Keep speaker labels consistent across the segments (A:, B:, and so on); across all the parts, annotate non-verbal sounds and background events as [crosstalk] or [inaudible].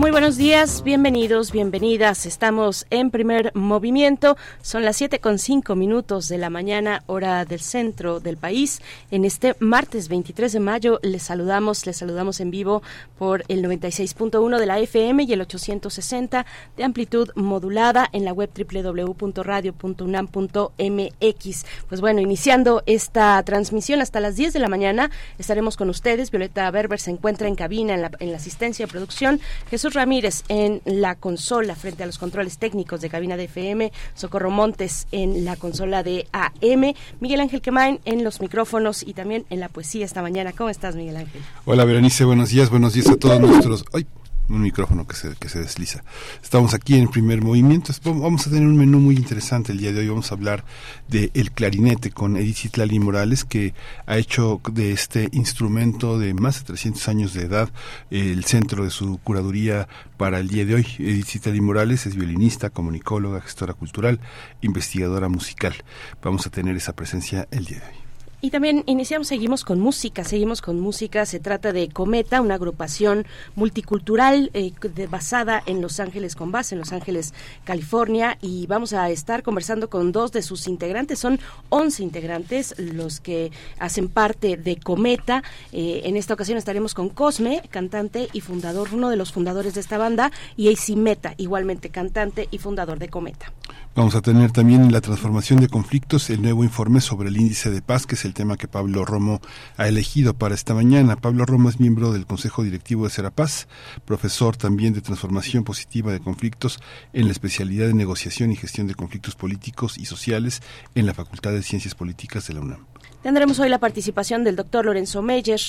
A: Muy buenos días, bienvenidos, bienvenidas. Estamos en primer movimiento. Son las siete con cinco minutos de la mañana, hora del centro del país. En este martes 23 de mayo les saludamos, les saludamos en vivo por el 96.1 de la FM y el 860 de amplitud modulada en la web www.radio.unam.mx. Pues bueno, iniciando esta transmisión hasta las 10 de la mañana estaremos con ustedes. Violeta Berber se encuentra en cabina en la, en la asistencia de producción. Jesús Ramírez en la consola frente a los controles técnicos de cabina de FM, Socorro Montes en la consola de AM, Miguel Ángel Quemain en los micrófonos y también en la poesía esta mañana. ¿Cómo estás, Miguel Ángel?
B: Hola, Berenice, buenos días, buenos días a todos nuestros... ¡Ay! Un micrófono que se, que se desliza. Estamos aquí en el primer movimiento. Vamos a tener un menú muy interesante el día de hoy. Vamos a hablar de El Clarinete con Edith Citlali Morales, que ha hecho de este instrumento de más de 300 años de edad el centro de su curaduría para el día de hoy. Edith Citlali Morales es violinista, comunicóloga, gestora cultural, investigadora musical. Vamos a tener esa presencia el día de hoy.
A: Y también iniciamos, seguimos con música, seguimos con música. Se trata de Cometa, una agrupación multicultural eh, basada en Los Ángeles, con base en Los Ángeles, California. Y vamos a estar conversando con dos de sus integrantes. Son 11 integrantes los que hacen parte de Cometa. Eh, en esta ocasión estaremos con Cosme, cantante y fundador, uno de los fundadores de esta banda, y AC Meta, igualmente cantante y fundador de Cometa.
B: Vamos a tener también la transformación de conflictos, el nuevo informe sobre el índice de paz, que es el tema que Pablo Romo ha elegido para esta mañana. Pablo Romo es miembro del Consejo Directivo de Serapaz, profesor también de transformación positiva de conflictos en la especialidad de negociación y gestión de conflictos políticos y sociales en la Facultad de Ciencias Políticas de la UNAM.
A: Tendremos hoy la participación del doctor Lorenzo Meyer,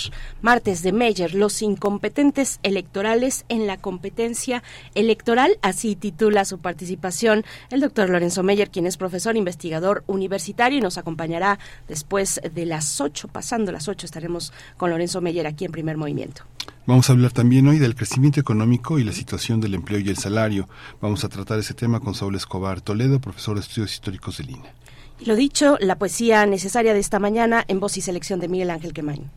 A: martes de Meyer, los incompetentes electorales en la competencia electoral, así titula su participación el doctor Lorenzo Meyer, quien es profesor investigador universitario y nos acompañará después de las ocho, pasando las ocho, estaremos con Lorenzo Meyer aquí en primer movimiento.
B: Vamos a hablar también hoy del crecimiento económico y la situación del empleo y el salario. Vamos a tratar ese tema con Saúl Escobar Toledo, profesor de estudios históricos de Lina.
A: Lo dicho, la poesía necesaria de esta mañana en voz y selección de Miguel Ángel Quemain.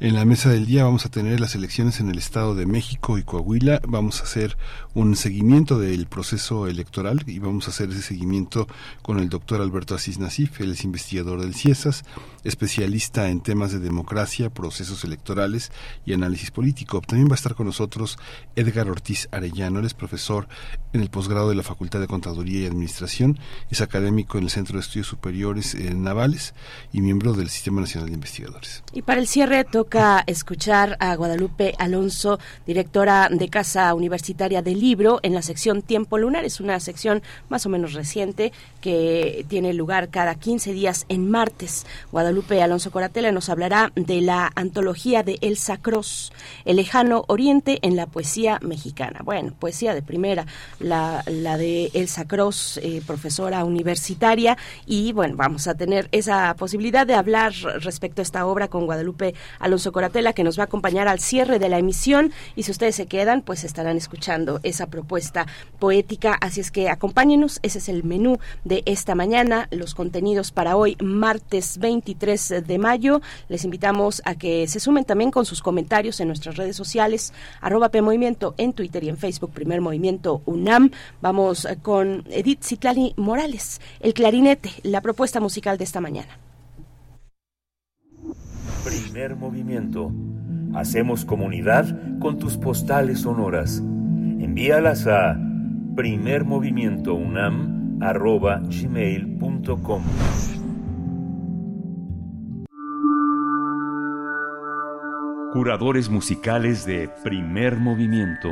B: En la mesa del día vamos a tener las elecciones en el Estado de México y Coahuila. Vamos a hacer un seguimiento del proceso electoral y vamos a hacer ese seguimiento con el doctor Alberto Asís Nasif. Él es investigador del CIESAS, especialista en temas de democracia, procesos electorales y análisis político. También va a estar con nosotros Edgar Ortiz Arellano. Él es profesor en el posgrado de la Facultad de Contaduría y Administración. Es académico en el Centro de Estudios Superiores eh, Navales y miembro del Sistema Nacional de Investigadores.
A: Y para el cierre, escuchar a Guadalupe Alonso, directora de Casa Universitaria del Libro, en la sección Tiempo Lunar. Es una sección más o menos reciente que tiene lugar cada 15 días en martes. Guadalupe Alonso Coratela nos hablará de la antología de Elsa Cross, El lejano oriente en la poesía mexicana. Bueno, poesía de primera, la, la de Elsa Cross, eh, profesora universitaria. Y bueno, vamos a tener esa posibilidad de hablar respecto a esta obra con Guadalupe Alonso Socoratela que nos va a acompañar al cierre de la emisión y si ustedes se quedan, pues estarán escuchando esa propuesta poética. Así es que acompáñenos, ese es el menú de esta mañana, los contenidos para hoy, martes 23 de mayo. Les invitamos a que se sumen también con sus comentarios en nuestras redes sociales, arroba PMovimiento en Twitter y en Facebook, Primer Movimiento UNAM. Vamos con Edith Citlali Morales, el clarinete, la propuesta musical de esta mañana.
C: Primer movimiento. Hacemos comunidad con tus postales sonoras. Envíalas a primermovimientounam.gmail.com Curadores musicales de Primer Movimiento.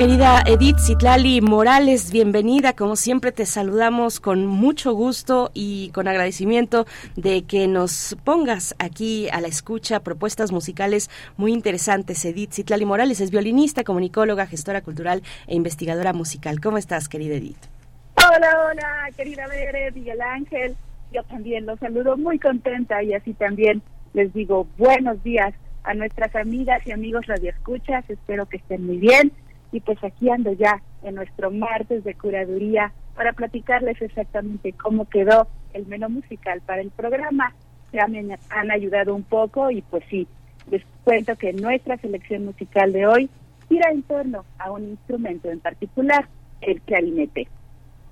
A: Querida Edith Citlali Morales, bienvenida. Como siempre te saludamos con mucho gusto y con agradecimiento de que nos pongas aquí a la escucha propuestas musicales muy interesantes. Edith Citlali Morales es violinista, comunicóloga, gestora cultural e investigadora musical. ¿Cómo estás, querida Edith?
D: Hola, hola, querida Bere, Miguel Ángel. Yo también los saludo muy contenta y así también les digo buenos días a nuestras amigas y amigos radioescuchas. Espero que estén muy bien y pues aquí ando ya en nuestro martes de curaduría para platicarles exactamente cómo quedó el menú musical para el programa. Ya me han ayudado un poco y pues sí, les cuento que nuestra selección musical de hoy gira en torno a un instrumento en particular, el clarinete.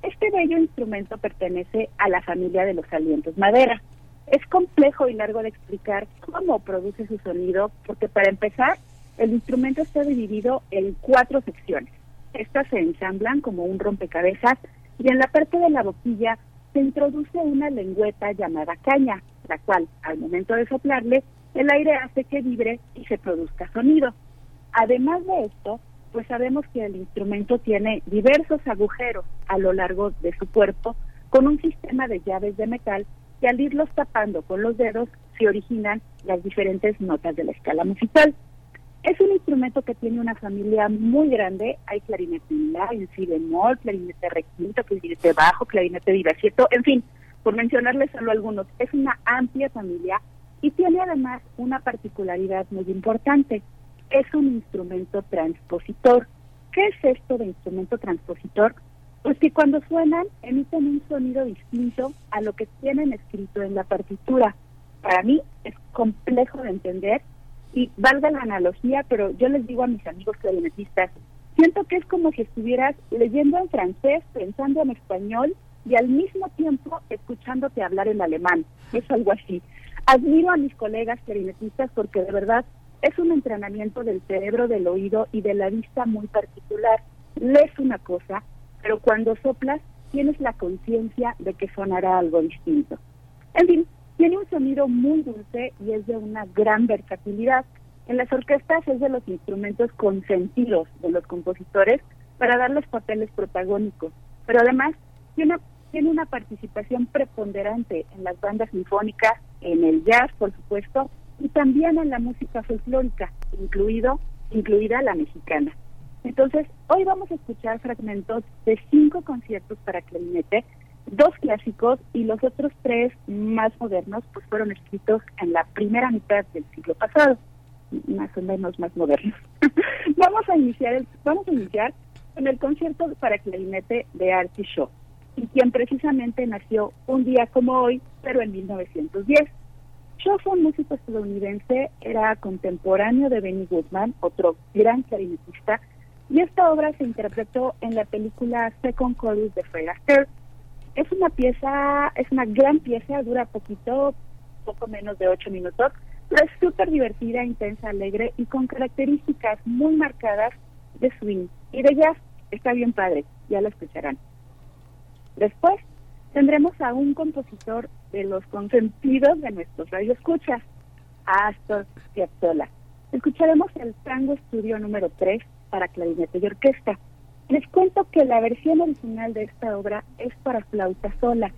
D: Este bello instrumento pertenece a la familia de los alientos madera. Es complejo y largo de explicar cómo produce su sonido, porque para empezar, el instrumento está dividido en cuatro secciones. Estas se ensamblan como un rompecabezas y en la parte de la boquilla se introduce una lengüeta llamada caña, la cual, al momento de soplarle, el aire hace que vibre y se produzca sonido. Además de esto, pues sabemos que el instrumento tiene diversos agujeros a lo largo de su cuerpo con un sistema de llaves de metal que al irlos tapando con los dedos se originan las diferentes notas de la escala musical. Es un instrumento que tiene una familia muy grande. Hay clarinete la, en si bemol, clarinete requinto, clarinete bajo, clarinete diversieto, en fin, por mencionarles solo algunos. Es una amplia familia y tiene además una particularidad muy importante. Es un instrumento transpositor. ¿Qué es esto de instrumento transpositor? Pues que cuando suenan emiten un sonido distinto a lo que tienen escrito en la partitura. Para mí es complejo de entender y valga la analogía, pero yo les digo a mis amigos clarinetistas, siento que es como si estuvieras leyendo en francés, pensando en español y al mismo tiempo escuchándote hablar en alemán. Es algo así. Admiro a mis colegas clarinetistas porque de verdad es un entrenamiento del cerebro, del oído y de la vista muy particular. Lees una cosa, pero cuando soplas tienes la conciencia de que sonará algo distinto. En fin, tiene un sonido muy dulce y es de una gran versatilidad. En las orquestas es de los instrumentos consentidos de los compositores para darles papeles protagónicos, pero además tiene tiene una participación preponderante en las bandas sinfónicas, en el jazz, por supuesto, y también en la música folclórica, incluido, incluida la mexicana. Entonces, hoy vamos a escuchar fragmentos de cinco conciertos para clarinete, dos clásicos y los otros tres más modernos, pues fueron escritos en la primera mitad del siglo pasado, más o menos más modernos. [laughs] vamos a iniciar, el, vamos a iniciar con el concierto para clarinete de Artie Shaw y quien precisamente nació un día como hoy, pero en 1910. Shaw fue un músico estadounidense, era contemporáneo de Benny Goodman, otro gran clarinetista, y esta obra se interpretó en la película Second Chorus de Fred Astaire. Es una pieza, es una gran pieza, dura poquito, poco menos de ocho minutos, pero es súper divertida, intensa, alegre y con características muy marcadas de swing y de jazz. Está bien padre, ya lo escucharán. Después tendremos a un compositor de los consentidos de nuestros radioescuchas, Astor Piazzolla. Escucharemos el Tango Estudio número 3 para clarinete y orquesta. Les cuento que la versión original de esta obra es para flauta sola.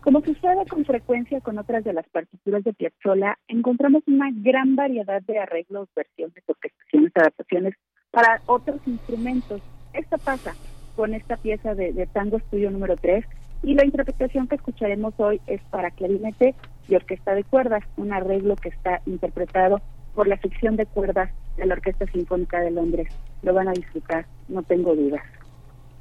D: Como sucede con frecuencia con otras de las partituras de Piazzolla, encontramos una gran variedad de arreglos, versiones, orquestaciones, adaptaciones para otros instrumentos. Esto pasa con esta pieza de, Tango Estudio número 3 y la interpretación que escucharemos hoy es para clarinete y orquesta de cuerdas, un arreglo que está interpretado por la sección de cuerdas de la Orquesta Sinfónica de Londres. Lo van a disfrutar, no tengo dudas.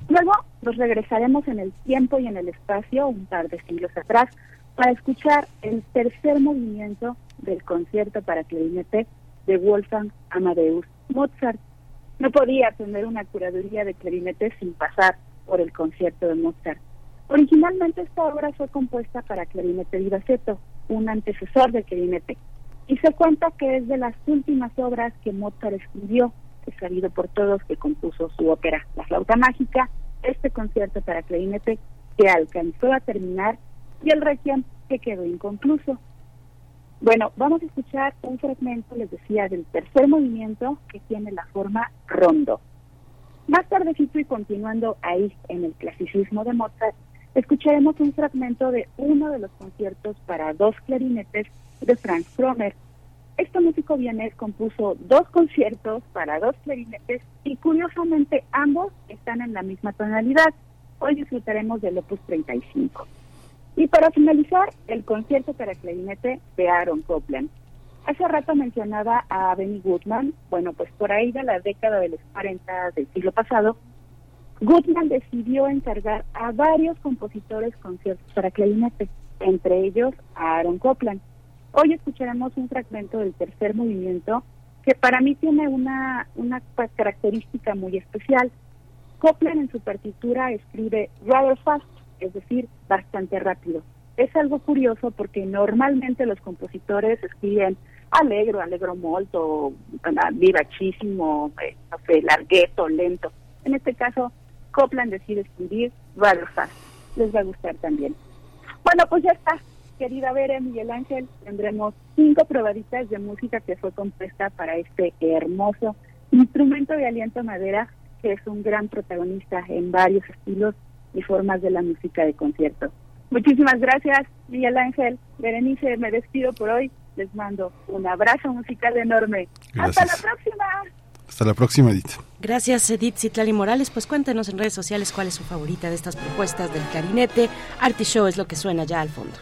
D: Luego nos regresaremos en el tiempo y en el espacio, un par de siglos atrás, para escuchar el tercer movimiento del concierto para clarinete de Wolfgang Amadeus Mozart, no podía tener una curaduría de clarinete sin pasar por el concierto de Mozart. Originalmente esta obra fue compuesta para clarinete vivaceto, un antecesor del clarinete, y se cuenta que es de las últimas obras que Mozart escribió, es sabido por todos que compuso su ópera La flauta mágica, este concierto para clarinete que alcanzó a terminar y el requiem que quedó inconcluso. Bueno, vamos a escuchar un fragmento, les decía, del tercer movimiento que tiene la forma rondo. Más tardecito y continuando ahí en el clasicismo de Mozart, escucharemos un fragmento de uno de los conciertos para dos clarinetes de Franz Kromer. Este músico vienés compuso dos conciertos para dos clarinetes y curiosamente ambos están en la misma tonalidad. Hoy disfrutaremos del Opus 35. Y para finalizar, el concierto para clarinete de Aaron Copland. Hace rato mencionaba a Benny Goodman. Bueno, pues por ahí de la década de los 40 del siglo pasado, Goodman decidió encargar a varios compositores conciertos para clarinete, entre ellos a Aaron Copland. Hoy escucharemos un fragmento del tercer movimiento que para mí tiene una, una característica muy especial. Copland en su partitura escribe rather fast, es decir, bastante rápido. Es algo curioso porque normalmente los compositores escriben alegro, alegro molto, vivachísimo, eh, no largueto, lento. En este caso, Copland decide escribir rather fast. Les va a gustar también. Bueno, pues ya está. Querida Vera, Miguel Ángel, tendremos cinco probaditas de música que fue compuesta para este hermoso instrumento de aliento madera que es un gran protagonista en varios estilos y formas de la música de concierto. Muchísimas gracias, Miguel Ángel. Berenice, me despido por hoy. Les mando un abrazo musical enorme. Hasta la próxima.
B: Hasta la próxima, Edith.
A: Gracias, Edith Citlali Morales. Pues cuéntenos en redes sociales cuál es su favorita de estas propuestas del clarinete. Arti Show es lo que suena ya al fondo.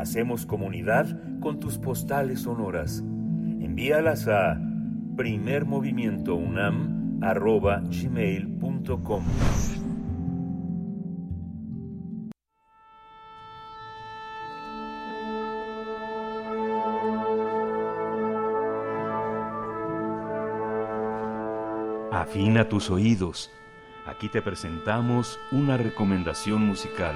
C: Hacemos comunidad con tus postales sonoras. Envíalas a primermovimientounam.gmail.com Afina tus oídos. Aquí te presentamos una recomendación musical.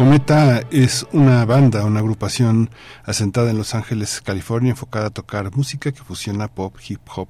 B: Cometa es una banda, una agrupación asentada en Los Ángeles, California, enfocada a tocar música que fusiona pop, hip hop,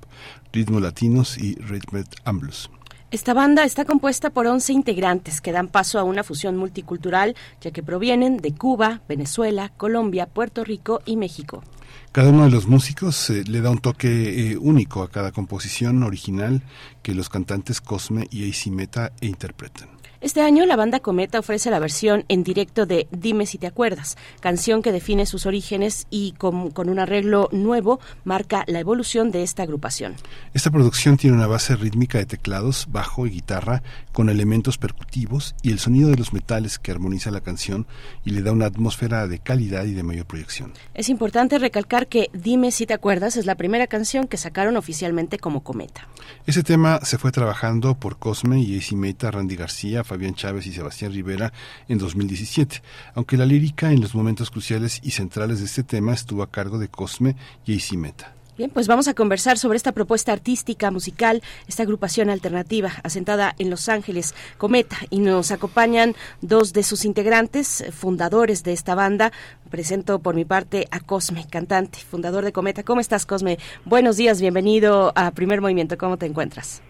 B: ritmos latinos y rhythm and blues.
A: Esta banda está compuesta por 11 integrantes que dan paso a una fusión multicultural, ya que provienen de Cuba, Venezuela, Colombia, Puerto Rico y México.
B: Cada uno de los músicos eh, le da un toque eh, único a cada composición original que los cantantes Cosme y AC Meta interpretan.
A: Este año la banda Cometa ofrece la versión en directo de Dime si te acuerdas, canción que define sus orígenes y con, un arreglo nuevo marca la evolución de esta agrupación.
B: Esta producción tiene una base rítmica de teclados, bajo y guitarra con elementos percutivos y el sonido de los metales que armoniza la canción y le da una atmósfera de calidad y de mayor proyección.
A: Es importante recalcar que Dime si te acuerdas es la primera canción que sacaron oficialmente como Cometa.
B: Ese tema se fue trabajando por Cosme y Meta, Randy García, Fabián Chávez y Sebastián Rivera en 2017, aunque la lírica en los momentos cruciales y centrales de este tema estuvo a cargo de Cosme y AC Meta.
A: Bien, pues vamos a conversar sobre esta propuesta artística, musical, esta agrupación alternativa asentada en Los Ángeles, Cometa, y nos acompañan dos de sus integrantes, fundadores de esta banda. Presento por mi parte a Cosme, cantante, fundador de Cometa. ¿Cómo estás, Cosme? Buenos días, bienvenido a Primer Movimiento. ¿Cómo te encuentras?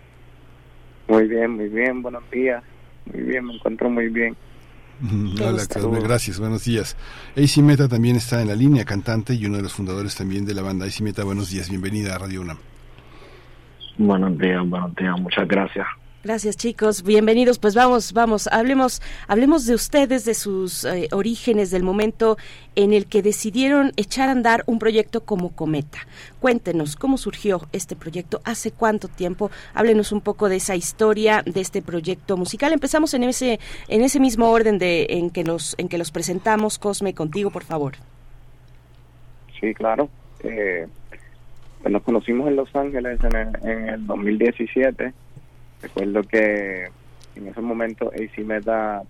E: Muy bien, muy bien, buenos días. Muy bien, me encuentro muy bien.
B: Hola, gracias, buenos días. AC Meta también está en la línea, cantante y uno de los fundadores también de la banda. AC Meta, buenos días, bienvenida a Radio UNAM.
E: Buenos días, buenos días, muchas gracias.
A: Gracias chicos, bienvenidos. Pues vamos, vamos, hablemos, hablemos de ustedes, de sus eh, orígenes, del momento en el que decidieron echar a andar un proyecto como Cometa. Cuéntenos cómo surgió este proyecto, hace cuánto tiempo. Háblenos un poco de esa historia de este proyecto musical. Empezamos en ese, en ese mismo orden de en que los, en que los presentamos. Cosme, contigo, por favor.
E: Sí, claro. Eh, pues nos conocimos en Los Ángeles en el, en el 2017 Recuerdo que en ese momento AC Meta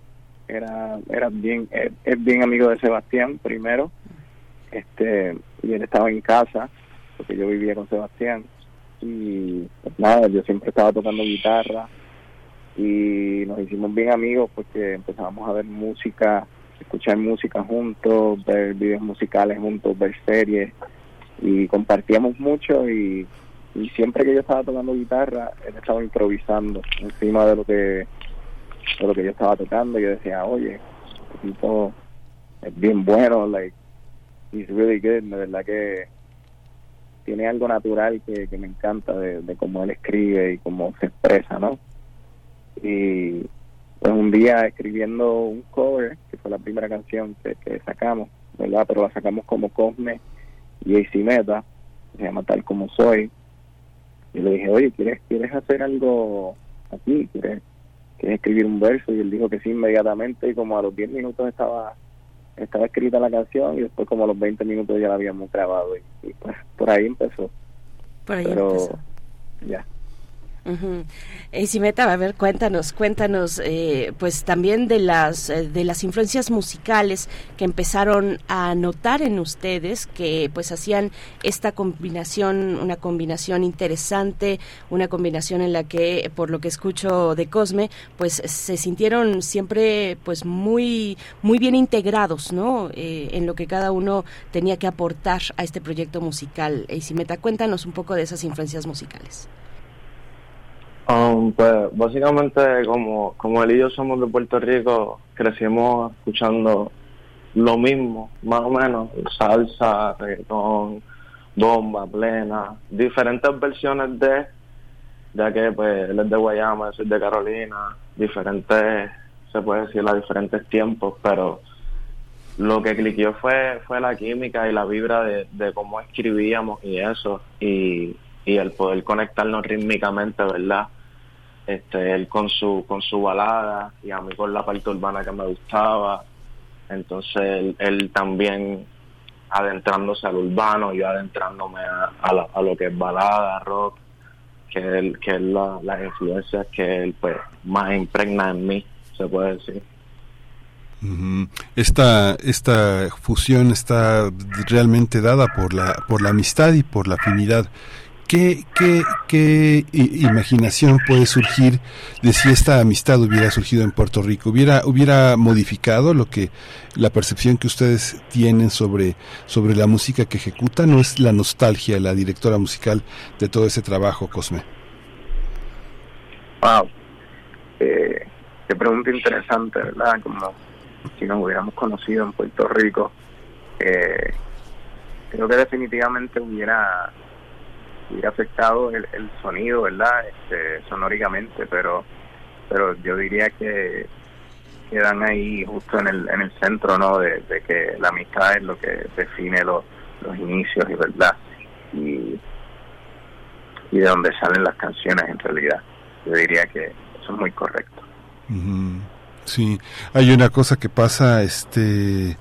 E: era era bien es, bien amigo de Sebastián primero este y él estaba en casa porque yo vivía con Sebastián y pues nada yo siempre estaba tocando guitarra y nos hicimos bien amigos porque empezábamos a ver música escuchar música juntos ver videos musicales juntos ver series y compartíamos mucho y y siempre que yo estaba tocando guitarra él estaba improvisando encima de lo que de lo que yo estaba tocando yo decía oye este tipo es bien bueno like he's really good de verdad que tiene algo natural que, que me encanta de, de cómo él escribe y cómo se expresa no y pues un día escribiendo un cover que fue la primera canción que, que sacamos verdad pero la sacamos como Cosme y AC Meta se llama tal como soy y le dije, oye, ¿quieres, ¿quieres hacer algo aquí? ¿Quieres, ¿Quieres escribir un verso? Y él dijo que sí inmediatamente y como a los 10 minutos estaba estaba escrita la canción y después como a los 20 minutos ya la habíamos grabado y, pues por ahí empezó.
A: Por ahí Pero, empezó.
E: Ya.
A: Uh a ver, cuéntanos, cuéntanos, eh, pues también de las eh, de las influencias musicales que empezaron a notar en ustedes, que pues hacían esta combinación, una combinación interesante, una combinación en la que, por lo que escucho de Cosme, pues se sintieron siempre, pues muy muy bien integrados, ¿no? Eh, en lo que cada uno tenía que aportar a este proyecto musical. Eisimeta, cuéntanos un poco de esas influencias musicales.
F: Um, pues básicamente como, como él y yo somos de Puerto Rico, crecimos escuchando lo mismo, más o menos, salsa, reggaetón, bomba, plena, diferentes versiones de, ya que pues él es de Guayama, yo soy de Carolina, diferentes, se puede decir, a diferentes tiempos, pero lo que cliqueó fue, fue la química y la vibra de, de cómo escribíamos y eso, y y el poder conectarnos rítmicamente, ¿verdad? Este, él con su, con su balada y a mí con la parte urbana que me gustaba. Entonces él, también adentrándose al urbano, yo adentrándome a, a, lo que es balada, rock, que, él, que es la, las influencias que él pues más impregna en mí, se puede decir.
B: Esta, esta fusión está realmente dada por la, por la amistad y por la afinidad ¿Qué, qué, qué imaginación puede surgir de si esta amistad hubiera surgido en Puerto Rico? ¿Hubiera, hubiera modificado lo que la percepción que ustedes tienen sobre, sobre la música que ejecutan? ¿No es la nostalgia, la directora musical de todo ese trabajo, Cosme?
E: Wow, Eh, qué pregunta interesante, ¿verdad? Como si nos hubiéramos conocido en Puerto Rico. Eh, creo que definitivamente hubiera hubiera afectado el, sonido, ¿verdad? Este, sonóricamente, pero pero yo diría que quedan ahí justo en el, en el centro, ¿no? De, que la amistad es lo que define los, los inicios y verdad y, y de donde salen las canciones en realidad. Yo diría que eso es muy correcto.
B: Sí, hay una cosa que pasa, este,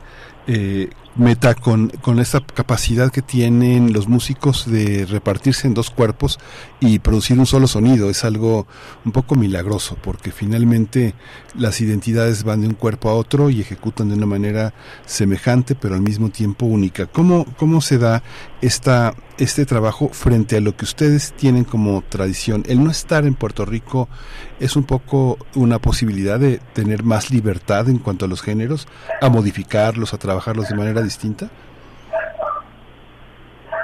B: eh, meta con, con esta capacidad que tienen los músicos de repartirse en dos cuerpos y producir un solo sonido. Es algo un poco milagroso porque finalmente las identidades van de un cuerpo a otro y ejecutan de una manera semejante pero al mismo tiempo única. ¿Cómo, cómo se da esta, este trabajo frente a lo que ustedes tienen como tradición? El no estar en Puerto Rico es un poco una posibilidad de tener más libertad en cuanto a los géneros, a modificarlos, a trabajarlos de manera distinta?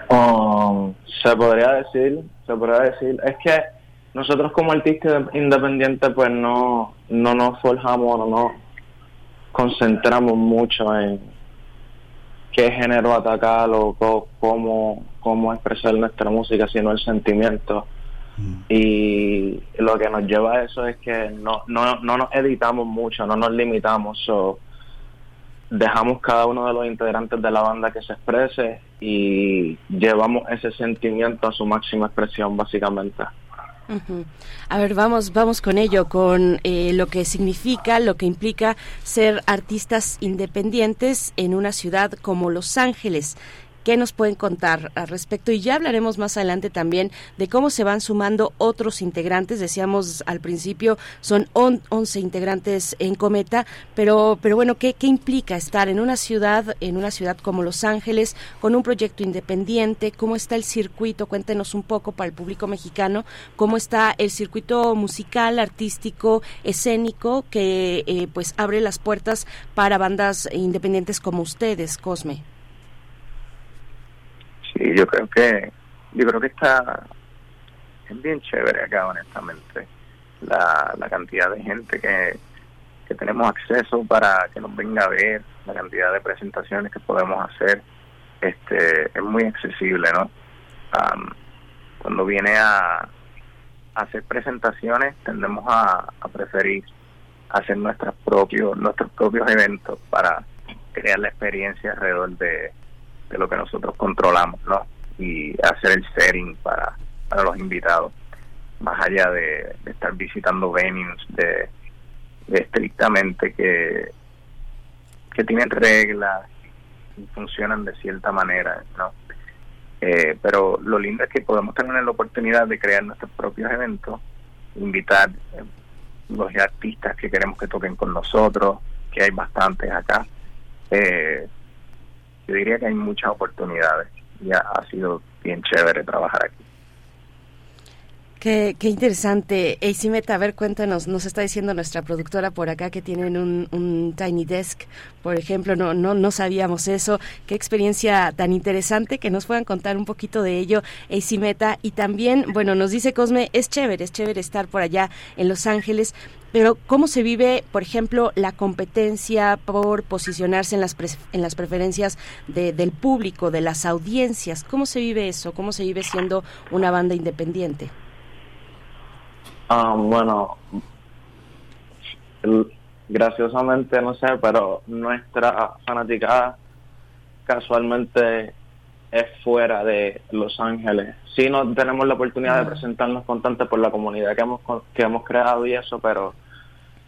F: Um, se podría decir, se podría decir, es que nosotros como artistas independientes pues no, no nos forjamos, no nos concentramos mucho en qué género atacar o cómo, cómo expresar nuestra música, sino el sentimiento. Mm. Y lo que nos lleva a eso es que no, no, no nos editamos mucho, no nos limitamos. So, dejamos cada uno de los integrantes de la banda que se exprese y llevamos ese sentimiento a su máxima expresión básicamente.
A: A ver, vamos, vamos con ello, con eh, lo que significa, lo que implica ser artistas independientes en una ciudad como Los Ángeles. ¿Qué nos pueden contar al respecto? Y ya hablaremos más adelante también de cómo se van sumando otros integrantes. Decíamos al principio, son 11 integrantes en Cometa, pero, pero bueno, ¿qué, ¿qué implica estar en una ciudad, en una ciudad como Los Ángeles, con un proyecto independiente? ¿Cómo está el circuito? Cuéntenos un poco para el público mexicano, cómo está el circuito musical, artístico, escénico, que eh, pues abre las puertas para bandas independientes como ustedes, Cosme.
E: Sí, yo creo que yo creo que está es bien chévere acá, honestamente, la, la cantidad de gente que, que tenemos acceso para que nos venga a ver, la cantidad de presentaciones que podemos hacer, este es muy accesible, ¿no? cuando viene a, hacer presentaciones tendemos a, a preferir hacer nuestros propios nuestros propios eventos para crear la experiencia alrededor de, de lo que nosotros controlamos, ¿no? Y hacer el setting para, para los invitados, más allá de, estar visitando venues de, estrictamente que, que tienen reglas y funcionan de cierta manera, ¿no? Eh, pero lo lindo es que podemos tener la oportunidad de crear nuestros propios eventos, invitar eh, los artistas que queremos que toquen con nosotros, que hay bastantes acá, eh, yo diría que hay muchas oportunidades y ha, sido bien chévere trabajar aquí.
A: Qué, qué interesante. Meta, a ver, cuéntanos, nos está diciendo nuestra productora por acá que tienen un, un, Tiny Desk, por ejemplo, no, no, no sabíamos eso. Qué experiencia tan interesante que nos puedan contar un poquito de ello, Meta. Y también, bueno, nos dice Cosme, es chévere, es chévere estar por allá en Los Ángeles, pero ¿cómo se vive, por ejemplo, la competencia por posicionarse en las, en las preferencias del público, de las audiencias? ¿Cómo se vive eso? ¿Cómo se vive siendo una banda independiente?
F: Ah, bueno, graciosamente no sé, pero nuestra fanaticada casualmente es fuera de Los Ángeles. Sí, no tenemos la oportunidad de ah. presentarnos constantes por la comunidad que hemos, que hemos creado y eso, pero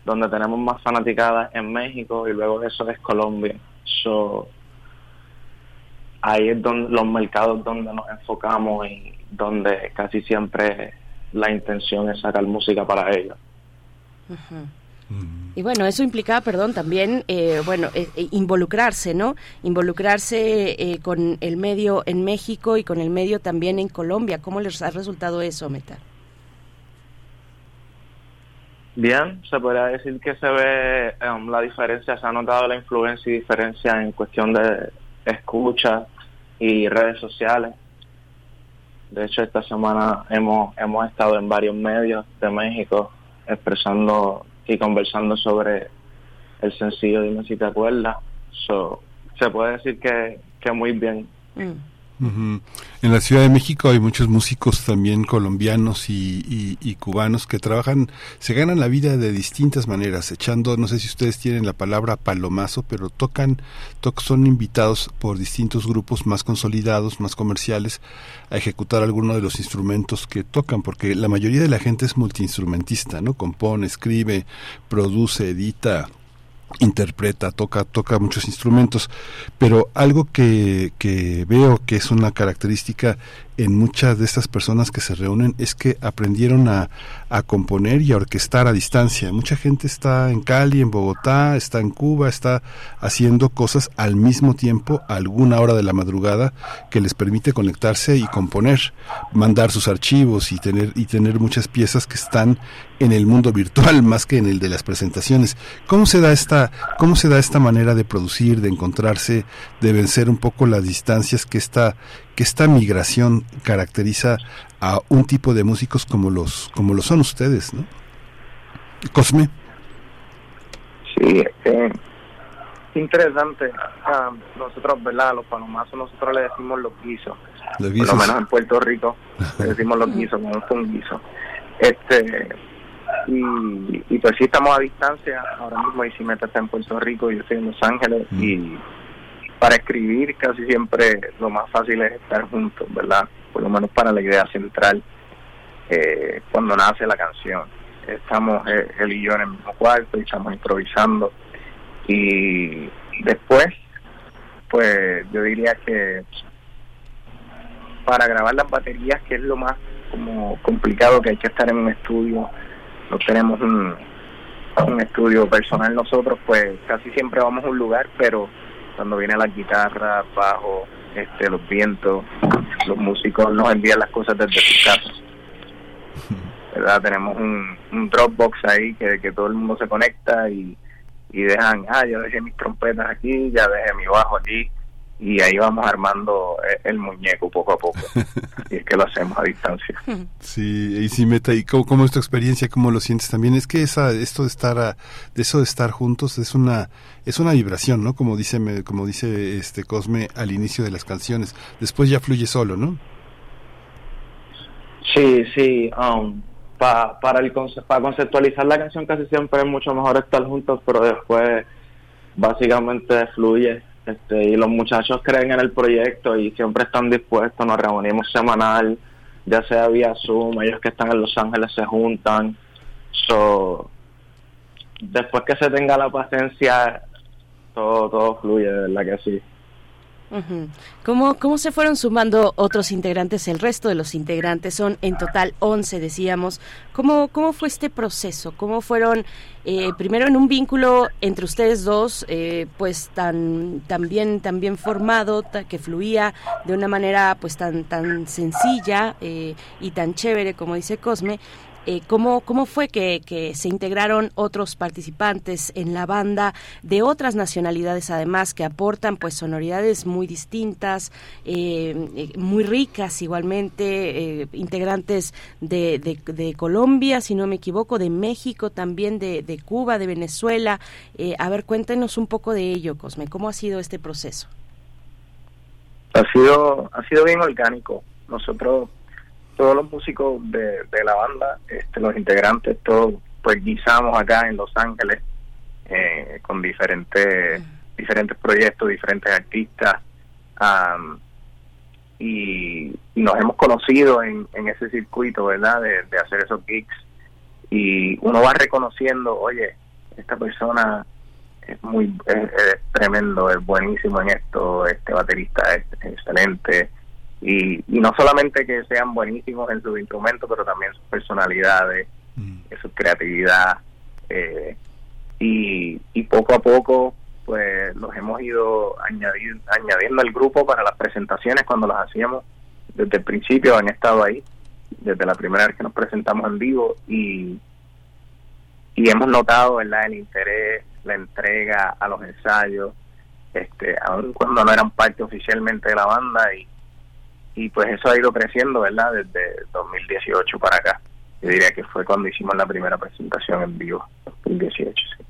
F: donde tenemos más fanaticadas en México y luego eso es Colombia. So, ahí es donde los mercados donde nos enfocamos y donde casi siempre la intención es sacar música para ellos.
A: Y bueno, eso implica, perdón, también, eh, bueno, eh, eh, involucrarse, ¿no? Involucrarse con el medio en México y con el medio también en Colombia. ¿Cómo les ha resultado eso, Meta?
F: Bien, se podría decir que se ve um, la diferencia, se ha notado la influencia y diferencia en cuestión de escucha y redes sociales. De hecho, esta semana hemos, hemos estado en varios medios de México expresando y conversando sobre el sencillo Dime si te acuerdas. So, se puede decir que, que muy bien. Mm.
B: En la Ciudad de México hay muchos músicos también colombianos y, cubanos que trabajan, se ganan la vida de distintas maneras, echando, no sé si ustedes tienen la palabra palomazo, pero tocan, son invitados por distintos grupos más consolidados, más comerciales, a ejecutar alguno de los instrumentos que tocan, porque la mayoría de la gente es multiinstrumentista, ¿no? Compone, escribe, produce, edita, interpreta, toca, toca muchos instrumentos, pero algo que, que veo que es una característica en muchas de estas personas que se reúnen es que aprendieron a, a, componer y a orquestar a distancia. Mucha gente está en Cali, en Bogotá, está en Cuba, está haciendo cosas al mismo tiempo a alguna hora de la madrugada que les permite conectarse y componer, mandar sus archivos y tener, y tener muchas piezas que están en el mundo virtual [laughs] más que en el de las presentaciones. ¿Cómo se da esta, cómo se da esta manera de producir, de encontrarse, de vencer un poco las distancias que esta, que esta migración caracteriza a un tipo de músicos como los como lo son ustedes, ¿no? Cosme.
E: Sí, eh, interesante. Ah, nosotros, ¿verdad? Los palomazos nosotros le decimos los guisos. Por lo menos en Puerto Rico le decimos los guisos, como un guiso. Este, y, y pues sí estamos a distancia. Ahora mismo Isimeta está en Puerto Rico, yo estoy en Los Ángeles mm. y para escribir casi siempre lo más fácil es estar juntos, ¿verdad? Por lo menos para la idea central, eh, cuando nace la canción. Estamos eh, él y yo en el mismo cuarto y estamos improvisando. Y después, pues yo diría que para grabar las baterías, que es lo más como complicado que hay que estar en un estudio, no tenemos un, un estudio personal nosotros, pues casi siempre vamos a un lugar, pero cuando viene la guitarra, bajo, este, los vientos, los músicos nos envían las cosas desde su casa. [laughs] ¿Verdad? Tenemos un, un Dropbox ahí que, que todo el mundo se conecta y, y dejan, ah, yo dejé mis trompetas aquí, ya dejé mi bajo aquí, y ahí vamos armando eh, el muñeco poco a poco. [laughs] y es que lo hacemos a distancia.
B: Sí, y si meta, ¿y cómo, es tu experiencia? ¿Cómo lo sientes también? Es que esa, esto de estar, de eso de estar juntos es una, es una vibración, ¿no? Como dice, como dice este Cosme al inicio de las canciones. Después ya fluye solo, ¿no?
F: Sí, sí. Um, para, el para conceptualizar la canción casi siempre es mucho mejor estar juntos, pero después básicamente fluye este, y los muchachos creen en el proyecto y siempre están dispuestos, nos reunimos semanal, ya sea vía Zoom, ellos que están en Los Ángeles se juntan. So, después que se tenga la paciencia, todo, todo fluye, de verdad que sí.
A: ¿Cómo, ¿Cómo se fueron sumando otros integrantes? El resto de los integrantes son en total 11, decíamos. ¿Cómo, cómo fue este proceso? ¿Cómo fueron, eh, primero en un vínculo entre ustedes dos, eh, pues tan, tan, bien, tan bien formado, que fluía de una manera pues tan, tan sencilla eh, y tan chévere, como dice Cosme, eh, ¿cómo, ¿cómo fue que, se integraron otros participantes en la banda de otras nacionalidades además que aportan pues sonoridades muy distintas, eh, eh, muy ricas igualmente, integrantes de, de, Colombia, si no me equivoco, de México también, de, de Cuba, de Venezuela. a ver, cuéntenos un poco de ello, Cosme, ¿cómo ha sido este proceso?
E: Ha sido, ha sido bien orgánico. Nosotros todos los músicos de, la banda, este, los integrantes, todos pues guisamos acá en Los Ángeles eh, con diferentes diferentes proyectos, diferentes artistas y, nos hemos conocido en, ese circuito, ¿verdad? De, hacer esos gigs y uno va reconociendo, oye, esta persona es muy es, tremendo, es buenísimo en esto, este baterista es excelente, y, y no solamente que sean buenísimos en sus instrumentos, pero también sus personalidades, mm. su creatividad. Eh, y, y poco a poco pues los hemos ido añadir, añadiendo al grupo para las presentaciones cuando las hacíamos desde el principio han estado ahí desde la primera vez que nos presentamos en vivo y y hemos notado verdad el interés la entrega a los ensayos este aun cuando no eran parte oficialmente de la banda y y pues eso ha ido creciendo, ¿verdad? Desde 2018 para acá. yo diría que fue cuando hicimos la primera presentación en vivo, 2018. Sí.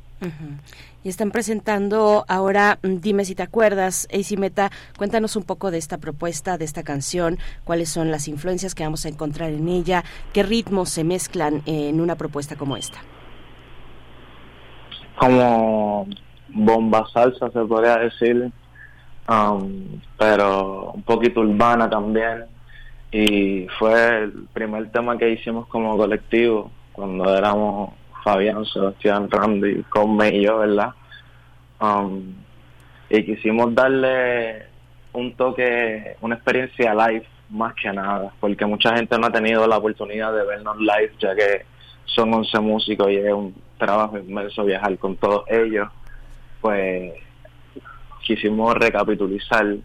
A: Y están presentando ahora, mm, dime si te acuerdas, AC Meta, cuéntanos un poco de esta propuesta, de esta canción, cuáles son las influencias que vamos a encontrar en ella, qué ritmos se mezclan en una propuesta como esta.
F: Como bomba salsa se podría decir, um, pero un poquito urbana también. Y fue el primer tema que hicimos como colectivo cuando éramos Fabián, Sebastián, Randy, Come y yo, ¿verdad? Um, y quisimos darle un toque, una experiencia live más que nada, porque mucha gente no ha tenido la oportunidad de vernos live, ya que son 11 músicos y es un trabajo inmenso viajar con todos ellos. Pues quisimos recapitulizar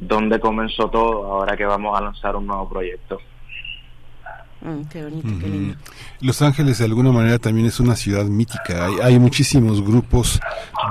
F: dónde comenzó todo ahora que vamos a lanzar un nuevo proyecto.
A: Mm, qué bonito, qué lindo.
B: Los Ángeles de alguna manera también es una ciudad mítica. Hay, hay, muchísimos grupos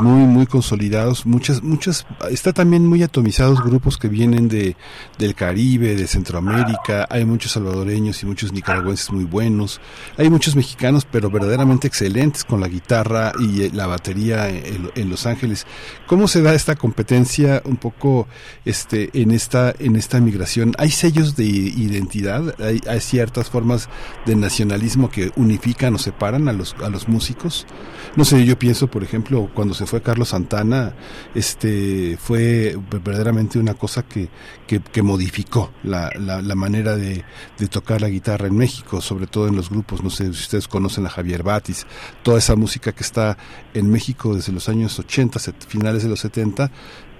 B: muy muy consolidados, muchas muchas está también muy atomizados grupos que vienen de del Caribe, de Centroamérica. Hay muchos salvadoreños y muchos nicaragüenses muy buenos. Hay muchos mexicanos, pero verdaderamente excelentes con la guitarra y eh, la batería en, en Los Ángeles. ¿Cómo se da esta competencia un poco este en esta en esta migración? Hay sellos de identidad, hay, hay ciertas formas formas de nacionalismo que unifican o separan a los, a los músicos. No sé, yo pienso, por ejemplo, cuando se fue Carlos Santana, este fue verdaderamente una cosa que, que, modificó la, la, la manera de, de, tocar la guitarra en México, sobre todo en los grupos, no sé si ustedes conocen a Javier Batis, toda esa música que está en México desde los años 80, finales de los 70,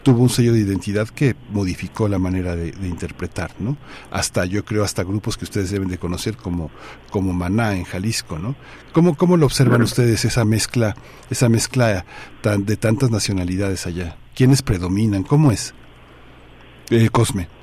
B: tuvo un sello de identidad que modificó la manera de, de, interpretar, ¿no? Hasta, yo creo, hasta grupos que ustedes deben de conocer como, como Maná en Jalisco, ¿no? ¿Cómo, cómo lo observan ustedes esa mezcla, esa mezcla tan, de tantas nacionalidades allá? ¿Quiénes predominan? ¿Cómo es? Eh, Cosme.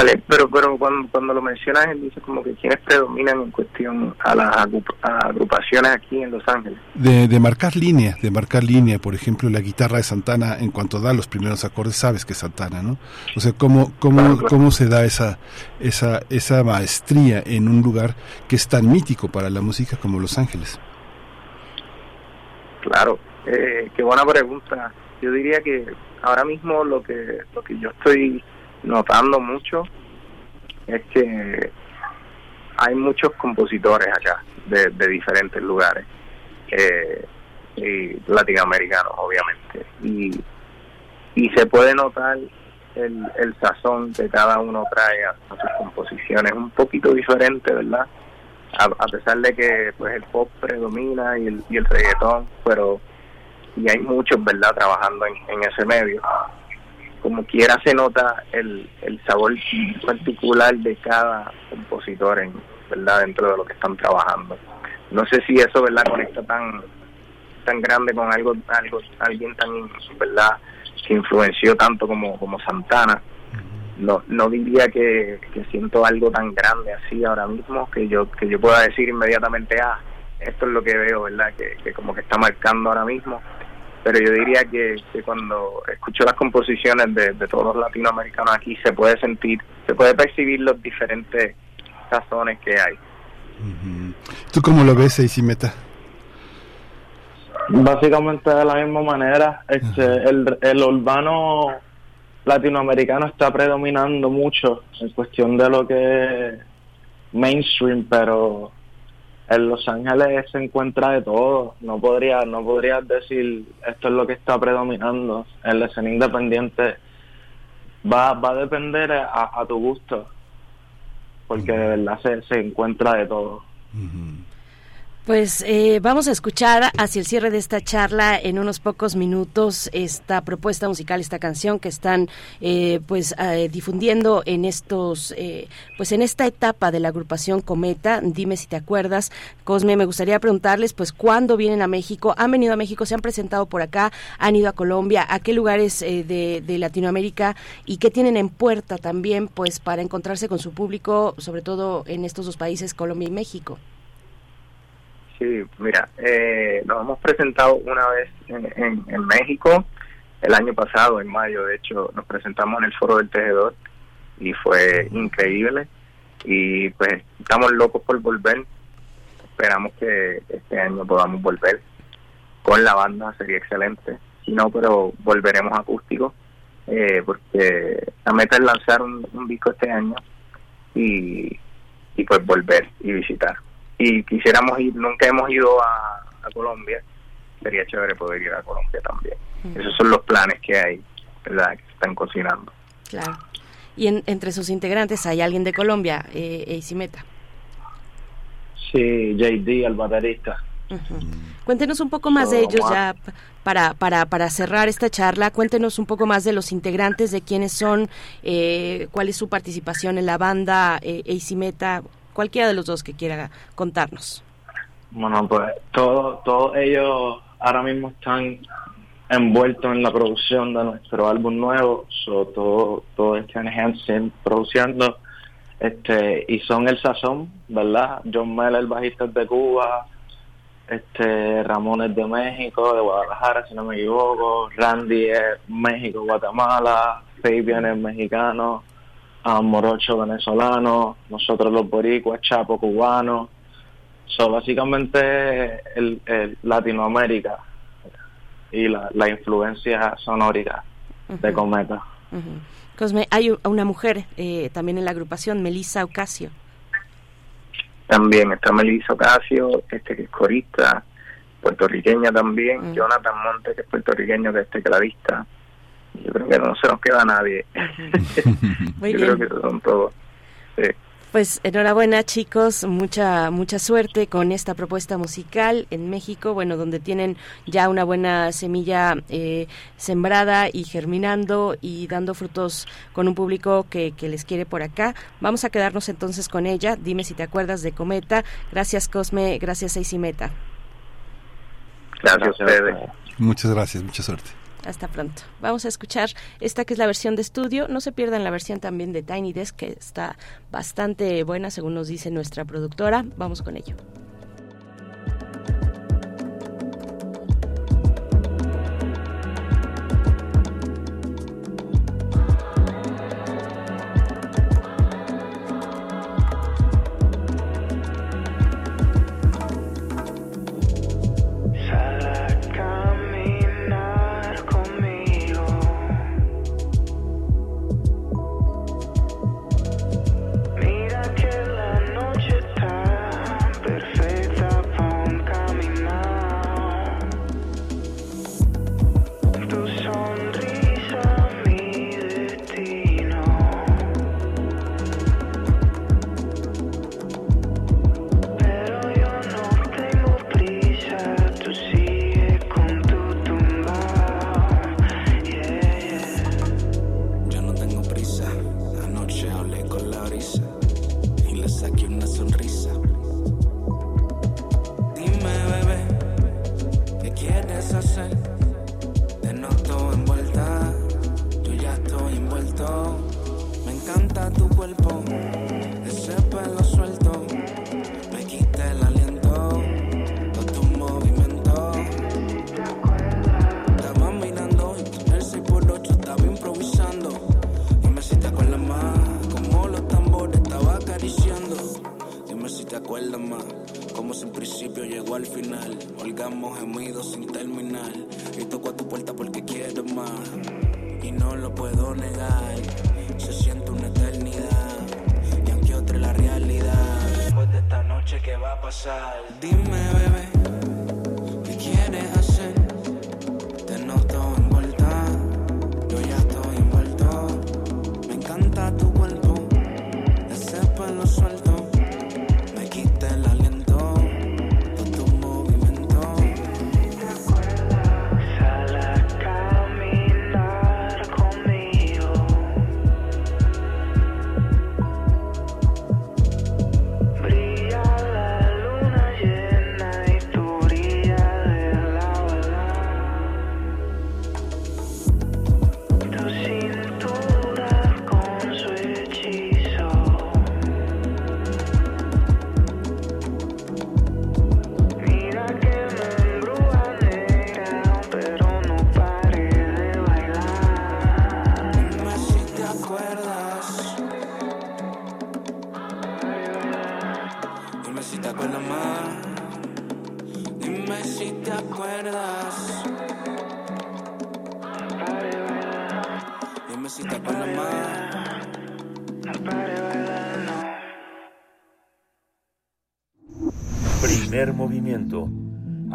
E: Vale, pero pero cuando, cuando lo mencionas, él dice como que quienes predominan en cuestión a las agrupaciones aquí en Los Ángeles.
B: De, de marcar línea, de marcar línea, por ejemplo, la guitarra de Santana, en cuanto da los primeros acordes, sabes que es Santana, ¿no? O sea, ¿cómo, cómo, claro, claro. cómo se da esa, esa, esa maestría en un lugar que es tan mítico para la música como Los Ángeles?
E: Claro, eh, qué buena pregunta. Yo diría que ahora mismo lo que, lo que yo estoy notando mucho es que hay muchos compositores acá de, diferentes lugares eh, y latinoamericanos obviamente. Y, y se puede notar el, el sazón que cada uno trae a, a sus composiciones un poquito diferente verdad a, a, pesar de que pues el pop predomina y el, y el reggaetón pero y hay muchos verdad trabajando en, en ese medio como quiera se nota el, el sabor particular de cada compositor en verdad dentro de lo que están trabajando. No sé si eso verdad conecta tan tan grande con algo algo alguien tan verdad que influenció tanto como como Santana. No no diría que, que siento algo tan grande así ahora mismo que yo que yo pueda decir inmediatamente ah esto es lo que veo verdad que, que como que está marcando ahora mismo pero yo diría que, que cuando escucho las composiciones de, de, todos los latinoamericanos aquí se puede sentir, se puede percibir los diferentes sazones que hay.
B: ¿Tú cómo lo ves, Meta?
F: Básicamente de la misma manera, este, el, el urbano latinoamericano está predominando mucho en cuestión de lo que es mainstream, pero en Los Ángeles se encuentra de todo. No podría, no podrías decir esto es lo que está predominando. En la escena independiente va, va a depender a, a tu gusto, porque de verdad se, se encuentra de todo. Uh -huh.
A: Pues eh, vamos a escuchar hacia el cierre de esta charla en unos pocos minutos esta propuesta musical, esta canción que están eh, pues eh, difundiendo en estos eh, pues en esta etapa de la agrupación Cometa. Dime si te acuerdas, Cosme. Me gustaría preguntarles pues cuándo vienen a México. Han venido a México, se han presentado por acá, han ido a Colombia, a qué lugares eh, de, de Latinoamérica y qué tienen en puerta también pues para encontrarse con su público, sobre todo en estos dos países, Colombia y México.
E: Sí, mira, eh, nos hemos presentado una vez en, en, México, el año pasado, en mayo, de hecho, nos presentamos en el Foro del Tejedor y fue increíble. y pues estamos locos por volver. Esperamos que este año podamos volver con la banda, sería excelente. Si no, pero volveremos acústico, eh, porque la meta es lanzar un, disco este año y pues volver y visitar. Y quisiéramos ir, nunca hemos ido a, Colombia, sería chévere poder ir a Colombia también. Esos son los planes que hay, ¿verdad? Que se están cocinando.
A: Claro. Y entre sus integrantes hay alguien de Colombia, eh, Meta.
F: Sí, JD, el baterista.
A: Cuéntenos un poco más de ellos ya para, para, para cerrar esta charla. Cuéntenos un poco más de los integrantes, de quiénes son, eh, cuál es su participación en la banda eh, Meta, cualquiera de los dos que quiera contarnos.
F: Bueno, pues todos todo ellos ahora mismo están envueltos en la producción de nuestro álbum nuevo, so, todo, todo este Hansen produciendo, este, y son el sazón, ¿verdad? John Mel, el bajista de Cuba, este Ramón es de México, de Guadalajara, si no me equivoco, Randy es México, Guatemala, Fabian es mexicano, Morocho venezolano, nosotros los boricuas, Chapo cubano, so básicamente el, Latinoamérica y la, la influencia sonórica de Cometa.
A: Cosme, hay una mujer eh, también en la agrupación, Melissa Ocasio.
E: También está Melissa Ocasio, este que es corista, puertorriqueña también, mm. Jonathan Monte, que es puertorriqueño, que es tecladista. Yo creo que no se nos queda nadie. [laughs] [laughs] Yo creo que son todos.
A: Pues enhorabuena chicos, mucha mucha suerte con esta propuesta musical en México, bueno, donde tienen ya una buena semilla eh, sembrada y germinando y dando frutos con un público que, que les quiere por acá. Vamos a quedarnos entonces con ella. Dime si te acuerdas de Cometa. Gracias Cosme, gracias Meta.
E: Gracias a ustedes.
B: Muchas gracias, mucha suerte.
A: Hasta pronto. Vamos a escuchar esta que es la versión de estudio. No se pierdan la versión también de Tiny Desk, que está bastante buena, según nos dice nuestra productora. Vamos con ello.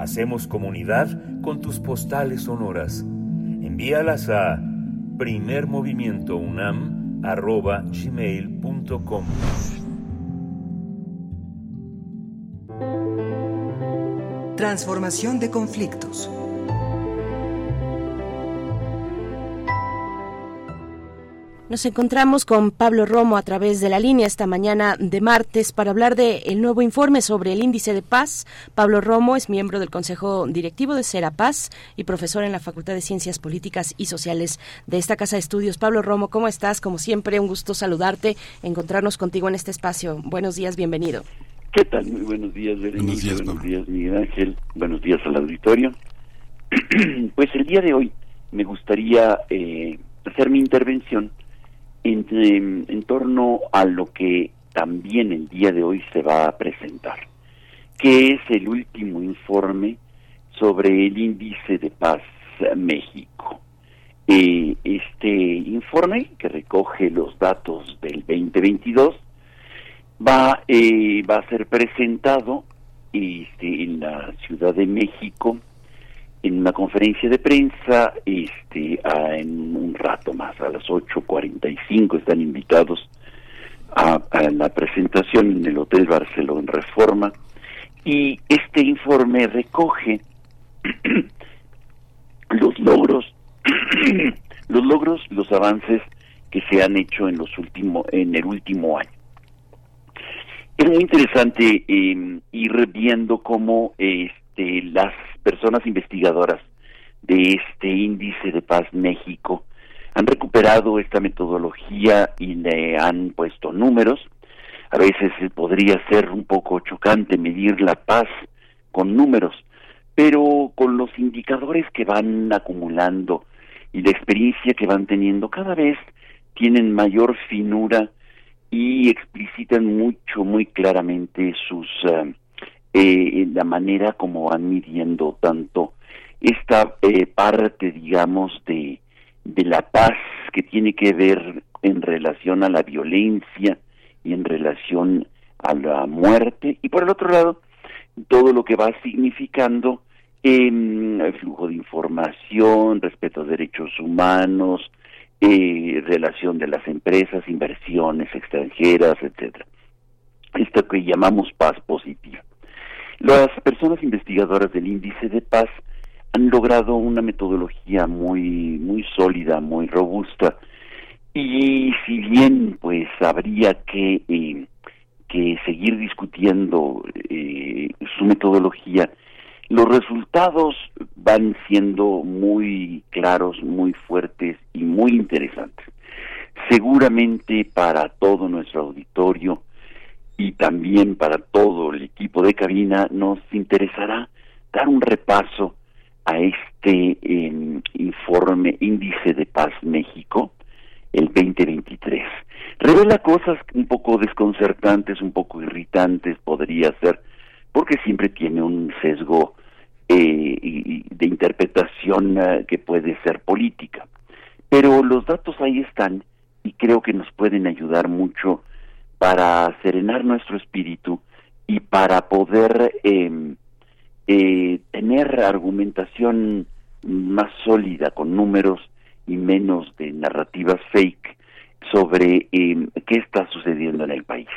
C: Hacemos comunidad con tus postales sonoras. Envíalas a primermovimientounam.gmail.com
G: Transformación de conflictos.
A: Nos encontramos con Pablo Romo a través de la línea esta mañana de martes para hablar del nuevo informe sobre el índice de paz. Pablo Romo es miembro del Consejo Directivo de Serapaz y profesor en la Facultad de Ciencias Políticas y Sociales de esta Casa de Estudios. Pablo Romo, ¿cómo estás? Como siempre, un gusto saludarte, encontrarnos contigo en este espacio. Buenos días, bienvenido.
H: ¿Qué tal? Muy buenos días, Buenos días, buenos días, Miguel Ángel. Buenos días al auditorio. [clears throat] pues el día de hoy me gustaría eh, hacer mi intervención en, torno a lo que también el día de hoy se va a presentar, que es el último informe sobre el índice de paz México. Eh, este informe, que recoge los datos del 2022, va, eh, va a ser presentado este, en la Ciudad de México en una conferencia de prensa este en un rato más a las 8.45 están invitados a, la presentación en el Hotel Barcelona Reforma y este informe recoge [clears throat] los logros [clears throat] los logros los avances que se han hecho en los últimos en el último año. Es muy interesante eh, ir viendo cómo este las personas investigadoras de este índice de paz México han recuperado esta metodología y le han puesto números. A veces podría ser un poco chocante medir la paz con números, pero con los indicadores que van acumulando y la experiencia que van teniendo, cada vez tienen mayor finura y explicitan mucho, muy claramente sus eh, eh, la manera como van midiendo tanto esta eh, parte, digamos, de, de la paz que tiene que ver en relación a la violencia y en relación a la muerte, y por el otro lado, todo lo que va significando el flujo de información, respeto a derechos humanos, eh, relación de las empresas, inversiones extranjeras, etcétera. Esto que llamamos paz positiva. Las personas investigadoras del índice de paz han logrado una metodología muy muy sólida, muy robusta y si bien pues habría que eh, que seguir discutiendo eh, su metodología, los resultados van siendo muy claros, muy fuertes y muy interesantes. Seguramente para todo nuestro auditorio y también para todo el equipo de cabina nos interesará dar un repaso a este em, informe Índice de Paz México, el 2023. Revela cosas un poco desconcertantes, un poco irritantes, podría ser, porque siempre tiene un sesgo eh, de interpretación eh, que puede ser política. Pero los datos ahí están y creo que nos pueden ayudar mucho para serenar nuestro espíritu y para poder em, eh, tener argumentación más sólida con números y menos de narrativas fake sobre em, qué está sucediendo en el país.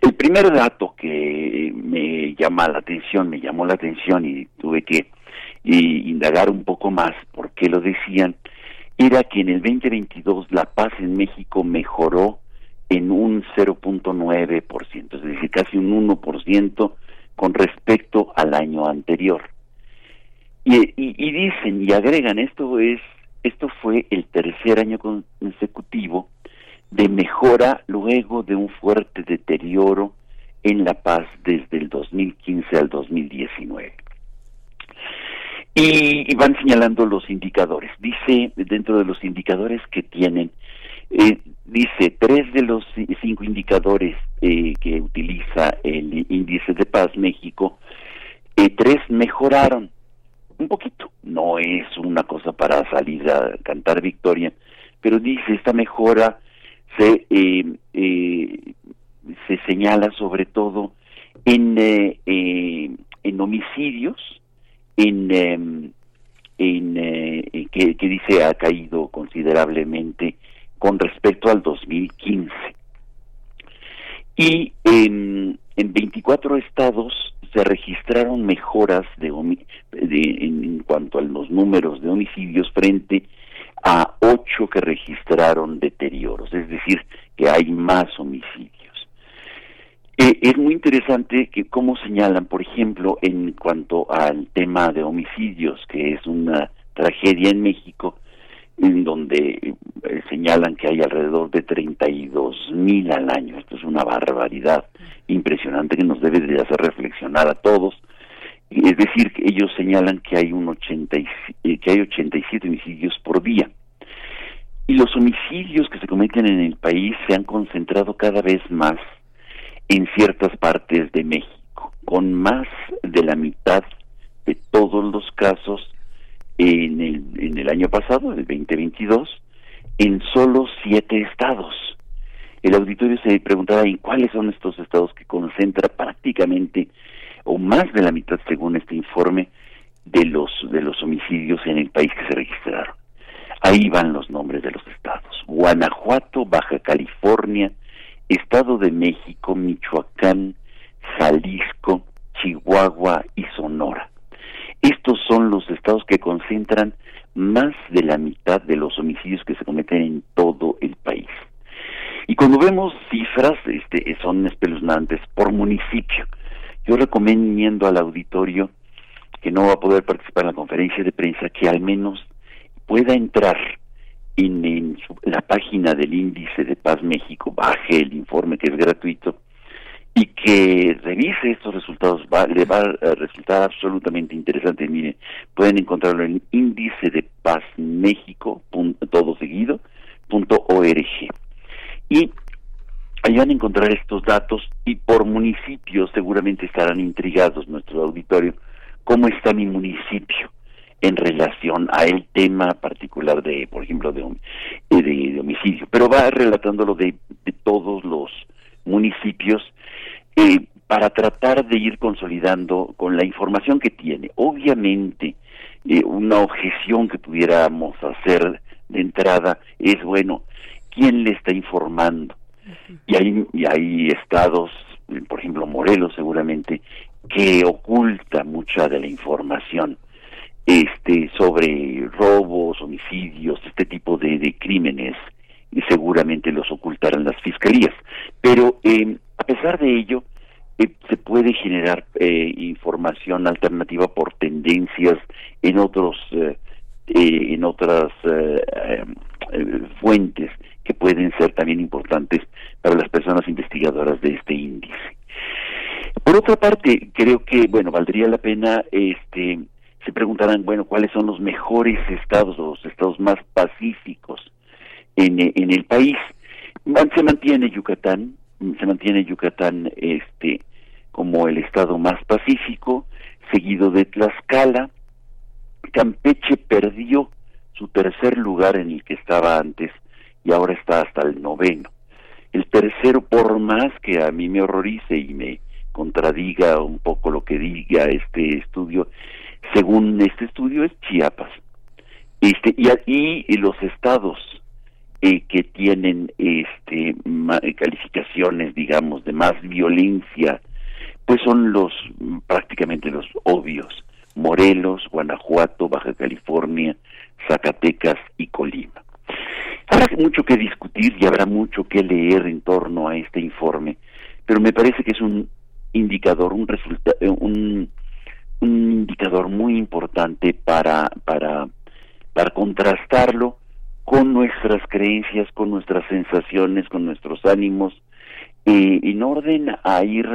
H: El primer dato que me llama la atención, me llamó la atención y tuve que indagar un poco más por qué lo decían, era que en el 2022 la paz en México mejoró en un 0.9%, es decir, casi un 1% con respecto al año anterior. Y, dicen y agregan esto es esto fue el tercer año consecutivo de mejora luego de un fuerte deterioro en la paz desde el 2015 al 2019. Y, y van señalando los indicadores. Dice dentro de los indicadores que tienen eh, dice, tres de los cinco indicadores eh, que utiliza el índice de paz México, eh, tres mejoraron un poquito. No es una cosa para salir a cantar victoria, pero dice esta mejora se eh, eh, se señala sobre todo en en homicidios en em, en que, que dice ha caído considerablemente con respecto al 2015 y en, en 24 estados se registraron mejoras de, en, cuanto a los números de homicidios frente a ocho que registraron deterioros, es decir, que hay más homicidios. Eh, es muy interesante que cómo señalan, por ejemplo, en cuanto al tema de homicidios, que es una tragedia en México, en donde eh, señalan que hay alrededor de 32 mil al año. Esto es una barbaridad impresionante que nos debe de hacer reflexionar a todos. Es decir, ellos señalan que hay un 80 eh, que hay 87 homicidios por día. Y los homicidios que se cometen en el país se han concentrado cada vez más en ciertas partes de México, con más de la mitad de todos los casos en el, en el año pasado, el 2022, en solo siete estados. El auditorio se preguntaba en cuáles son estos estados que concentra prácticamente o más de la mitad, según este informe, de los de los homicidios en el país que se registraron. Ahí van los nombres de los estados: Guanajuato, Baja California, Estado de México, Michoacán, Jalisco, Chihuahua y Sonora. Estos son los estados que concentran más de la mitad de los homicidios que se cometen en todo el país. Y cuando vemos cifras, este, son espeluznantes por municipio. Yo recomiendo al auditorio que no va a poder participar en la conferencia de prensa que al menos pueda entrar en, la página del índice de Paz México, baje el informe que es gratuito y que revise estos resultados, va, le va a resultar absolutamente interesante. Mire, pueden encontrarlo en índice de paz México, todo seguido, punto org. Y ahí van a encontrar estos datos y por municipio seguramente estarán intrigados nuestro auditorio, cómo está mi municipio en relación a el tema particular de, por ejemplo, de, eh, de, homicidio, pero va relatándolo de, de todos los municipios eh, para tratar de ir consolidando con la información que tiene. Obviamente, eh, una objeción que pudiéramos hacer de entrada es, bueno, ¿quién le está informando? Y hay, y hay estados, por ejemplo Morelos seguramente, que oculta mucha de la información este sobre robos, homicidios, este tipo de, de crímenes y seguramente los ocultarán las fiscalías. Pero eh, a pesar de ello, eh, se puede generar eh, información alternativa por tendencias en otros eh, en otras fuentes que pueden ser también importantes para las personas investigadoras de este índice. Por otra parte, creo que bueno valdría la pena este se preguntarán bueno cuáles son los mejores estados los estados más pacíficos en, en el país. Se mantiene Yucatán, se mantiene Yucatán este como el estado más pacífico, seguido de Tlaxcala. Campeche perdió su tercer lugar en el que estaba antes y ahora está hasta el noveno. El tercero, por más que a mí me horrorice y me contradiga un poco lo que diga este estudio, según este estudio es Chiapas. Este, y, y los estados eh, que tienen este calificaciones digamos de más violencia pues son los prácticamente los obvios Morelos, Guanajuato, Baja California, Zacatecas y Colima. Habrá mucho que discutir y habrá mucho que leer en torno a este informe, pero me parece que es un indicador, un resultado, un, un indicador muy importante para para contrastarlo con nuestras creencias, con nuestras sensaciones, con nuestros ánimos, eh, en orden a ir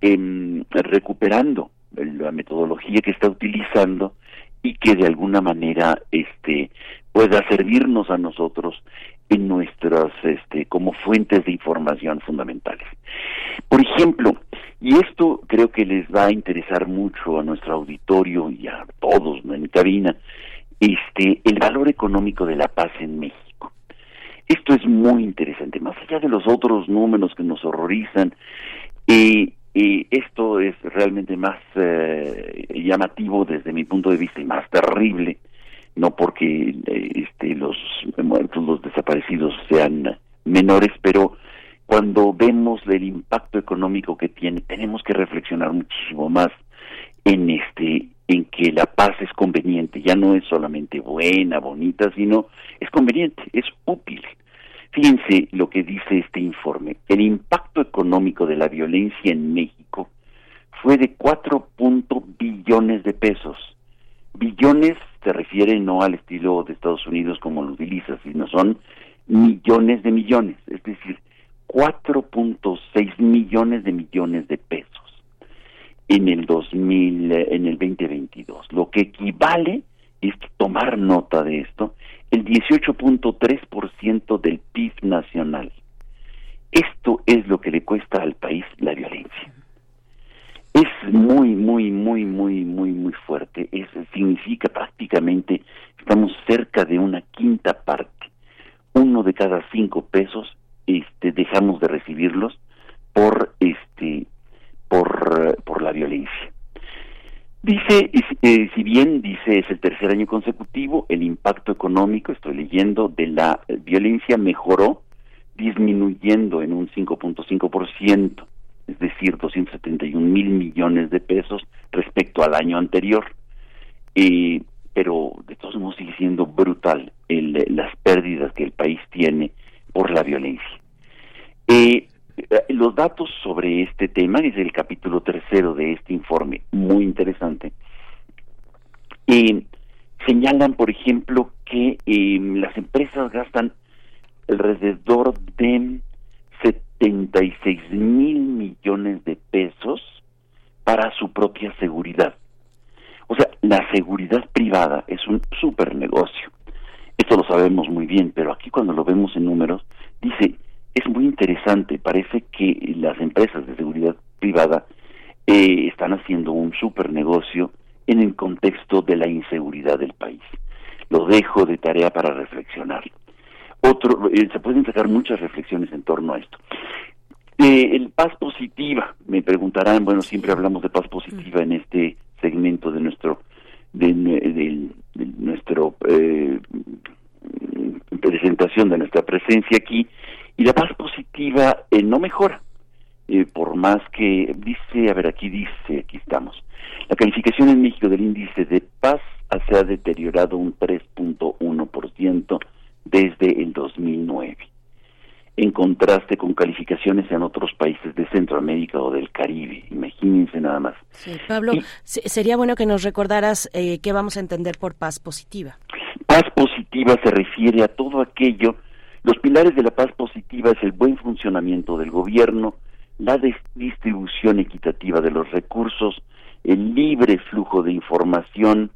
H: eh, recuperando la metodología que está utilizando y que de alguna manera este pueda servirnos a nosotros en nuestras este como fuentes de información fundamentales. Por ejemplo, y esto creo que les va a interesar mucho a nuestro auditorio y a todos en cabina, este, el valor económico de la paz en México. Esto es muy interesante, más allá de los otros números que nos horrorizan, y esto es realmente más eh, llamativo desde mi punto de vista y más terrible, no porque eh, este, los muertos, los desaparecidos sean menores, pero cuando vemos el impacto económico que tiene, tenemos que reflexionar muchísimo más en este en que la paz es conveniente, ya no es solamente buena, bonita, sino es conveniente, es útil. Fíjense lo que dice este informe. El impacto económico de la violencia en México fue de 4. billones de pesos. Billones se refiere no al estilo de Estados Unidos como lo utiliza, sino son millones de millones, es decir, 4.6 millones de millones de pesos en el 2000 en el 2022, lo que equivale es tomar nota de esto el 18.3% del PIB nacional. Esto es lo que le cuesta al país la violencia. Es muy, muy, muy, muy, muy, muy fuerte. Es, significa prácticamente, estamos cerca de una quinta parte. Uno de cada cinco pesos este, dejamos de recibirlos por, este, por, la violencia. Dice, eh, si bien dice es el tercer año consecutivo, el impacto económico, estoy leyendo, de la violencia mejoró, disminuyendo en un 5.5%, es decir, 271 mil millones de pesos respecto al año anterior. Eh, pero de todos modos sigue siendo brutal las pérdidas que el país tiene por la violencia. Eh, los datos sobre este tema, es el capítulo tercero de este informe, muy interesante, eh, señalan, por ejemplo, que eh, las empresas gastan alrededor de 76 mil millones de pesos para su propia seguridad. O sea, la seguridad privada es un super negocio. Esto lo sabemos muy bien, pero aquí cuando lo vemos en números, dice es muy interesante. Parece que las empresas de seguridad privada eh, están haciendo un super negocio en el contexto de la inseguridad del país. Lo dejo de tarea para reflexionar. Otro, eh, se pueden sacar muchas reflexiones en torno a esto. Eh, el paz positiva, me preguntarán, bueno, siempre hablamos de paz positiva en este segmento de nuestro de, de, de eh, presentación de nuestra presencia aquí y la paz positiva eh, no mejora, eh, por más que dice, a ver, aquí dice, aquí estamos, la calificación en México del índice de paz se ha deteriorado un 3.1% desde el 2009, en contraste con calificaciones en otros países de Centroamérica o del Caribe, imagínense nada más.
A: Sí, Pablo, sería bueno que nos recordaras eh, qué vamos a entender por paz positiva.
H: Paz positiva se refiere a todo aquello los pilares de la paz positiva es el buen funcionamiento del gobierno, la distribución equitativa de los recursos, el libre flujo de información,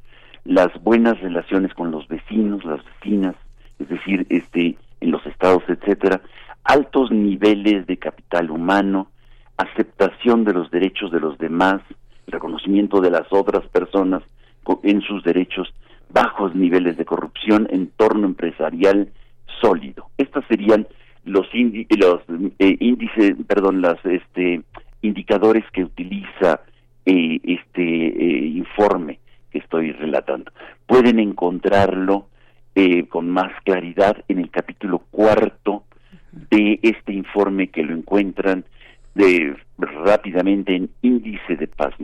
H: las buenas relaciones con los vecinos, las vecinas, es decir, este en los estados, etcétera, altos niveles de capital humano, aceptación de los derechos de los demás, reconocimiento de las otras personas en sus derechos, bajos niveles de corrupción, entorno empresarial sólido. Estos serían los, los eh, índices, perdón, las este, indicadores que utiliza eh, este eh, informe que estoy relatando. Pueden encontrarlo con más claridad en el capítulo cuarto de este informe que lo encuentran de, rápidamente en índice de paz.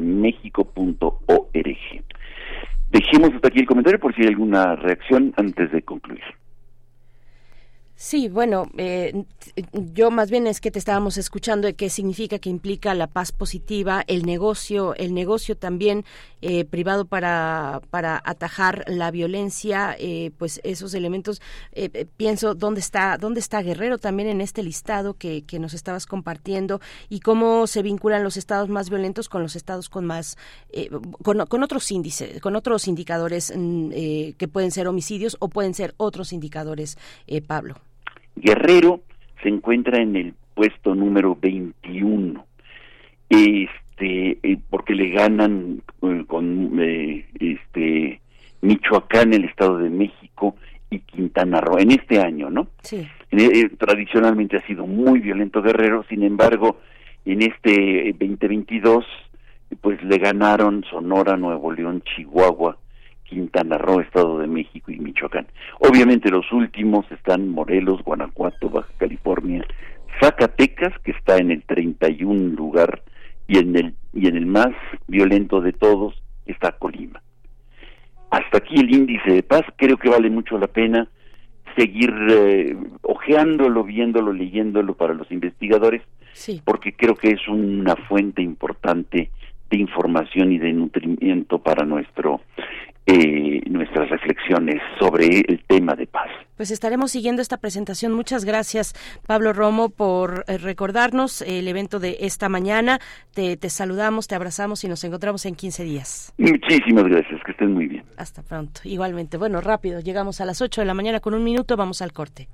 H: Dejemos hasta aquí el comentario por si hay alguna reacción antes de concluir.
A: Sí, bueno, eh, yo más bien es que te estábamos escuchando de qué significa que implica la paz positiva, el negocio, el negocio también eh, privado para, para atajar la violencia, eh, pues esos elementos, pienso dónde está, dónde está Guerrero también en este listado que, que nos estabas compartiendo y cómo se vinculan los estados más violentos con los estados con más, con, con, otros índices, con otros indicadores mm, que pueden ser homicidios o pueden ser otros indicadores, Pablo.
H: Guerrero se encuentra en el puesto número 21, este, eh, porque le ganan eh, con eh, este Michoacán, el Estado de México y Quintana Roo en este año, ¿no?
A: Sí.
H: Tradicionalmente ha sido muy violento Guerrero, sin embargo, en este 2022 pues le ganaron Sonora, Nuevo León, Chihuahua, Quintana Roo, Estado de México y Michoacán. Obviamente los últimos están Morelos, Guanajuato, Baja California, Zacatecas, que está en el 31 lugar, y en el, y en el más violento de todos está Colima. Hasta aquí el índice de paz, creo que vale mucho la pena seguir eh, ojeándolo, viéndolo, leyéndolo para los investigadores, porque creo que es una fuente importante de información y de nutrimiento para nuestro eh, nuestras reflexiones sobre el tema de paz.
A: Pues estaremos siguiendo esta presentación. Muchas gracias, Pablo Romo, por eh, recordarnos el evento de esta mañana. Te, te, saludamos, te abrazamos y nos encontramos en 15 días.
H: Muchísimas gracias, que estén muy bien.
A: Hasta pronto. Igualmente. Bueno, rápido, llegamos a las 8 de la mañana con un minuto, vamos al corte.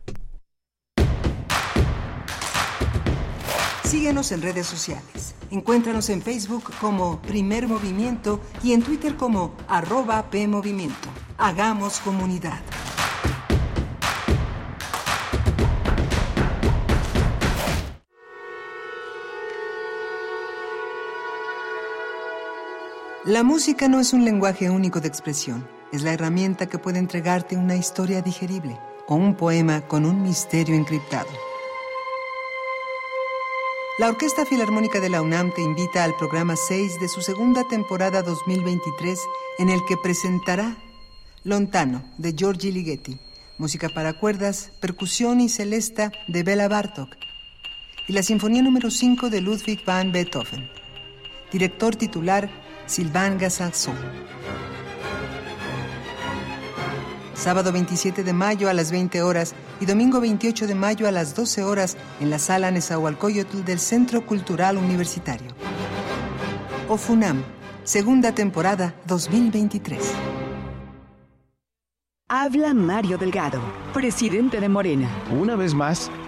G: Síguenos en redes sociales. Encuéntranos en Facebook como Primer Movimiento y en Twitter como arroba PMovimiento. Hagamos comunidad. La música no es un lenguaje único de expresión, es la herramienta que puede entregarte una historia digerible o un poema con un misterio encriptado. La Orquesta Filarmónica de la UNAM te invita al programa 6 de su segunda temporada 2023 en el que presentará Lontano de Giorgi Ligeti, música para cuerdas, percusión y celesta de Bela Bartok. Y la Sinfonía número 5 de Ludwig van Beethoven. Director titular Sylvain Gassaxon sábado 27 de mayo a las 20 horas y domingo 28 de mayo a las 12 horas en la sala Nezahualcóyotl del Centro Cultural Universitario. OFUNAM, segunda temporada 2023.
I: Habla Mario Delgado, presidente de Morena.
J: Una vez más,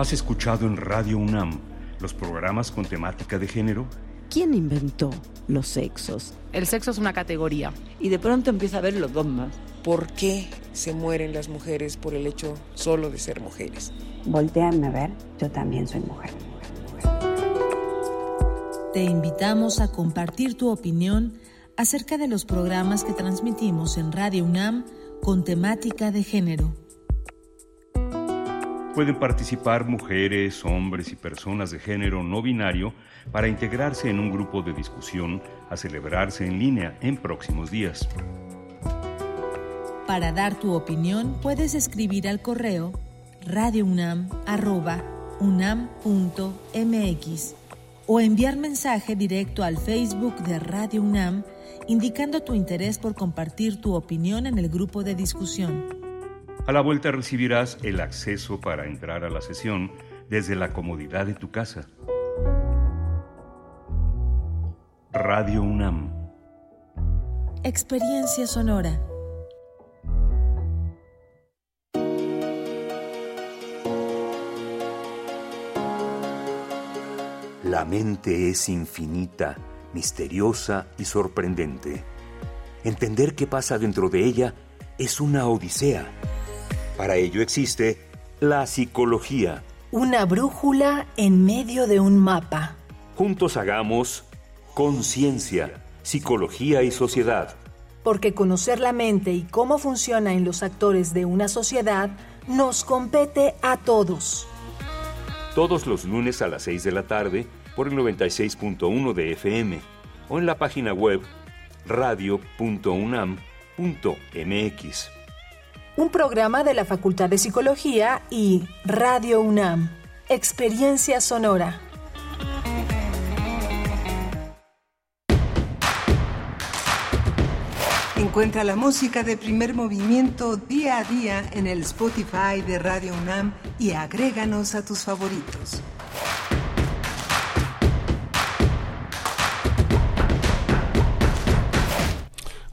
K: ¿Has escuchado en Radio UNAM los programas con temática de género?
L: ¿Quién inventó los sexos?
M: El sexo es una categoría.
L: Y de pronto empieza a ver los dogmas.
M: ¿Por qué se mueren las mujeres por el hecho solo de ser mujeres?
N: Voltéame a ver, yo también soy mujer.
O: Te invitamos a compartir tu opinión acerca de los programas que transmitimos en Radio UNAM con temática de género.
K: Pueden participar mujeres, hombres y personas de género no binario para integrarse en un grupo de discusión a celebrarse en línea en próximos días.
O: Para dar tu opinión puedes escribir al correo radiounam@unam.mx o enviar mensaje directo al Facebook de Radio UNAM indicando tu interés por compartir tu opinión en el grupo de discusión.
K: A la vuelta recibirás el acceso para entrar a la sesión desde la comodidad de tu casa. Radio UNAM.
O: Experiencia sonora.
C: La mente es infinita, misteriosa y sorprendente. Entender qué pasa dentro de ella es una odisea. Para ello existe la psicología.
O: Una brújula en medio de un mapa.
C: Juntos hagamos conciencia, psicología y sociedad.
O: porque conocer la mente y cómo funciona en los actores de una sociedad nos compete a todos.
C: Todos los lunes a las 6 de la tarde por el 96.1 de FM o en la página web radio.unam.mx.
O: Un programa de la Facultad de Psicología y Radio UNAM. Experiencia sonora.
G: Encuentra la música de primer movimiento día a día en el Spotify de Radio UNAM y agréganos a tus favoritos.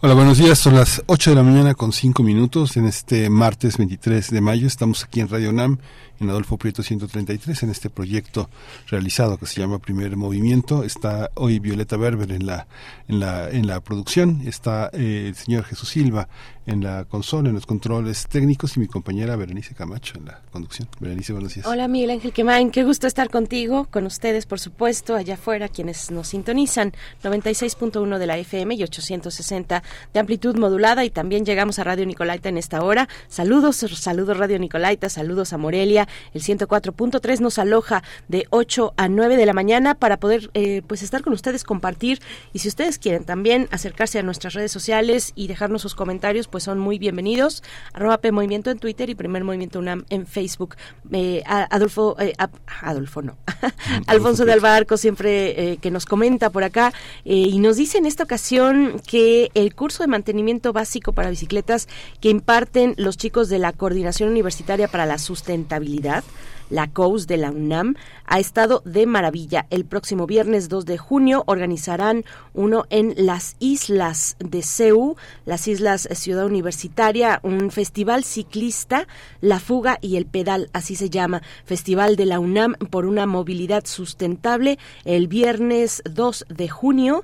B: Hola, buenos días. Son las 8 de la mañana con 5 minutos en este martes 23 de mayo. Estamos aquí en Radio UNAM en Adolfo Prieto 133 en este proyecto realizado que se llama Primer Movimiento. Está hoy Violeta Berber en la en la en la producción, está eh, el señor Jesús Silva en la consola, en los controles técnicos y mi compañera Berenice Camacho en la conducción. Berenice, buenos días.
A: Hola Miguel Ángel Quemain, qué gusto estar contigo, con ustedes por supuesto, allá afuera quienes nos sintonizan 96.1 de la FM y 860 de amplitud modulada y también llegamos a Radio Nicolaita en esta hora. Saludos, saludos Radio Nicolaita, saludos a Morelia el 104.3 nos aloja de 8 a 9 de la mañana para poder eh, pues estar con ustedes, compartir y si ustedes quieren también acercarse a nuestras redes sociales y dejarnos sus comentarios, pues son muy bienvenidos. Arroba P Movimiento en Twitter y Primer Movimiento UNAM en Facebook. Eh, Adolfo, eh, Adolfo no, [laughs] Alfonso de Albarco siempre que nos comenta por acá y nos dice en esta ocasión que el curso de mantenimiento básico para bicicletas que imparten los chicos de la Coordinación Universitaria para la Sustentabilidad la COUS de la UNAM, ha estado de maravilla. El próximo viernes 2 de junio organizarán uno en las islas de CEU, las islas Ciudad Universitaria, un festival ciclista, La Fuga y el Pedal, así se llama, Festival de la UNAM por una movilidad sustentable, el viernes 2 de junio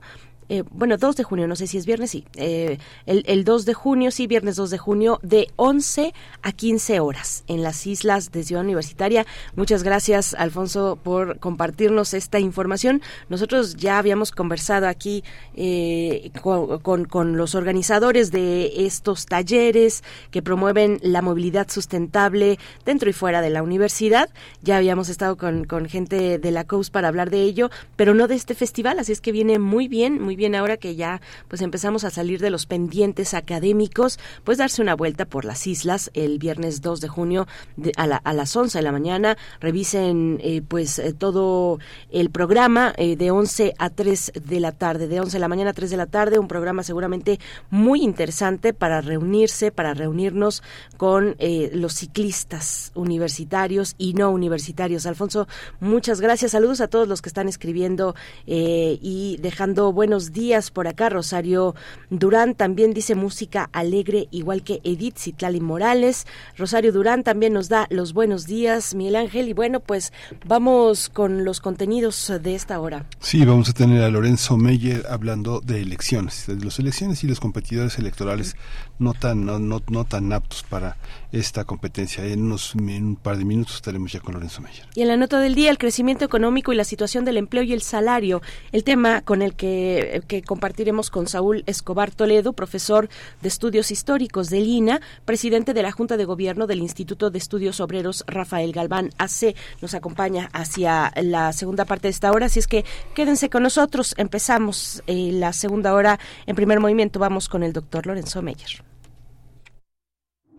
A: eh, bueno, 2 de junio, no sé si es viernes, sí, eh, el, el, 2 de junio, sí, viernes 2 de junio, de 11 a 15 horas en las islas de Ciudad Universitaria. Muchas gracias, Alfonso, por compartirnos esta información. Nosotros ya habíamos conversado aquí eh, con, los organizadores de estos talleres que promueven la movilidad sustentable dentro y fuera de la universidad. Ya habíamos estado con, con gente de la COUS para hablar de ello, pero no de este festival, así es que viene muy bien, muy bien ahora que ya pues empezamos a salir de los pendientes académicos, pues darse una vuelta por las islas el viernes 2 de junio a, a, las 11 de la mañana. Revisen eh, pues eh, todo el programa eh, de 11 a 3 de la tarde, de 11 de la mañana a 3 de la tarde, un programa seguramente muy interesante para reunirse, para reunirnos con los ciclistas universitarios y no universitarios. Alfonso, muchas gracias. Saludos a todos los que están escribiendo y dejando buenos días por acá. Rosario Durán también dice música alegre, igual que Edith Citlali Morales. Rosario Durán también nos da los buenos días, Miguel Ángel. Y bueno, pues vamos con los contenidos de esta hora.
B: Sí, vamos a tener a Lorenzo Meyer hablando de elecciones, de las elecciones y los competidores electorales no tan, no, no, no tan aptos para esta competencia. En, unos, un par de minutos estaremos ya con Lorenzo Meyer.
A: Y en la nota del día, el crecimiento económico y la situación del empleo y el salario, el tema con el que, que compartiremos con Saúl Escobar Toledo, profesor de estudios históricos del INA, presidente de la Junta de Gobierno del Instituto de Estudios Obreros Rafael Galván AC, nos acompaña hacia la segunda parte de esta hora, así es que quédense con nosotros. Empezamos eh, la segunda hora en primer movimiento. Vamos con el doctor Lorenzo Meyer.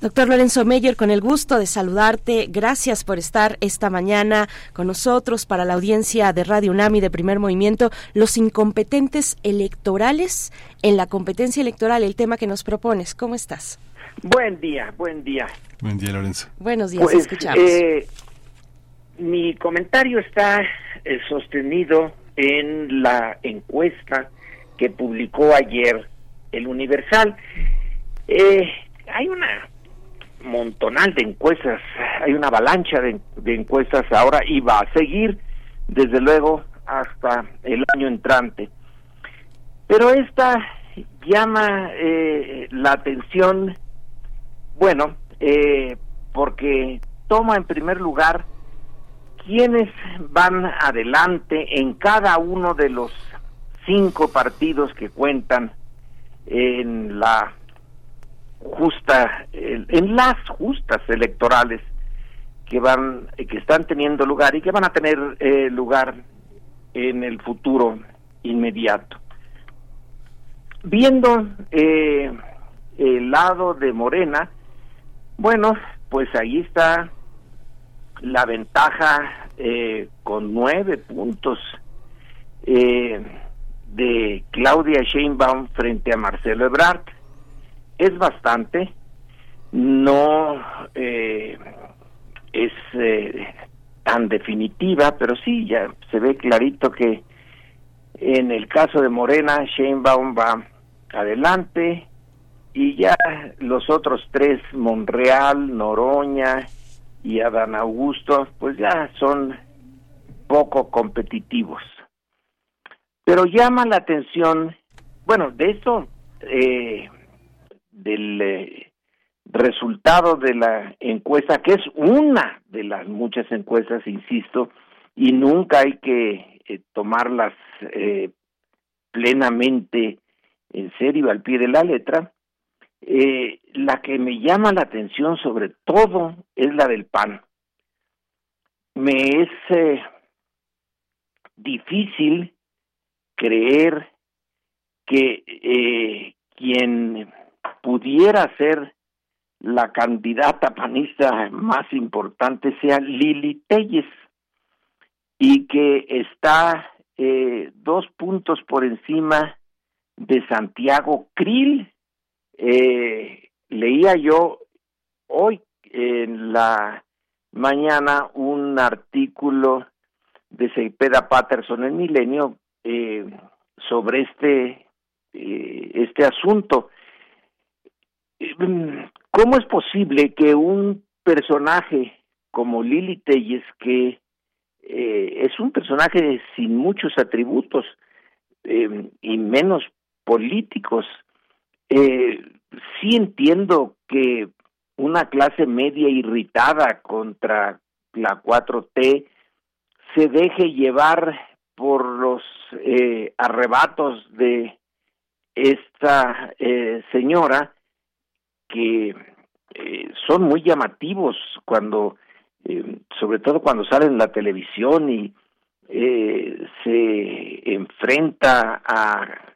A: Doctor Lorenzo Meyer, con el gusto de saludarte. Gracias por estar esta mañana con nosotros para la audiencia de Radio UNAMI de Primer Movimiento. Los incompetentes electorales en la competencia electoral, el tema que nos propones. ¿Cómo estás?
P: Buen día, buen día.
B: Buen día, Lorenzo.
A: Buenos días, pues, escuchamos. Eh,
P: mi comentario está eh, sostenido en la encuesta que publicó ayer el Universal. Eh, hay una montonal de encuestas, hay una avalancha de, encuestas ahora y va a seguir desde luego hasta el año entrante. Pero esta llama eh, la atención, bueno, eh, porque toma en primer lugar quienes van adelante en cada uno de los cinco partidos que cuentan en la justa en las justas electorales que van que están teniendo lugar y que van a tener eh, lugar en el futuro inmediato. Viendo eh, el lado de Morena bueno pues ahí está la ventaja eh, con nueve puntos eh, de Claudia Sheinbaum frente a Marcelo Ebrard es bastante no eh, es tan definitiva pero sí ya se ve clarito que en el caso de Morena Sheinbaum va adelante y ya los otros tres Monreal Noroña y Adán Augusto, pues ya son poco competitivos. Pero llama la atención, bueno, de esto, eh, del eh, resultado de la encuesta, que es una de las muchas encuestas, insisto, y nunca hay que eh, tomarlas plenamente en serio al pie de la letra, eh, la que me llama la atención sobre todo es la del pan. Me es eh, difícil creer que eh, quien pudiera ser la candidata panista más importante sea Lili Telles y que está dos puntos por encima de Santiago Krill, eh, leía yo hoy en la mañana un artículo de Seipeda Patterson en Milenio eh, sobre este eh, este asunto. ¿Cómo es posible que un personaje como Lili Telles, que es un personaje sin muchos atributos y menos políticos, eh, sí entiendo que una clase media irritada contra la 4T se deje llevar por los eh, arrebatos de esta eh, señora que eh, son muy llamativos cuando eh, sobre todo cuando sale en la televisión y se enfrenta a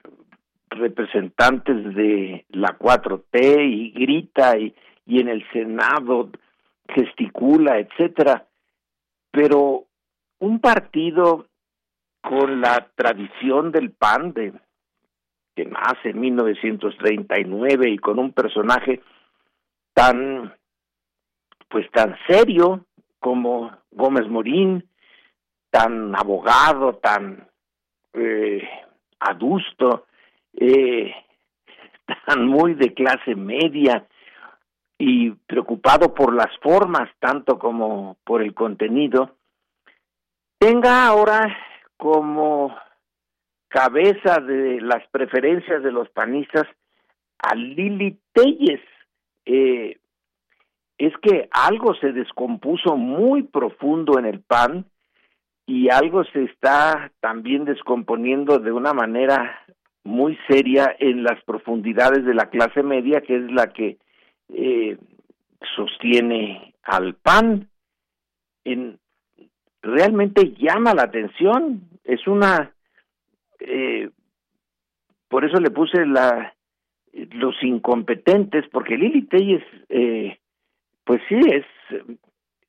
P: representantes de la 4T y grita y, y en el Senado gesticula, etcétera. Pero un partido con la tradición del PAN de que nace en 1939 y con un personaje tan pues tan serio como Gómez Morín, tan abogado, tan eh, adusto, eh, [laughs] tan muy de clase media y preocupado por las formas tanto como por el contenido, tenga ahora como cabeza de las preferencias de los panistas a Lili Telles. Eh, es que algo se descompuso muy profundo en el PAN y algo se está también descomponiendo de una manera muy seria en las profundidades de la clase media, que es la que eh, sostiene al PAN. En, realmente llama la atención, es una... Eh, por eso le puse la los incompetentes, porque Lili Telles, eh, pues sí, es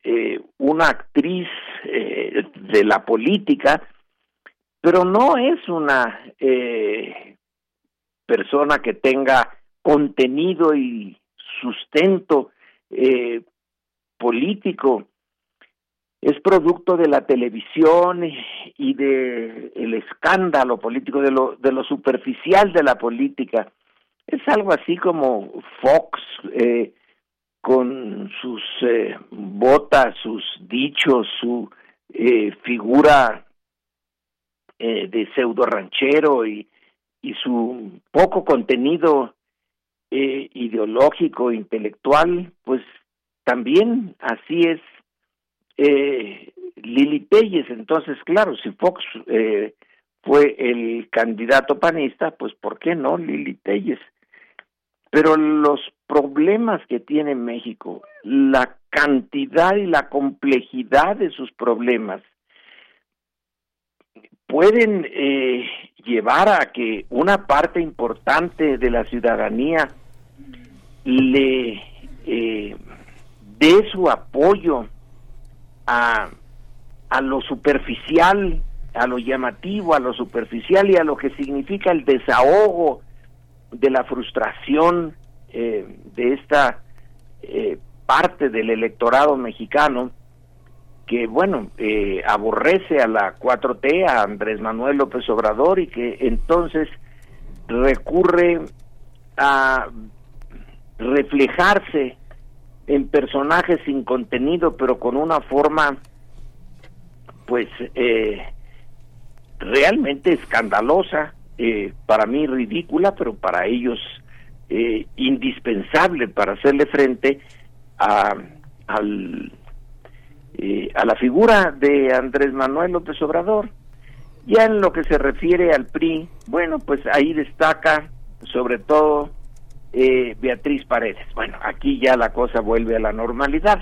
P: eh, una actriz eh, de la política, pero no es una eh, persona que tenga contenido y sustento eh, político es producto de la televisión y de el escándalo político de lo de lo superficial de la política. Es algo así como Fox eh, con sus eh, botas sus dichos su eh, figura eh, de pseudo ranchero y, y su poco contenido eh, ideológico, intelectual, pues también así es eh, Lili Telles. Entonces, claro, si Fox eh, fue el candidato panista, pues ¿por qué no Lili Telles? Pero los problemas que tiene México, la cantidad y la complejidad de sus problemas, pueden eh, llevar a que una parte importante de la ciudadanía le eh, dé su apoyo a, a lo superficial, a lo llamativo, a lo superficial y a lo que significa el desahogo de la frustración eh, de esta eh, parte del electorado mexicano que, bueno, eh, aborrece a la 4T, a Andrés Manuel López Obrador y que entonces recurre a reflejarse en personajes sin contenido, pero con una forma, pues, eh, realmente escandalosa, eh, para mí ridícula, pero para ellos eh, indispensable para hacerle frente a, al, eh, a la figura de Andrés Manuel López Obrador. Ya en lo que se refiere al PRI, bueno, pues ahí destaca sobre todo eh, Beatriz Paredes. Bueno, aquí ya la cosa vuelve a la normalidad.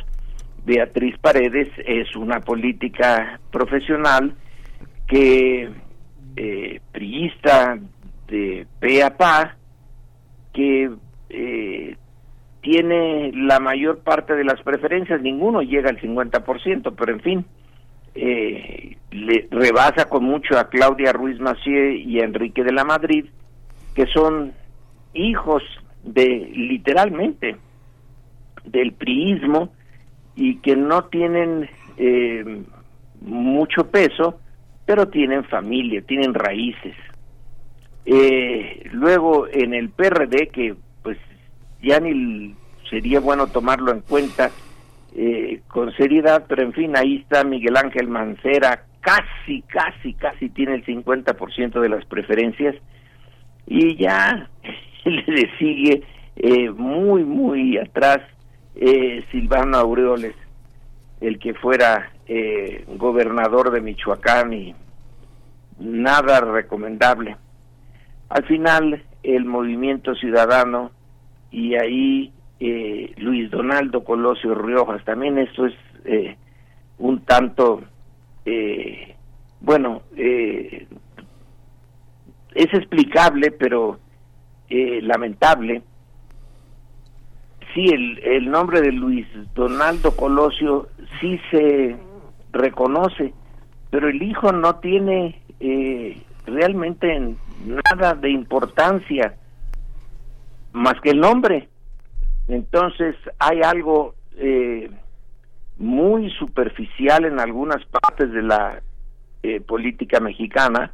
P: Beatriz Paredes es una política profesional que eh, priista de pe a que eh, tiene la mayor parte de las preferencias, ninguno llega al 50%, pero en fin, eh, le rebasa con mucho a Claudia Ruiz Macié y a Enrique de la Madrid, que son hijos de literalmente del priismo y que no tienen eh, mucho peso, pero tienen familia, tienen raíces. Eh, luego en el PRD, que pues ya ni sería bueno tomarlo en cuenta eh, con seriedad, pero en fin, ahí está Miguel Ángel Mancera, casi, casi, casi tiene el 50% de las preferencias y ya le sigue eh, muy, muy atrás eh, Silvano Aureoles, el que fuera eh, gobernador de Michoacán y nada recomendable. Al final, el movimiento ciudadano y ahí eh, Luis Donaldo Colosio Riojas, también esto es eh, un tanto, eh, bueno, eh, es explicable, pero eh, lamentable. Sí, el, el nombre de Luis Donaldo Colosio sí se reconoce, pero el hijo no tiene eh, realmente nada de importancia más que el nombre. Entonces hay algo eh, muy superficial en algunas partes de la eh, política mexicana,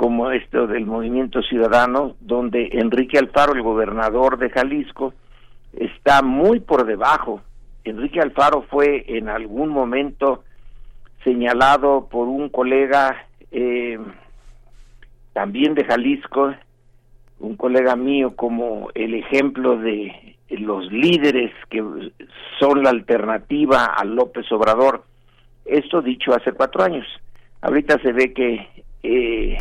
P: como esto del movimiento ciudadano, donde Enrique Alfaro, el gobernador de Jalisco, está muy por debajo. Enrique Alfaro fue en algún momento señalado por un colega eh, también de Jalisco, un colega mío como el ejemplo de los líderes que son la alternativa a López Obrador. Esto dicho hace cuatro años. Ahorita se ve que eh,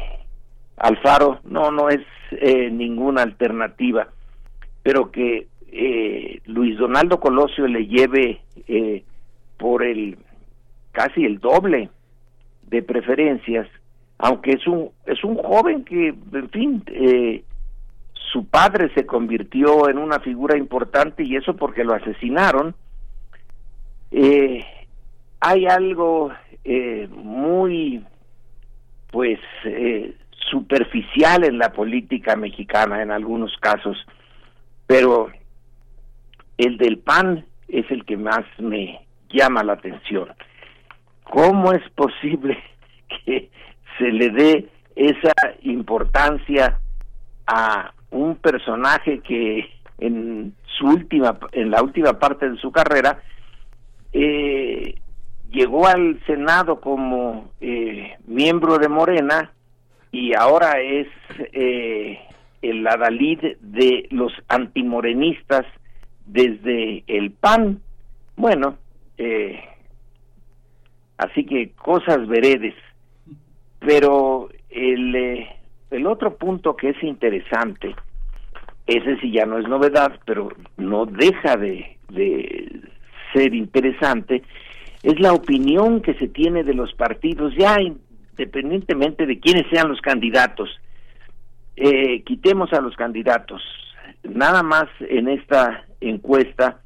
P: Alfaro no, no es eh, ninguna alternativa, pero que eh, Luis Donaldo Colosio le lleve eh, por el casi el doble de preferencias, aunque es un es un joven que, en fin, eh, su padre se convirtió en una figura importante y eso porque lo asesinaron. Eh, hay algo eh, muy, pues, eh, superficial en la política mexicana en algunos casos, pero el del PAN es el que más me llama la atención. ¿Cómo es posible [laughs] que se le dé esa importancia a un personaje que en su última en la última parte de su carrera eh, llegó al Senado como eh, miembro de Morena y ahora es eh, el adalid de los antimorenistas desde el PAN. Bueno, eh, así que cosas veredes. Pero el, eh, el otro punto que es interesante, ese sí ya no es novedad, pero no deja de, de ser interesante, es la opinión que se tiene de los partidos, ya independientemente de quiénes sean los candidatos. Eh, quitemos a los candidatos. Nada más en esta encuesta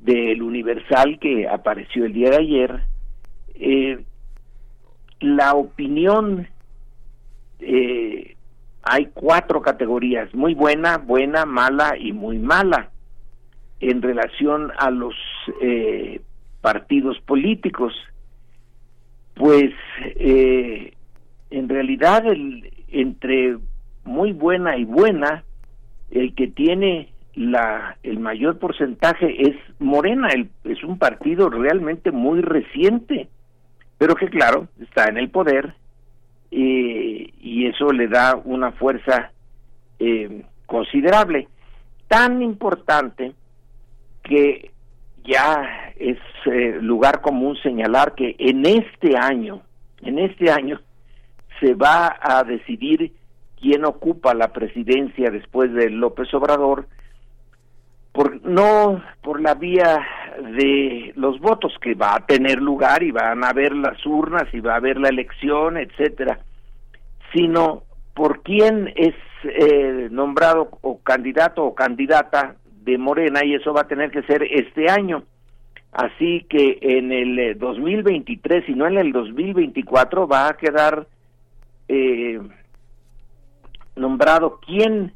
P: del Universal que apareció el día de ayer, eh, la opinión, eh, hay cuatro categorías, muy buena, buena, mala y muy mala, en relación a los eh, partidos políticos. Pues eh, en realidad el, entre muy buena y buena, el que tiene la el mayor porcentaje es Morena, el, es un partido realmente muy reciente, pero que claro, está en el poder eh, y eso le da una fuerza eh, considerable, tan importante que ya es eh, lugar común señalar que en este año, en este año se va a decidir quién ocupa la presidencia después de López Obrador, por, no por la vía de los votos que va a tener lugar y van a haber las urnas y va a haber la elección, etcétera, sino por quién es eh, nombrado o candidato o candidata de Morena y eso va a tener que ser este año. Así que en el 2023 y no en el 2024 va a quedar eh, nombrado quién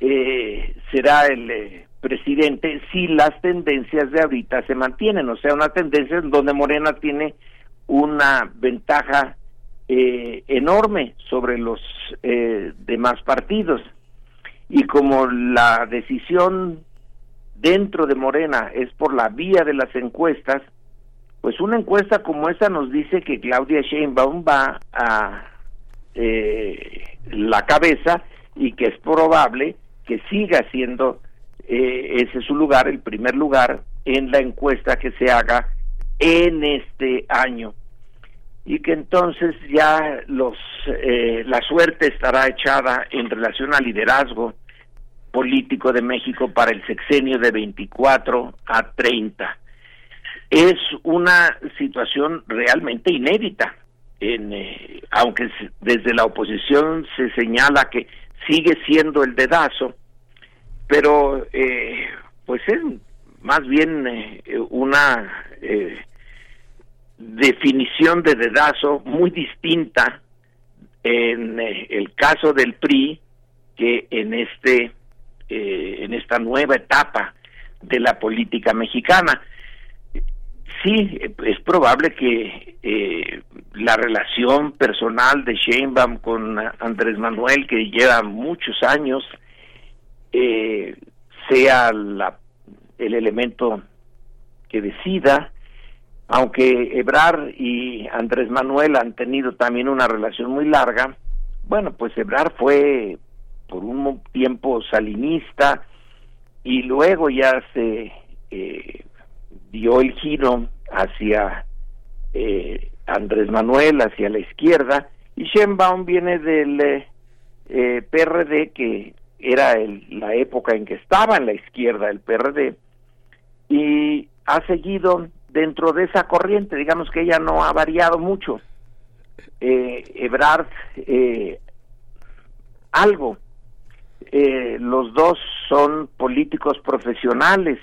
P: eh, será el eh, presidente si las tendencias de ahorita se mantienen, o sea, una tendencia en donde Morena tiene una ventaja eh, enorme sobre los eh, demás partidos. Y como la decisión dentro de Morena es por la vía de las encuestas, pues una encuesta como esta nos dice que Claudia Sheinbaum va a eh, la cabeza y que es probable que siga siendo eh, ese su lugar, el primer lugar en la encuesta que se haga en este año. Y que entonces ya los eh, la suerte estará echada en relación al liderazgo político de México para el sexenio de 24 a 30. Es una situación realmente inédita, eh, aunque desde la oposición se señala que sigue siendo el dedazo, pero eh, pues es más bien eh, una eh, definición de dedazo muy distinta en el caso del PRI que en este eh, en esta nueva etapa de la política mexicana. Sí es probable que eh, la relación personal de Sheinbaum con Andrés Manuel que lleva muchos años eh, sea la, el elemento que decida aunque Ebrar y Andrés Manuel han tenido también una relación muy larga, bueno, pues Ebrar fue por un tiempo salinista y luego ya se eh, dio el giro hacia eh, Andrés Manuel, hacia la izquierda, y Sheinbaum viene del eh, eh PRD, que era el, la época en que estaba en la izquierda el PRD, y ha seguido dentro de esa corriente, digamos que ella no ha variado mucho. Eh, Ebrard, eh, algo. Eh, los dos son políticos profesionales.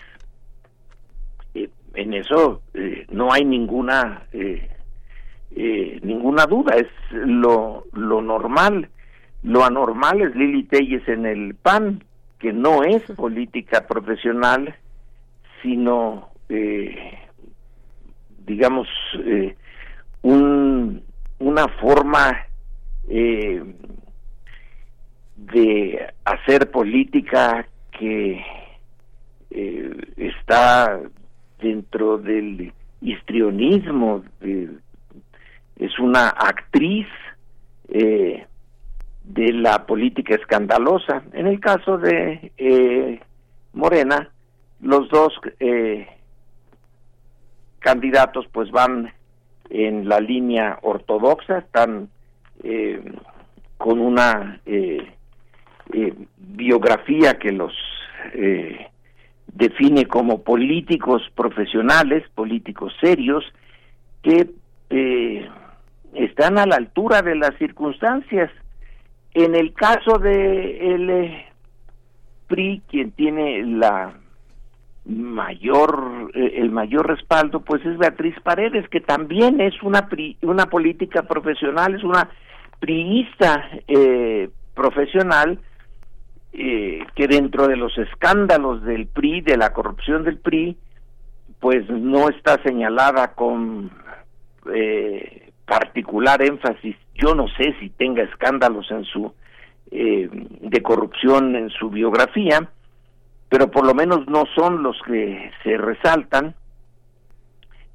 P: Eh, en eso eh, no hay ninguna eh, eh, ninguna duda, es lo, lo normal. Lo anormal es Lili Telles en el PAN, que no es política profesional, sino eh, digamos, eh, un, una forma eh, de hacer política que eh, está dentro del histrionismo, es una actriz, eh, de la política escandalosa. En el caso de eh, Morena, los dos eh, candidatos pues van en la línea ortodoxa, están eh, con una eh, eh, biografía que los eh, define como políticos profesionales, políticos serios, que eh, están a la altura de las circunstancias. En el caso de el eh, PRI, quien tiene la mayor eh, el mayor respaldo pues es Beatriz Paredes que también es una pri- una política profesional es una priista profesional eh, que dentro de los escándalos del PRI de la corrupción del PRI pues no está señalada con eh, particular énfasis yo no sé si tenga escándalos en su eh, de corrupción en su biografía pero por lo menos no son los que se resaltan.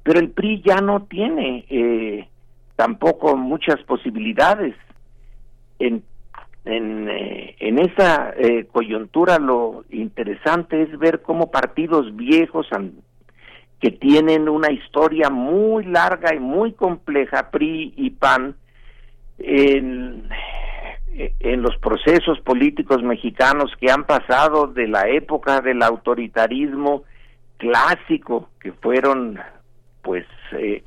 P: Pero el PRI ya no tiene eh, tampoco muchas posibilidades. En, en, eh, esa eh, coyuntura lo interesante es ver cómo partidos viejos que tienen una historia muy larga y muy compleja, PRI y PAN, en, en los procesos políticos mexicanos que han pasado de la época del autoritarismo clásico, que fueron pues eh,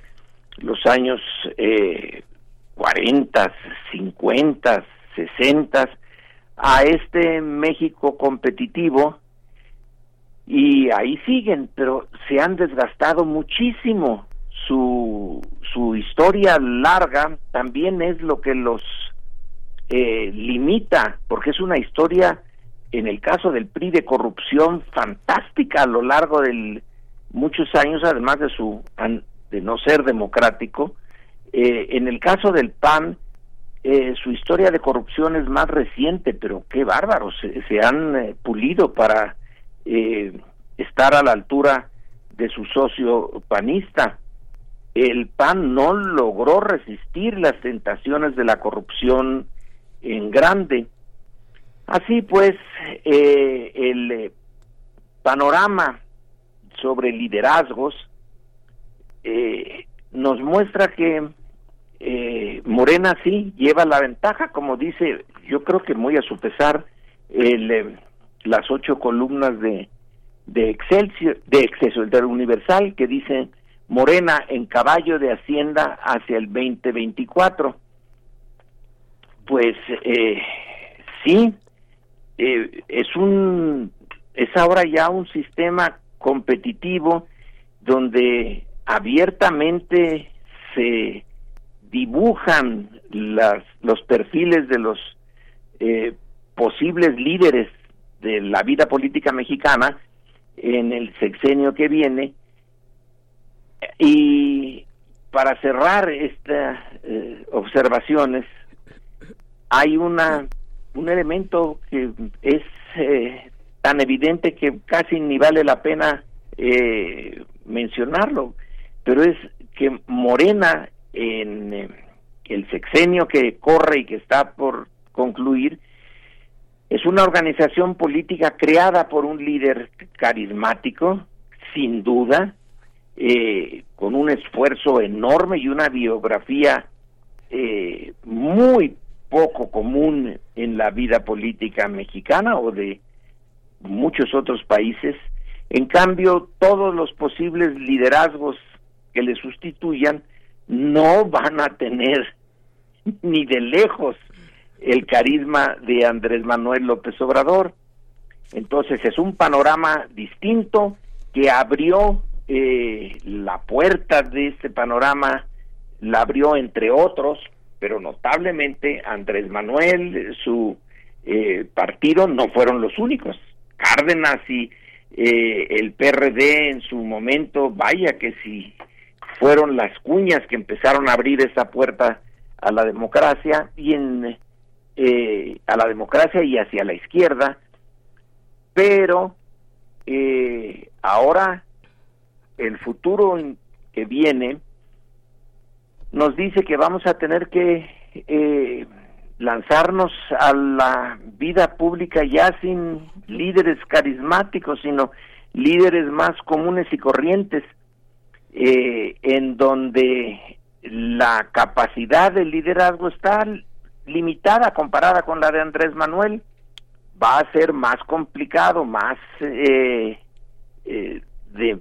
P: los años eh, 40, 50, 60, a este México competitivo y ahí siguen, pero se han desgastado muchísimo. Su, su historia larga también es lo que los eh, limita, porque es una historia, en el caso del PRI, de corrupción fantástica a lo largo de muchos años, además de su de no ser democrático. Eh, en el caso del PAN, eh, su historia de corrupción es más reciente, pero qué bárbaros, se, han eh, pulido para eh, estar a la altura de su socio panista. El PAN no logró resistir las tentaciones de la corrupción en grande. Así pues, el panorama sobre liderazgos nos muestra que eh, Morena sí lleva la ventaja, como dice, yo creo que muy a su pesar, el, eh, las ocho columnas de, de de Excelsior, del Universal, que dice Morena en caballo de Hacienda hacia el 2024. Pues eh, sí, eh, es un es ahora ya un sistema competitivo donde abiertamente se dibujan las, los perfiles de los eh, posibles líderes de la vida política mexicana en el sexenio que viene. Y para cerrar estas eh, observaciones hay una un elemento que es eh, tan evidente que casi ni vale la pena eh, mencionarlo, pero es que Morena en eh, el sexenio que corre y que está por concluir es una organización política creada por un líder carismático, sin duda, eh, con un esfuerzo enorme y una biografía eh, muy poco común en la vida política mexicana o de muchos otros países. En cambio, todos los posibles liderazgos que le sustituyan no van a tener ni de lejos el carisma de Andrés Manuel López Obrador. Entonces es un panorama distinto que abrió eh, la puerta de este panorama, la abrió entre otros, pero notablemente Andrés Manuel, su eh, partido no fueron los únicos. Cárdenas y eh, el PRD en su momento, vaya que si fueron las cuñas que empezaron a abrir esa puerta a la democracia y eh, a la democracia y hacia la izquierda, pero eh, ahora el futuro que viene nos dice que vamos a tener que eh, lanzarnos a la vida pública ya sin líderes carismáticos, sino líderes más comunes y corrientes, eh, en donde la capacidad de liderazgo está limitada comparada con la de Andrés Manuel, va a ser más complicado, más eh, eh, de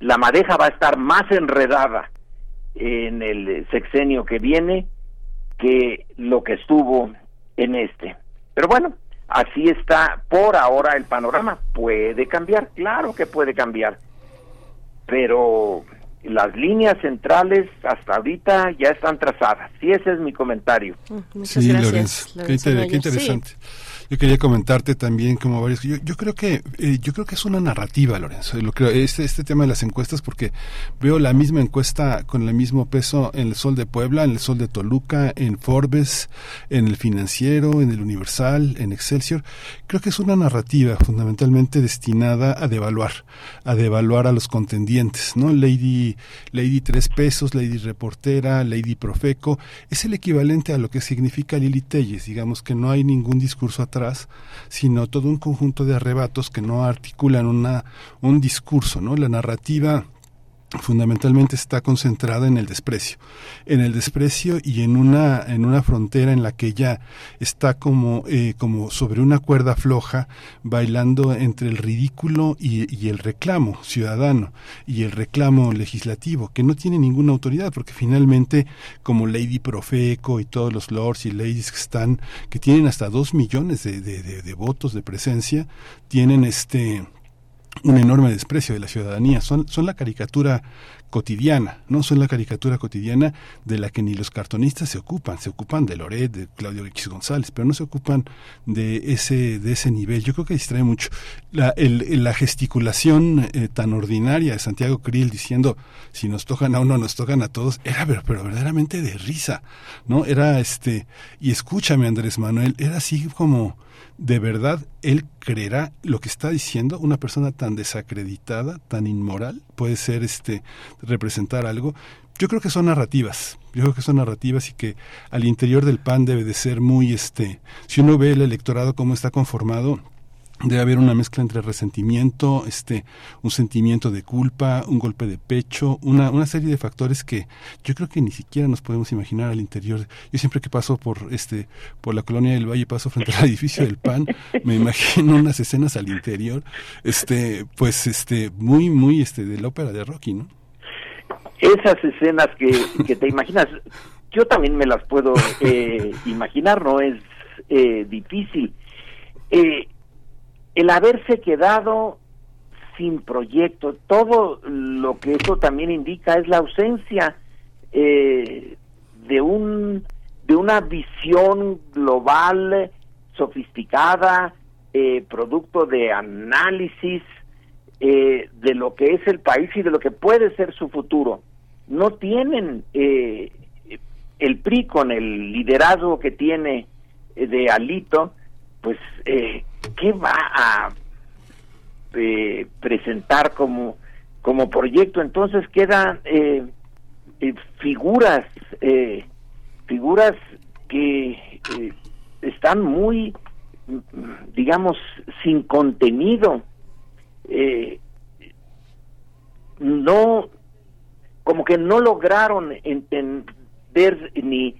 P: la madeja va a estar más enredada en el sexenio que viene que lo que estuvo en este. Pero bueno, así está por ahora el panorama. Puede cambiar, claro que puede cambiar. Pero las líneas centrales hasta ahorita ya están trazadas. Sí, ese es mi comentario.
B: Mm, sí, Lorenzo, qué, interesante. Yo quería comentarte también como varios. Yo, yo creo que eh, yo creo que es una narrativa, Lorenzo. Lo creo este este tema de las encuestas porque veo la misma encuesta con el mismo peso en el Sol de Puebla, en el Sol de Toluca, en Forbes, en el Financiero, en el Universal, en Excelsior. Creo que es una narrativa fundamentalmente destinada a devaluar, a devaluar a los contendientes, ¿no? Lady Lady tres pesos, Lady reportera, Lady profeco, es el equivalente a lo que significa Lili Telles. Digamos que no hay ningún discurso atrás, sino todo un conjunto de arrebatos que no articulan una, un discurso, ¿no? La narrativa fundamentalmente está concentrada en el desprecio, en el desprecio y en una en una frontera en la que ella está como eh, como sobre una cuerda floja bailando entre el ridículo y, el reclamo ciudadano y el reclamo legislativo que no tiene ninguna autoridad porque finalmente como Lady Profeco y todos los lords y ladies que están que tienen hasta dos millones de, de, de, de votos de presencia tienen este un enorme desprecio de la ciudadanía. Son, son la caricatura cotidiana, no son la caricatura cotidiana de la que ni los cartonistas se ocupan, se ocupan de Loret, de Claudio X González, pero no se ocupan de ese, de ese nivel. Yo creo que distrae mucho. La, el, la gesticulación eh, tan ordinaria de Santiago Krill diciendo si nos tocan a uno, nos tocan a todos, era pero, pero verdaderamente de risa, ¿no? Era este, y escúchame Andrés Manuel, era así como ¿De verdad él creerá lo que está diciendo? Una persona tan desacreditada, tan inmoral, puede ser este representar algo. Yo creo que son narrativas. Yo creo que son narrativas y que al interior del PAN debe de ser muy este, si uno ve el electorado cómo está conformado, debe haber una mezcla entre resentimiento, este, un sentimiento de culpa, un golpe de pecho, una, una serie de factores que yo creo que ni siquiera nos podemos imaginar al interior. Yo siempre que paso por este, por la colonia del Valle, paso frente al [laughs] edificio del PAN, me imagino unas escenas al interior, este, pues este, muy, muy este, de la ópera de Rocky, ¿no?
P: Esas escenas que, que te imaginas, yo también me las puedo eh, imaginar, no es eh, difícil. Eh, el haberse quedado sin proyecto, todo lo que eso también indica es la ausencia eh, de un de una visión global sofisticada, eh, producto de análisis eh, de lo que es el país y de lo que puede ser su futuro. No tienen el PRI con el liderazgo que tiene de Alito, pues eh, qué va a eh, presentar como como proyecto entonces quedan eh, eh, figuras figuras que están muy digamos sin contenido. No como que no lograron entender ni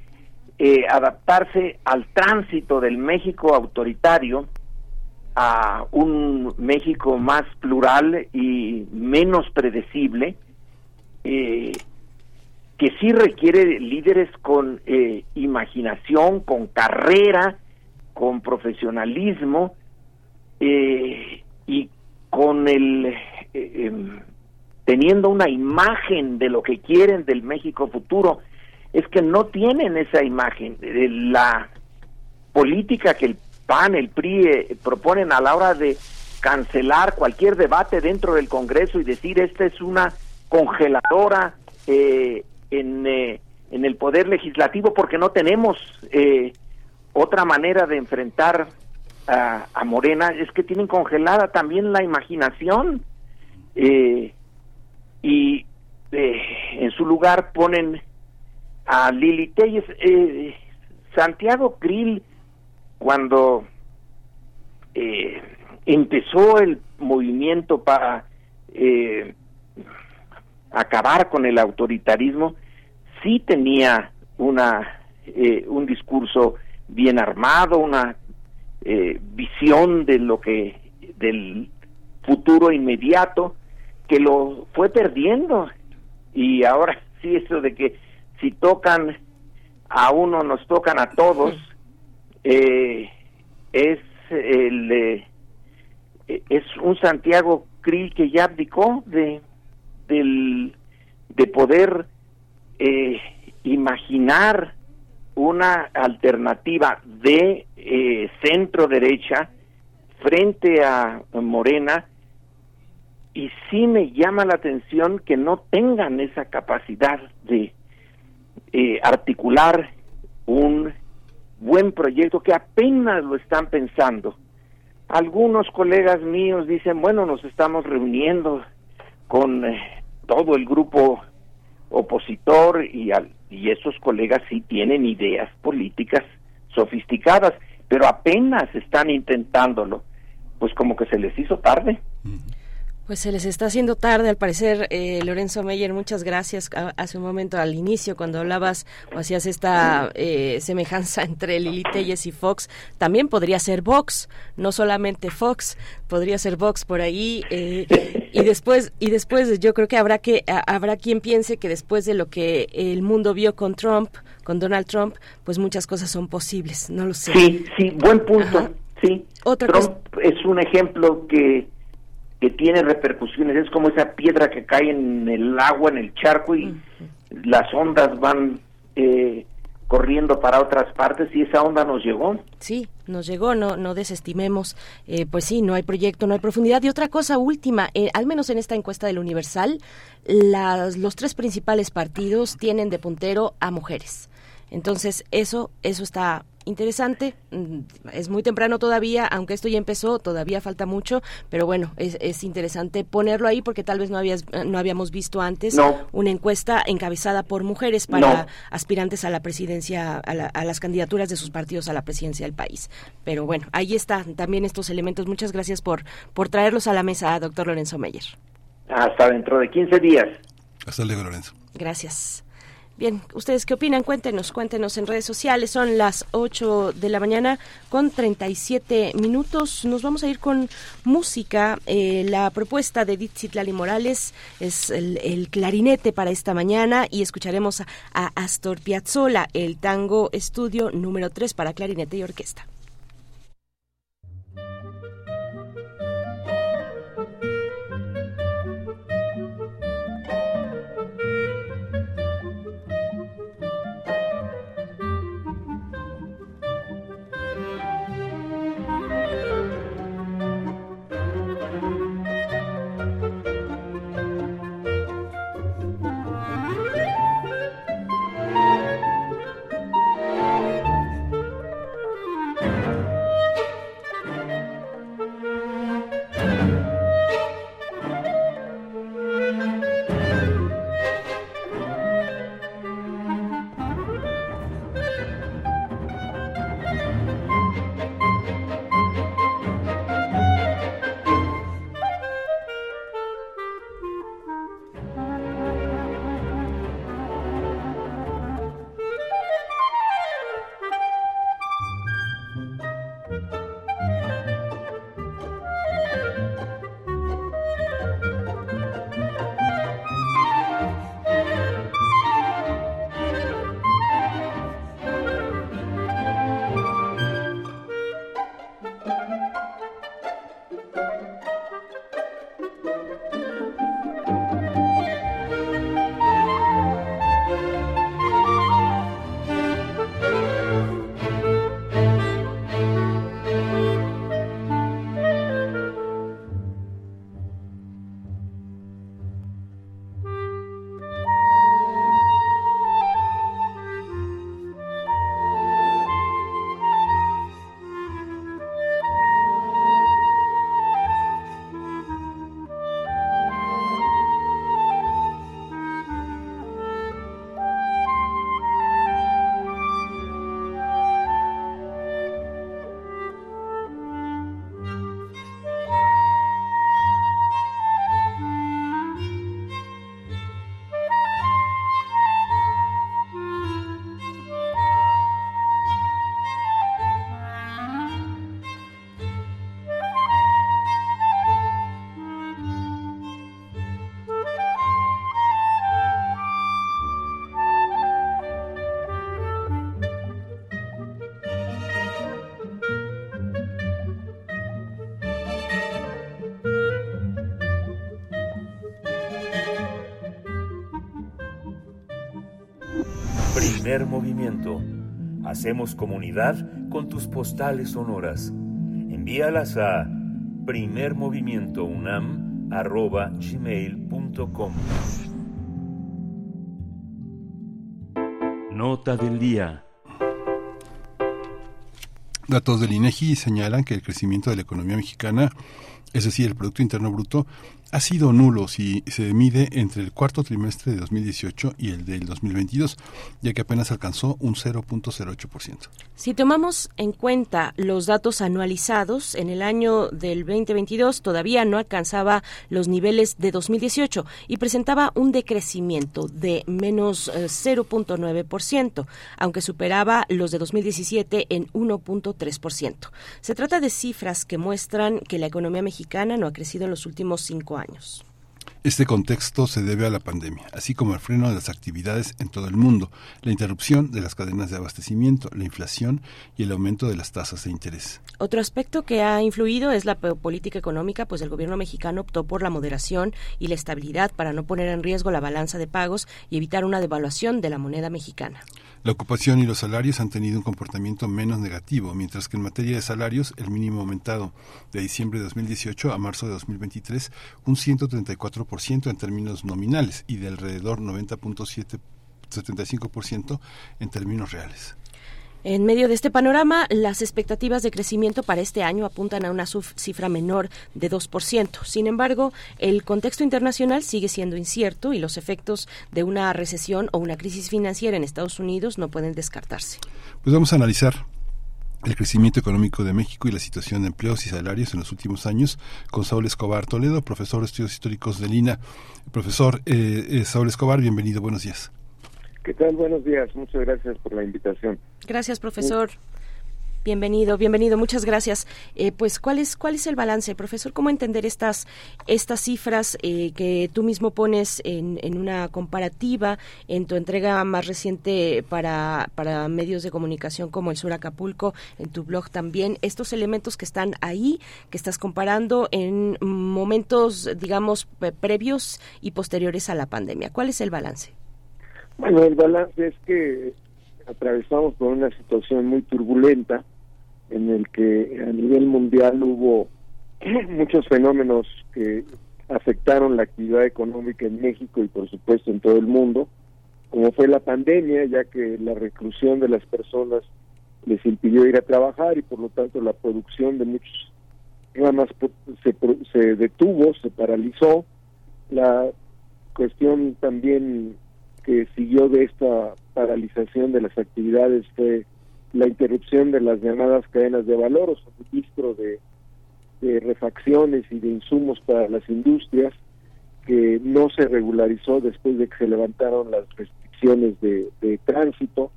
P: adaptarse al tránsito del México autoritario a un México más plural y menos predecible, eh, que sí requiere líderes con eh, imaginación, con carrera, con profesionalismo eh, y con el em, teniendo una imagen de lo que quieren del México futuro. Es que no tienen esa imagen. La política que el PAN, el PRI eh, proponen a la hora de cancelar cualquier debate dentro del Congreso y decir esta es una congeladora eh, en, eh, en el poder legislativo porque no tenemos otra manera de enfrentar a, Morena es que tienen congelada también la imaginación y en su lugar ponen a Lili Telles Santiago Krill, cuando eh, empezó el movimiento para eh, acabar con el autoritarismo, sí tenía una eh, un discurso bien armado, una eh, visión de lo que del futuro inmediato que lo fue perdiendo. Y ahora [laughs] sí eso de que si tocan a uno nos tocan a todos eh, es el eh, es un Santiago Krill que ya abdicó de del de poder eh, imaginar una alternativa de eh, centro derecha frente a Morena y sí me llama la atención que no tengan esa capacidad de eh, articular un buen proyecto que apenas lo están pensando. Algunos colegas míos dicen, bueno, nos estamos reuniendo con eh, todo el grupo opositor y, al, y esos colegas sí tienen ideas políticas sofisticadas, pero apenas están intentándolo. Pues como que se les hizo tarde.
A: Pues se les está haciendo tarde, al parecer, eh, Lorenzo Meyer, muchas gracias. Hace un momento al inicio, cuando hablabas o hacías esta eh, semejanza [laughs] entre Lili Telles y Fox, también podría ser Vox, no solamente Fox, podría ser Vox por ahí. Eh, y después, y después yo creo que habrá que habrá quien piense que después de lo que el mundo vio con Trump, con Donald Trump, pues muchas cosas son posibles. No lo sé.
P: Sí, sí, buen punto. Sí. Trump es un ejemplo que que tiene repercusiones, es como esa piedra que cae en el agua, en el charco y las ondas van eh, corriendo para otras partes y esa onda nos llegó.
A: Sí, nos llegó, no, no desestimemos, eh, pues sí, no hay proyecto, no hay profundidad. Y otra cosa última, eh, al menos en esta encuesta del Universal, las, los tres principales partidos tienen de puntero a mujeres. Entonces, eso, eso está interesante. Mm, es muy temprano todavía, aunque esto ya empezó, todavía falta mucho, pero bueno, es, es interesante ponerlo ahí porque tal vez no, habías, no habíamos visto antes una encuesta encabezada por mujeres para aspirantes a la presidencia, a, a, las candidaturas de sus partidos a la presidencia del país. Pero bueno, ahí están también estos elementos. Muchas gracias por, por traerlos a la mesa, doctor Lorenzo Meyer.
P: Hasta dentro de 15 días.
B: Hasta luego, Lorenzo.
A: Gracias. Bien, ¿ustedes qué opinan? Cuéntenos, cuéntenos en redes sociales. Son las 8 de la mañana con 37 minutos. Nos vamos a ir con música. Eh, la propuesta de Lali Morales es el, clarinete para esta mañana y escucharemos a, a Astor Piazzolla, el tango estudio número 3 para clarinete y orquesta.
C: Primer movimiento. Hacemos comunidad con tus postales sonoras. Envíalas a primermovimientounam.gmail.com Nota del día.
B: Datos del INEGI señalan que el crecimiento de la economía mexicana, es decir, el Producto Interno Bruto, ha sido nulo si se mide entre el cuarto trimestre de 2018 y el del 2022, ya que apenas alcanzó un 0.08%.
A: Si tomamos en cuenta los datos anualizados, en el año del 2022 todavía no alcanzaba los niveles de 2018 y presentaba un decrecimiento de menos 0.9%, eh, aunque superaba los de 2017 en 1.3%. Se trata de cifras que muestran que la economía mexicana no ha crecido en los últimos cinco años años.
B: Este contexto se debe a la pandemia, así como al freno de las actividades en todo el mundo, la interrupción de las cadenas de abastecimiento, la inflación y el aumento de las tasas de interés.
A: Otro aspecto que ha influido es la política económica, pues el gobierno mexicano optó por la moderación y la estabilidad para no poner en riesgo la balanza de pagos y evitar una devaluación de la moneda mexicana.
B: La ocupación y los salarios han tenido un comportamiento menos negativo, mientras que en materia de salarios, el mínimo aumentado de diciembre de 2018 a marzo de 2023 un 134% en términos nominales y de alrededor 90.75% en términos reales.
A: En medio de este panorama, las expectativas de crecimiento para este año apuntan a una cifra menor de 2%. Sin embargo, el contexto internacional sigue siendo incierto y los efectos de una recesión o una crisis financiera en Estados Unidos no pueden descartarse.
B: Pues vamos a analizar el crecimiento económico de México y la situación de empleos y salarios en los últimos años con Saúl Escobar Toledo, profesor de estudios históricos de Lina. Profesor eh, eh, Saúl Escobar, bienvenido, buenos días.
Q: ¿Qué tal? Buenos días. Muchas gracias por la invitación.
A: Gracias, profesor. Bienvenido, bienvenido, muchas gracias. Eh, pues, ¿cuál es, ¿cuál es el balance, profesor? ¿Cómo entender estas, estas cifras eh, que tú mismo pones en, en, una comparativa en tu entrega más reciente para, para medios de comunicación como el Sur Acapulco, en tu blog también? Estos elementos que están ahí, que estás comparando en momentos, digamos, previos y posteriores a la pandemia. ¿Cuál es el balance?
Q: Bueno, el balance es que atravesamos por una situación muy turbulenta en el que a nivel mundial hubo [clears throat] muchos fenómenos que afectaron la actividad económica en México y por supuesto en todo el mundo, como fue la pandemia, ya que la reclusión de las personas les impidió ir a trabajar y por lo tanto la producción de muchos ramas se, se detuvo, se paralizó, la cuestión también que siguió de esta paralización de las actividades fue la interrupción de las llamadas cadenas de valor o suministro de, de refacciones y de insumos para las industrias que no se regularizó después de que se levantaron las restricciones de, de tránsito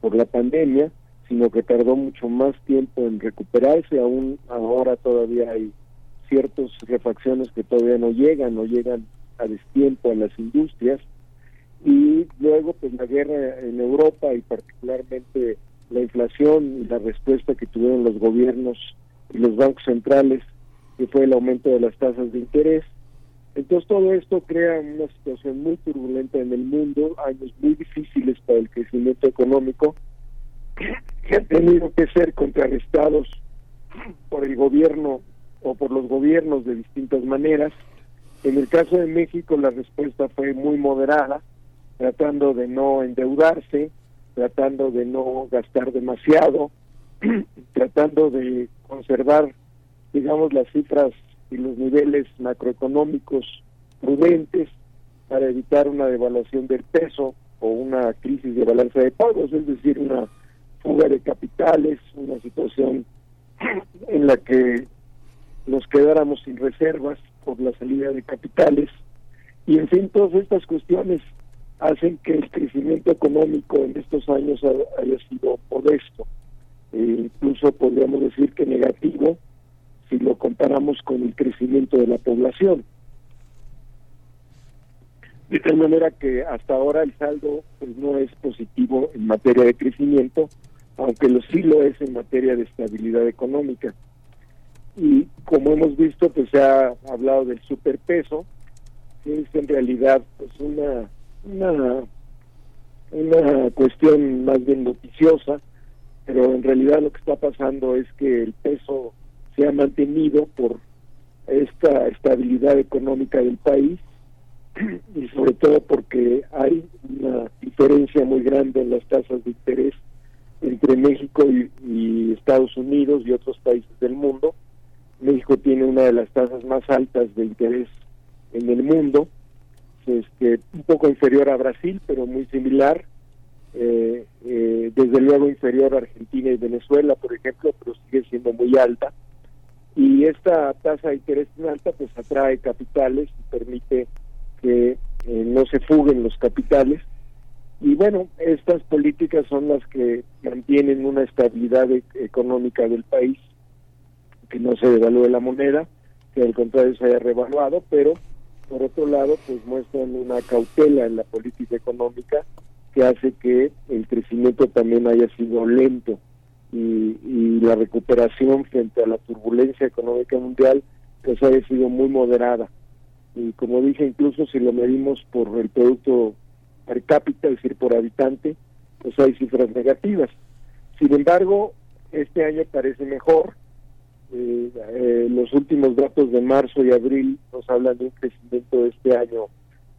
Q: por la pandemia, sino que tardó mucho más tiempo en recuperarse, aún ahora todavía hay ciertas refacciones que todavía no llegan, no llegan a destiempo a las industrias, y luego pues la guerra en Europa y particularmente la inflación y la respuesta que tuvieron los gobiernos y los bancos centrales que fue el aumento de las tasas de interés. Entonces todo esto crea una situación muy turbulenta en el mundo años muy difíciles para el crecimiento económico que han tenido que ser contrarrestados por el gobierno o por los gobiernos de distintas maneras. En el caso de México la respuesta fue muy moderada tratando de no endeudarse, tratando de no gastar demasiado, [clears throat] tratando de conservar, digamos, las cifras y los niveles macroeconómicos prudentes para evitar una devaluación del peso o una crisis de balanza de pagos, es decir, una fuga de capitales, una situación [clears throat] en la que nos quedáramos sin reservas por la salida de capitales. Y en fin todas estas cuestiones hacen que el crecimiento económico en estos años haya sido modesto. E incluso podríamos decir que negativo si lo comparamos con el crecimiento de la población. De tal manera que hasta ahora el saldo pues, no es positivo en materia de crecimiento, aunque lo sí lo es en materia de estabilidad económica. Y como hemos visto, pues se ha hablado del superpeso, que es en realidad pues una una una cuestión más bien noticiosa, pero en realidad lo que está pasando es que el peso se ha mantenido por esta estabilidad económica del país [clears throat] y sobre todo porque hay una diferencia muy grande en las tasas de interés entre México y, y, Estados Unidos y otros países del mundo. México tiene una de las tasas más altas de interés en el mundo, este, un poco inferior a Brasil, pero muy similar. Eh, eh, desde luego inferior a Argentina y Venezuela, por ejemplo, pero sigue siendo muy alta. Y esta tasa de interés tan alta pues atrae capitales y permite que eh, no se fuguen los capitales. Y bueno, estas políticas son las que mantienen una estabilidad e económica del país, que no se devalúe la moneda, que al contrario se haya revaluado, pero por otro lado, pues muestran una cautela en la política económica que hace que el crecimiento también haya sido lento y, y, la recuperación frente a la turbulencia económica mundial pues haya sido muy moderada. Y como dije, incluso si lo medimos por el producto per cápita, es decir, por habitante, pues hay cifras negativas. Sin embargo, este año parece mejor. Eh, eh, los últimos datos de marzo y abril nos hablan de un crecimiento de este año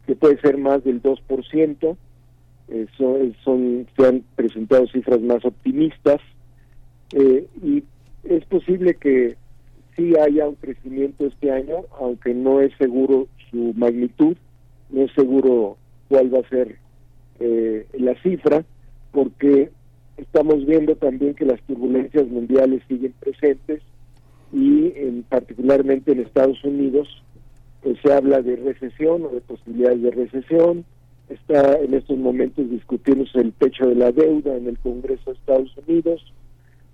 Q: que puede ser más del 2%. Eh, son, son, se han presentado cifras más optimistas eh, y es posible que sí haya un crecimiento este año, aunque no es seguro su magnitud, no es seguro cuál va a ser eh, la cifra, porque estamos viendo también que las turbulencias mundiales siguen presentes y en, particularmente en Estados Unidos pues se habla de recesión o de posibilidades de recesión, está en estos momentos discutiéndose el techo de la deuda en el Congreso de Estados Unidos,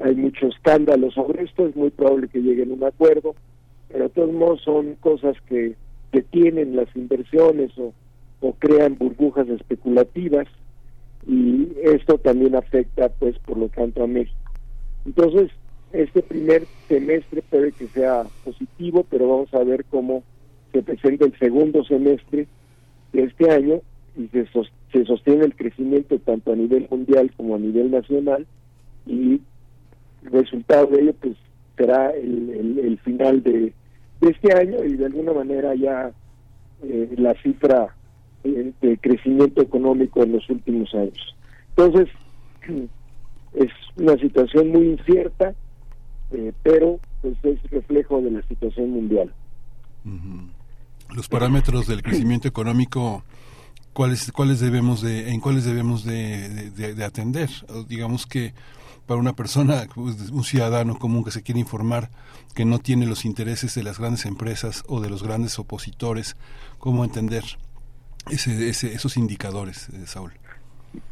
Q: hay mucho escándalo sobre esto, es muy probable que lleguen a un acuerdo, pero de todos modos son cosas que detienen las inversiones o, o crean burbujas especulativas y esto también afecta pues por lo tanto a México. Entonces, este primer semestre puede que sea positivo, pero vamos a ver cómo se presenta el segundo semestre de este año y se, se sostiene el crecimiento tanto a nivel mundial como a nivel nacional y el resultado de ello pues será el, el, final de, de, este año y de alguna manera ya eh, la cifra eh, de crecimiento económico en los últimos años. Entonces, [clears throat] es una situación muy incierta, eh, pero pues es reflejo de la situación mundial.
B: Uh -huh. Los parámetros del crecimiento económico cuáles cuáles debemos de en cuáles debemos de, de, de, atender digamos que para una persona pues, un ciudadano común que se quiere informar que no tiene los intereses de las grandes empresas o de los grandes opositores cómo entender ese, ese esos indicadores eh, Saúl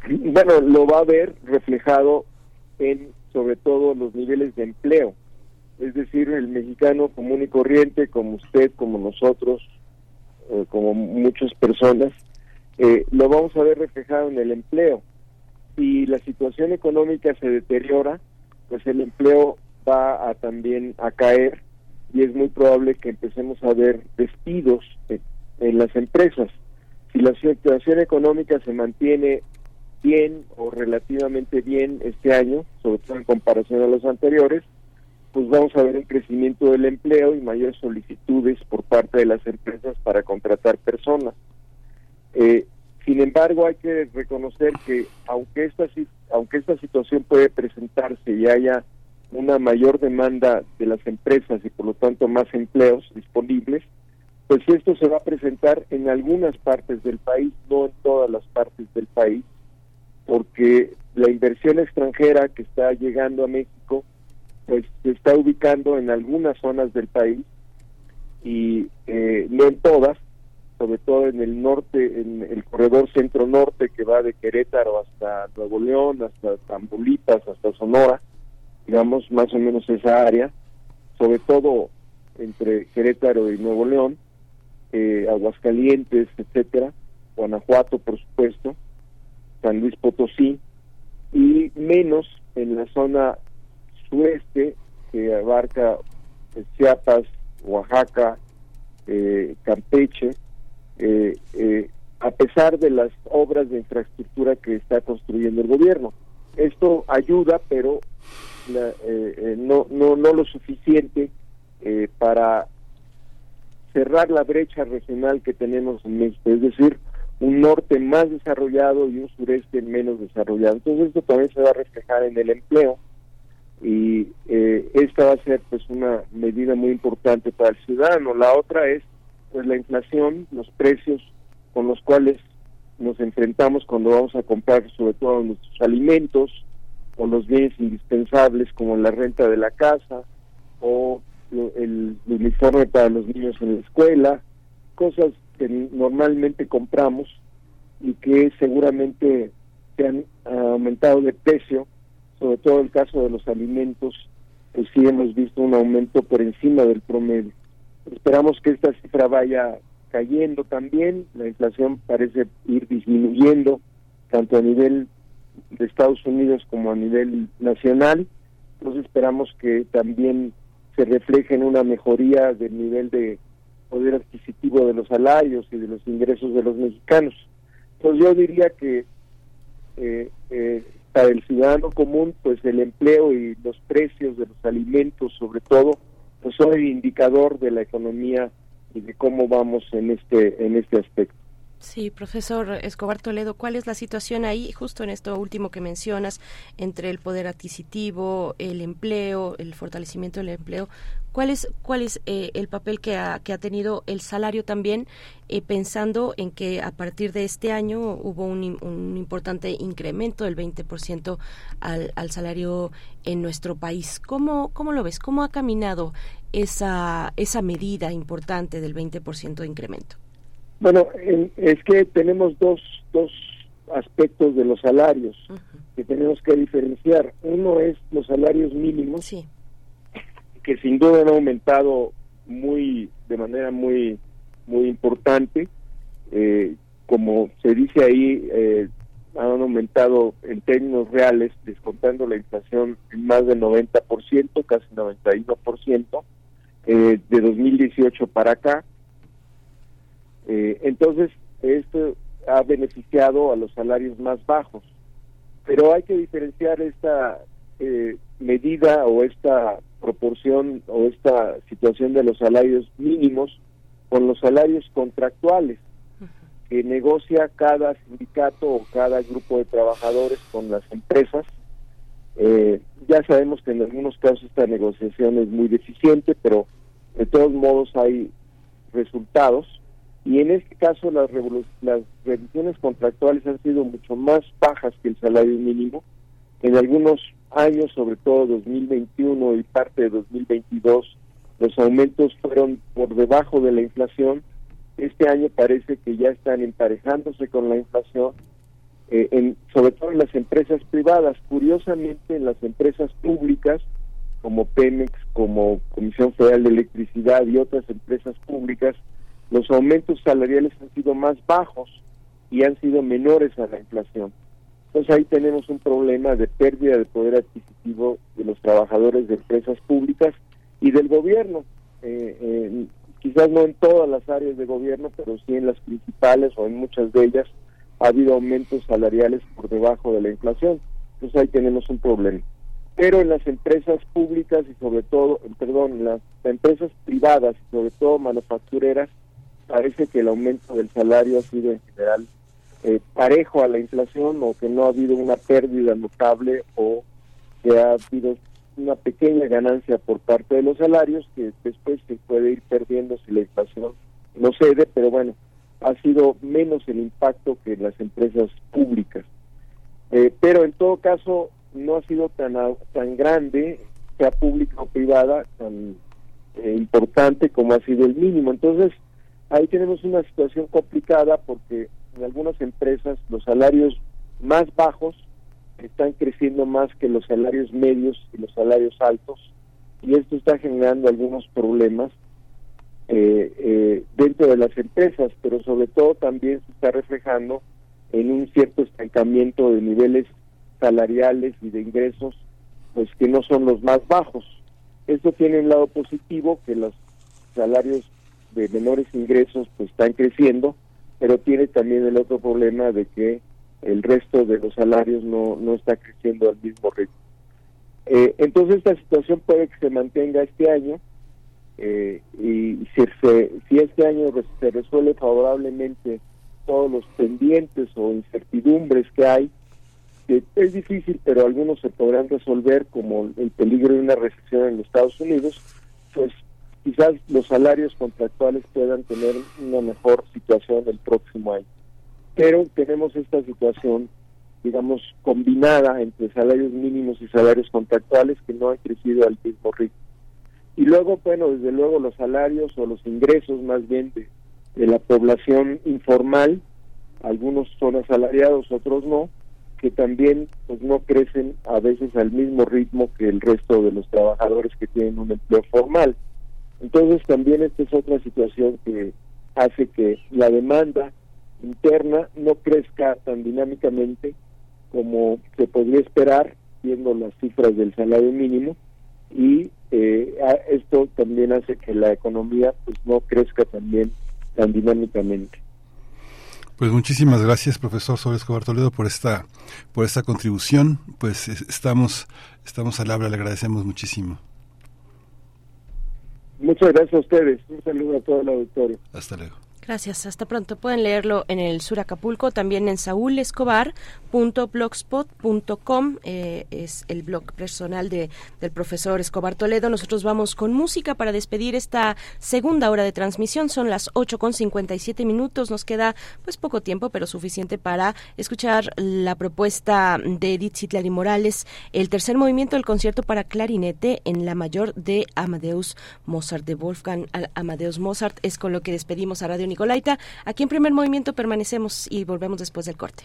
Q: bueno lo va a ver reflejado en sobre todo los niveles de empleo es decir el mexicano común y corriente como usted como nosotros eh, como muchas personas eh, lo vamos a ver reflejado en el empleo. Si la situación económica se deteriora, pues el empleo va a también a caer y es muy probable que empecemos a ver despidos en, en las empresas. Si la situación económica se mantiene bien o relativamente bien este año, sobre todo en comparación a los anteriores, pues vamos a ver un crecimiento del empleo y mayores solicitudes por parte de las empresas para contratar personas. Eh, sin embargo, hay que reconocer que aunque esta, aunque esta situación puede presentarse y haya una mayor demanda de las empresas y por lo tanto más empleos disponibles, pues esto se va a presentar en algunas partes del país, no en todas las partes del país, porque la inversión extranjera que está llegando a México, pues se está ubicando en algunas zonas del país y eh, no en todas, sobre todo en el norte, en el corredor centro-norte que va de Querétaro hasta Nuevo León, hasta Tamaulipas, hasta Sonora, digamos más o menos esa área, sobre todo entre Querétaro y Nuevo León, eh, Aguascalientes, etcétera, Guanajuato, por supuesto, San Luis Potosí, y menos en la zona sureste que abarca Chiapas, Oaxaca, eh, Campeche, eh, eh, a pesar de las obras de infraestructura que está construyendo el gobierno. Esto ayuda, pero la- no, no, no lo suficiente para cerrar la brecha regional que tenemos en México, es decir, un norte más desarrollado y un sureste menos desarrollado. Entonces esto también se va a reflejar en el empleo y eh, esta va a ser pues una medida muy importante para el ciudadano. La otra es pues la inflación, los precios con los cuales nos enfrentamos cuando vamos a comprar sobre todo nuestros alimentos o los bienes indispensables como la renta de la casa o el uniforme para los niños en la escuela, cosas que normalmente compramos y que seguramente se han aumentado de precio, sobre todo el caso de los alimentos, pues sí hemos visto un aumento por encima del promedio. Esperamos que esta cifra vaya cayendo también, la inflación parece ir disminuyendo tanto a nivel de Estados Unidos como a nivel nacional, entonces esperamos que también se refleje en una mejoría del nivel de poder adquisitivo de los salarios y de los ingresos de los mexicanos. Entonces yo diría que eh, eh, para el ciudadano común, pues el empleo y los precios de los alimentos, sobre todo, pues son el indicador de la economía y de cómo vamos en este en este aspecto.
A: Sí, profesor Escobar Toledo, ¿cuál es la situación ahí, justo en esto último que mencionas, entre el poder adquisitivo, el empleo, el fortalecimiento del empleo? ¿Cuál es, cuál es eh, el papel que ha, que ha tenido el salario también, eh, pensando en que a partir de este año hubo un, un importante incremento del 20% al, al salario en nuestro país? ¿Cómo, ¿Cómo lo ves? ¿Cómo ha caminado esa, esa medida importante del 20% de incremento?
Q: Bueno, en- es que tenemos dos, dos aspectos de los salarios que tenemos que diferenciar. Uno es los salarios mínimos, que sin duda han aumentado muy de manera muy muy importante. Eh, como se dice ahí, eh, han aumentado en términos reales, descontando la inflación, en más del 90%, casi 91%, eh, de 2018 para acá. Eh, entonces, esto ha beneficiado a los salarios más bajos. Pero hay que diferenciar esta eh, medida o esta proporción o esta situación de los salarios mínimos con los salarios contractuales que negocia cada sindicato o cada grupo de trabajadores con las empresas. Eh, ya sabemos que en algunos casos esta negociación es muy deficiente, pero de todos modos hay resultados y en este caso las, las revisiones contractuales han sido mucho más bajas que el salario mínimo. En algunos años, sobre todo 2021 y parte de 2022, los aumentos fueron por debajo de la inflación. Este año parece que ya están emparejándose con la inflación, eh, en, sobre todo en las empresas privadas. Curiosamente, en las empresas públicas, como Pemex, como Comisión Federal de Electricidad y otras empresas públicas, los aumentos salariales han sido más bajos y han sido menores a la inflación. Entonces ahí tenemos un problema de pérdida de poder adquisitivo de los trabajadores de empresas públicas y del gobierno. Eh, quizás no en todas las áreas de gobierno, pero sí en las principales o en muchas de ellas ha habido aumentos salariales por debajo de la inflación. Entonces ahí tenemos un problema. Pero en las empresas públicas y sobre todo, perdón, en las empresas privadas y sobre todo manufactureras, parece que el aumento del salario ha sido en general eh, parejo a la inflación o que no ha habido una pérdida notable o que ha habido una pequeña ganancia por parte de los salarios que después se puede ir perdiendo si la inflación no cede, pero bueno, ha sido menos el impacto que las empresas públicas. Eh, pero en todo caso no ha sido tan, a- tan grande, sea pública o privada, tan eh, importante como ha sido el mínimo. Entonces, ahí tenemos una situación complicada porque en algunas empresas los salarios más bajos están creciendo más que los salarios medios y los salarios altos y esto está generando algunos problemas eh, eh, dentro de las empresas, pero sobre todo también se está reflejando en un cierto estancamiento de niveles salariales y de ingresos, pues que no son los más bajos. Esto tiene un lado positivo, que los salarios de menores ingresos pues están creciendo, pero tiene también el otro problema de que el resto de los salarios no, no está creciendo al mismo ritmo. Eh, entonces esta situación puede que se mantenga este año eh, y si, se, si este año se resuelve favorablemente todos los pendientes o incertidumbres que hay, que es difícil, pero algunos se podrán resolver, como el peligro de una recesión en los Estados Unidos, pues quizás los salarios contractuales puedan tener una mejor situación el próximo año. Pero tenemos esta situación, digamos, combinada entre salarios mínimos y salarios contractuales que no han crecido al mismo ritmo. Y luego, bueno, desde luego los salarios o los ingresos más bien de, de la población informal, algunos son asalariados, otros no, que también pues no crecen a veces al mismo ritmo que el resto de los trabajadores que tienen un empleo formal. Entonces también esta es otra situación que hace que la demanda interna no crezca tan dinámicamente como se podría esperar viendo las cifras del salario mínimo y eh, esto también hace que la economía pues no crezca también tan dinámicamente.
B: Pues muchísimas gracias, profesor Escobar Toledo, por esta, por esta contribución. Pues estamos, estamos al habla, le agradecemos muchísimo.
Q: Muchas gracias a ustedes. Un saludo a todo el auditorio.
B: Hasta luego.
A: Gracias, hasta pronto. Pueden leerlo en el Sur Acapulco, también en saúlescobar.blogspot.com, eh, es el blog personal de, del profesor Escobar Toledo. Nosotros vamos con música para despedir esta segunda hora de transmisión. Son las 8 con 57 minutos. Nos queda pues poco tiempo, pero suficiente para escuchar la propuesta de Edith Zitler y Morales, el tercer movimiento del concierto para clarinete en la mayor de Amadeus Mozart, de Wolfgang Amadeus Mozart. Es con lo que despedimos a Radio Nicolaita. Aquí en primer movimiento permanecemos y volvemos después del corte.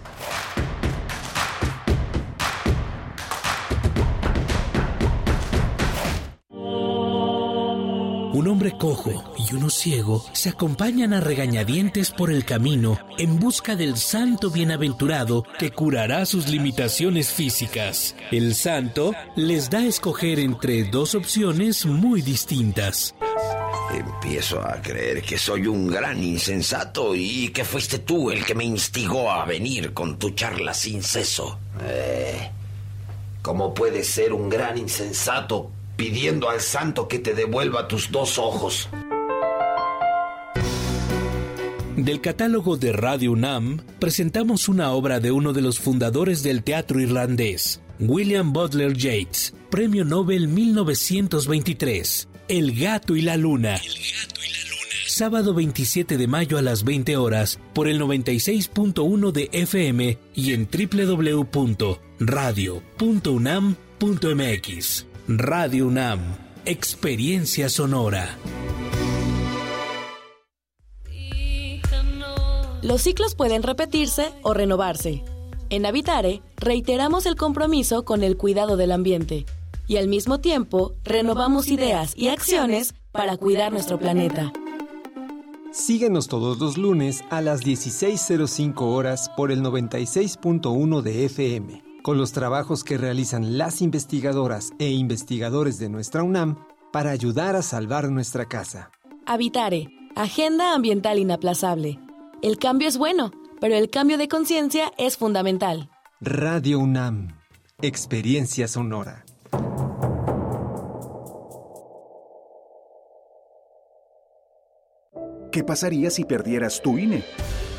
C: Un hombre cojo y uno ciego se acompañan a regañadientes por el camino en busca del santo bienaventurado que curará sus limitaciones físicas. El santo les da a escoger entre dos opciones muy distintas.
R: Empiezo a creer que soy un gran insensato y que fuiste tú el que me instigó a venir con tu charla sin ceso. Eh, ¿Cómo puedes ser un gran insensato pidiendo al santo que te devuelva tus dos ojos?
C: Del catálogo de Radio UNAM presentamos una obra de uno de los fundadores del teatro irlandés, William Butler Yeats, Premio Nobel 1923, El gato y la luna. Sábado 27 de mayo a las 20 horas por el 96.1 de FM y en www.radio.unam.mx. Radio UNAM, Experiencia Sonora.
S: Los ciclos pueden repetirse o renovarse. En Habitare, reiteramos el compromiso con el cuidado del ambiente y al mismo tiempo renovamos ideas y acciones para cuidar nuestro planeta.
T: Síguenos todos los lunes a las 16.05 horas por el 96.1 de FM, con los trabajos que realizan las investigadoras e investigadores de nuestra UNAM para ayudar a salvar nuestra casa.
S: Habitare, Agenda Ambiental Inaplazable. El cambio es bueno, pero el cambio de conciencia es fundamental.
T: Radio UNAM, Experiencia Sonora.
U: ¿Qué pasaría si perdieras tu INE?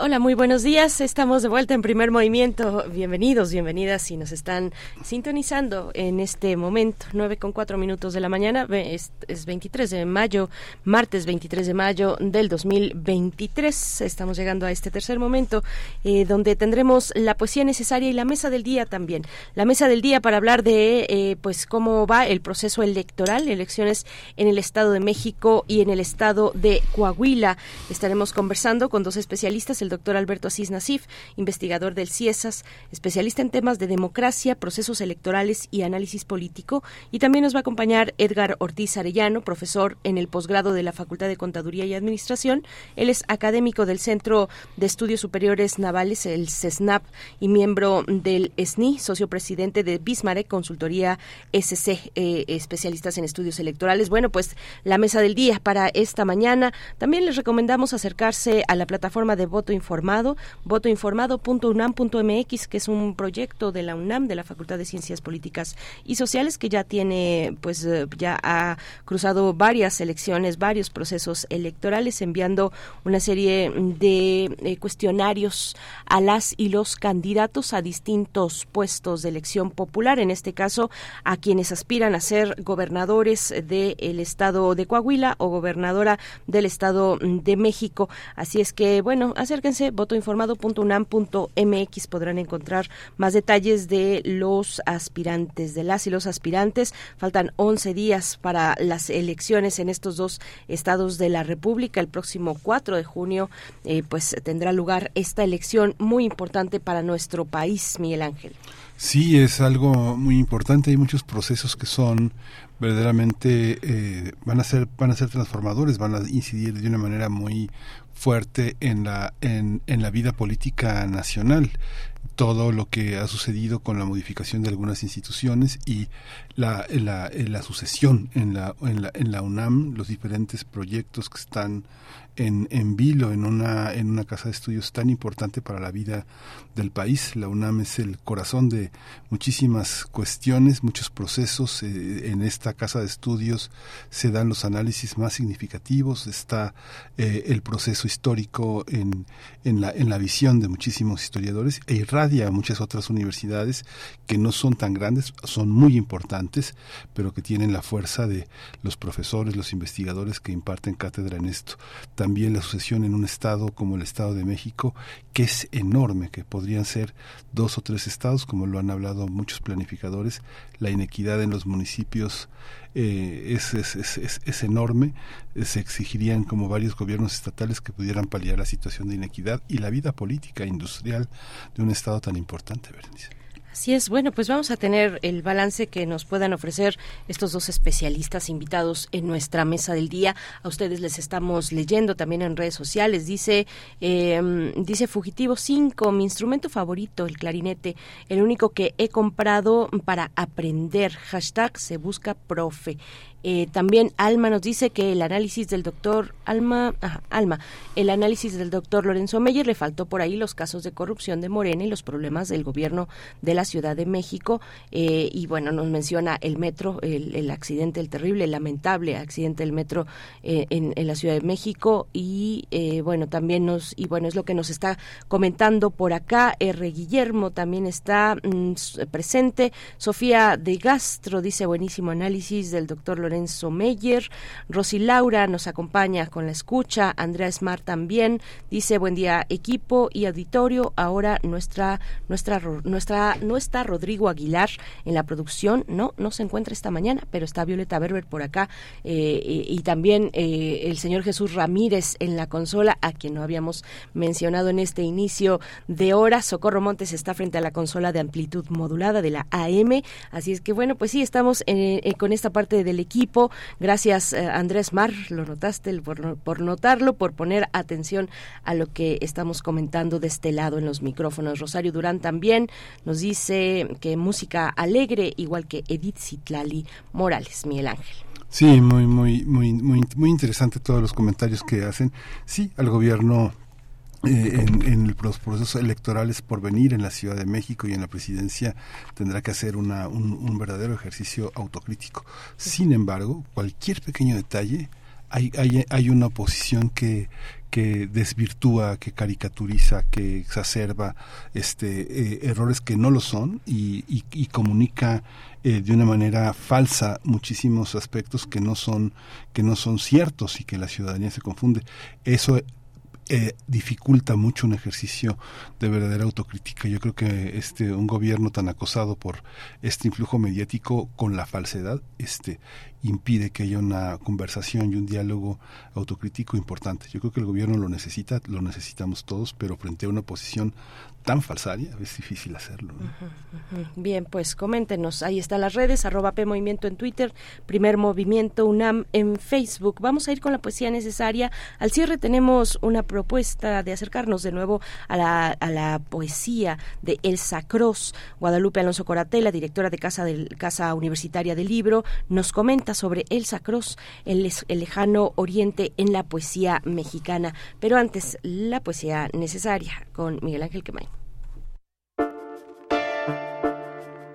A: Hola, muy buenos días. Estamos de vuelta en primer movimiento. Bienvenidos, bienvenidas si nos están sintonizando en este momento. 9 con 4 minutos de la mañana. Es, es 23 de mayo, martes 23 de mayo del 2023. Estamos llegando a este tercer momento eh, donde tendremos la poesía necesaria y la mesa del día también. La mesa del día para hablar de eh, pues cómo va el proceso electoral, elecciones en el Estado de México y en el Estado de Coahuila. Estaremos conversando con dos especialistas, el doctor Alberto Asís Nasif, investigador del CIESAS, especialista en temas de democracia, procesos electorales y análisis político, y también nos va a acompañar Edgar Ortiz Arellano, profesor en el posgrado de la Facultad de Contaduría y Administración. Él es académico del Centro de Estudios Superiores Navales, el CESNAP, y miembro del SNI, socio presidente de Bismarck Consultoría SC, eh, especialistas en estudios electorales. Bueno, pues la mesa del día para esta mañana. También les recomendamos acercarse a la plataforma de voto Informado, votoinformado.unam.mx, que es un proyecto de la UNAM, de la Facultad de Ciencias Políticas y Sociales, que ya tiene, pues eh, ya ha cruzado varias elecciones, varios procesos electorales, enviando una serie de eh, cuestionarios a las y los candidatos a distintos puestos de elección popular, en este caso a quienes aspiran a ser gobernadores del estado de Coahuila o gobernadora del estado de México. Así es que, bueno, acérquense, votoinformado.unam.mx podrán encontrar más detalles de los aspirantes, de las y los aspirantes. Faltan 11 días para las elecciones en estos dos estados de la República. El próximo 4 de junio, eh, pues tendrá lugar esta elección muy importante para nuestro país, Miguel Ángel.
B: Sí, es algo muy importante. Hay muchos procesos que son verdaderamente eh, van a ser van a ser transformadores, van a incidir de una manera muy fuerte en la en, en la vida política nacional. Todo lo que ha sucedido con la modificación de algunas instituciones y la, la, la sucesión en la, en, la, en la UNAM, los diferentes proyectos que están en, en vilo en una, en una casa de estudios tan importante para la vida del país. La UNAM es el corazón de muchísimas cuestiones, muchos procesos. Eh, en esta casa de estudios se dan los análisis más significativos, está eh, el proceso histórico en, en, la, en la visión de muchísimos historiadores e irradia a muchas otras universidades que no son tan grandes, son muy importantes, pero que tienen la fuerza de los profesores, los investigadores que imparten cátedra en esto. También la sucesión en un estado como el Estado de México, que es enorme, que podrían ser dos o tres estados, como lo han hablado muchos planificadores, la inequidad en los municipios eh, es, enorme, se exigirían como varios gobiernos estatales que pudieran paliar la situación de inequidad y la vida política, industrial de un estado tan importante, Berenice.
A: Así es, bueno, pues vamos a tener el balance que nos puedan ofrecer estos dos especialistas invitados en nuestra mesa del día. A ustedes les estamos leyendo también en redes sociales. Dice, eh, dice Fugitivo 5, mi instrumento favorito, el clarinete, el único que he comprado para aprender. Hashtag se busca profe. Eh, también Alma nos dice que el análisis del doctor Alma, Alma, el análisis del doctor Lorenzo Meyer le faltó por ahí los casos de corrupción de Morena y los problemas del gobierno de la Ciudad de México. Eh, y bueno, nos menciona el metro, el, accidente, el terrible, lamentable accidente del metro eh, en, la Ciudad de México. Y bueno, también nos, y bueno, es lo que nos está comentando por acá. R. Guillermo también está mm, presente. Sofía de Gastro dice buenísimo análisis del doctor Lorenzo Lorenzo Meyer. Rosy Laura nos acompaña con la escucha. Andrea Smart también dice buen día equipo y auditorio. Ahora nuestra nuestra nuestra no está Rodrigo Aguilar en la producción, no no se encuentra esta mañana, pero está Violeta Berber por acá eh, y, también eh, el señor Jesús Ramírez en la consola a quien no habíamos mencionado en este inicio de hora. Socorro Montes está frente a la consola de amplitud modulada de la AM, así es que bueno pues sí estamos eh, con esta parte del equipo Gracias, eh, Andrés Mar, lo notaste por, por notarlo, por poner atención a lo que estamos comentando de este lado en los micrófonos. Rosario Durán también nos dice que música alegre, igual que Edith Citlali Morales, Miguel Ángel.
B: Sí, muy, muy, muy, muy, muy interesante todos los comentarios que hacen. Sí, al gobierno eh, en, los procesos electorales por venir en la Ciudad de México y en la presidencia tendrá que hacer una, un, verdadero ejercicio autocrítico. Sin embargo, cualquier pequeño detalle, hay, hay, hay una oposición que, que desvirtúa, que caricaturiza, que exacerba este, eh, errores que no lo son y, y, comunica eh, de una manera falsa muchísimos aspectos que no son que no son ciertos y que la ciudadanía se confunde. Eso eh, dificulta mucho un ejercicio de verdadera autocrítica. Yo creo que este un gobierno tan acosado por este influjo mediático con la falsedad, este impide que haya una conversación y un diálogo autocrítico importante. Yo creo que el gobierno lo necesita, lo necesitamos todos, pero frente a una posición tan falsaria es difícil hacerlo.
A: Bien, pues coméntenos, ahí están las redes, arroba P Movimiento en Twitter, Primer Movimiento UNAM en Facebook. Vamos a ir con la poesía necesaria. Al cierre tenemos una propuesta de acercarnos de nuevo a la, a la poesía de Elsa Cross. Guadalupe Alonso Coratela, directora de Casa, del, Casa Universitaria del Libro, nos comenta trata sobre el Sacros, el, el lejano oriente en la poesía mexicana. Pero antes, la poesía necesaria con Miguel Ángel Quemay.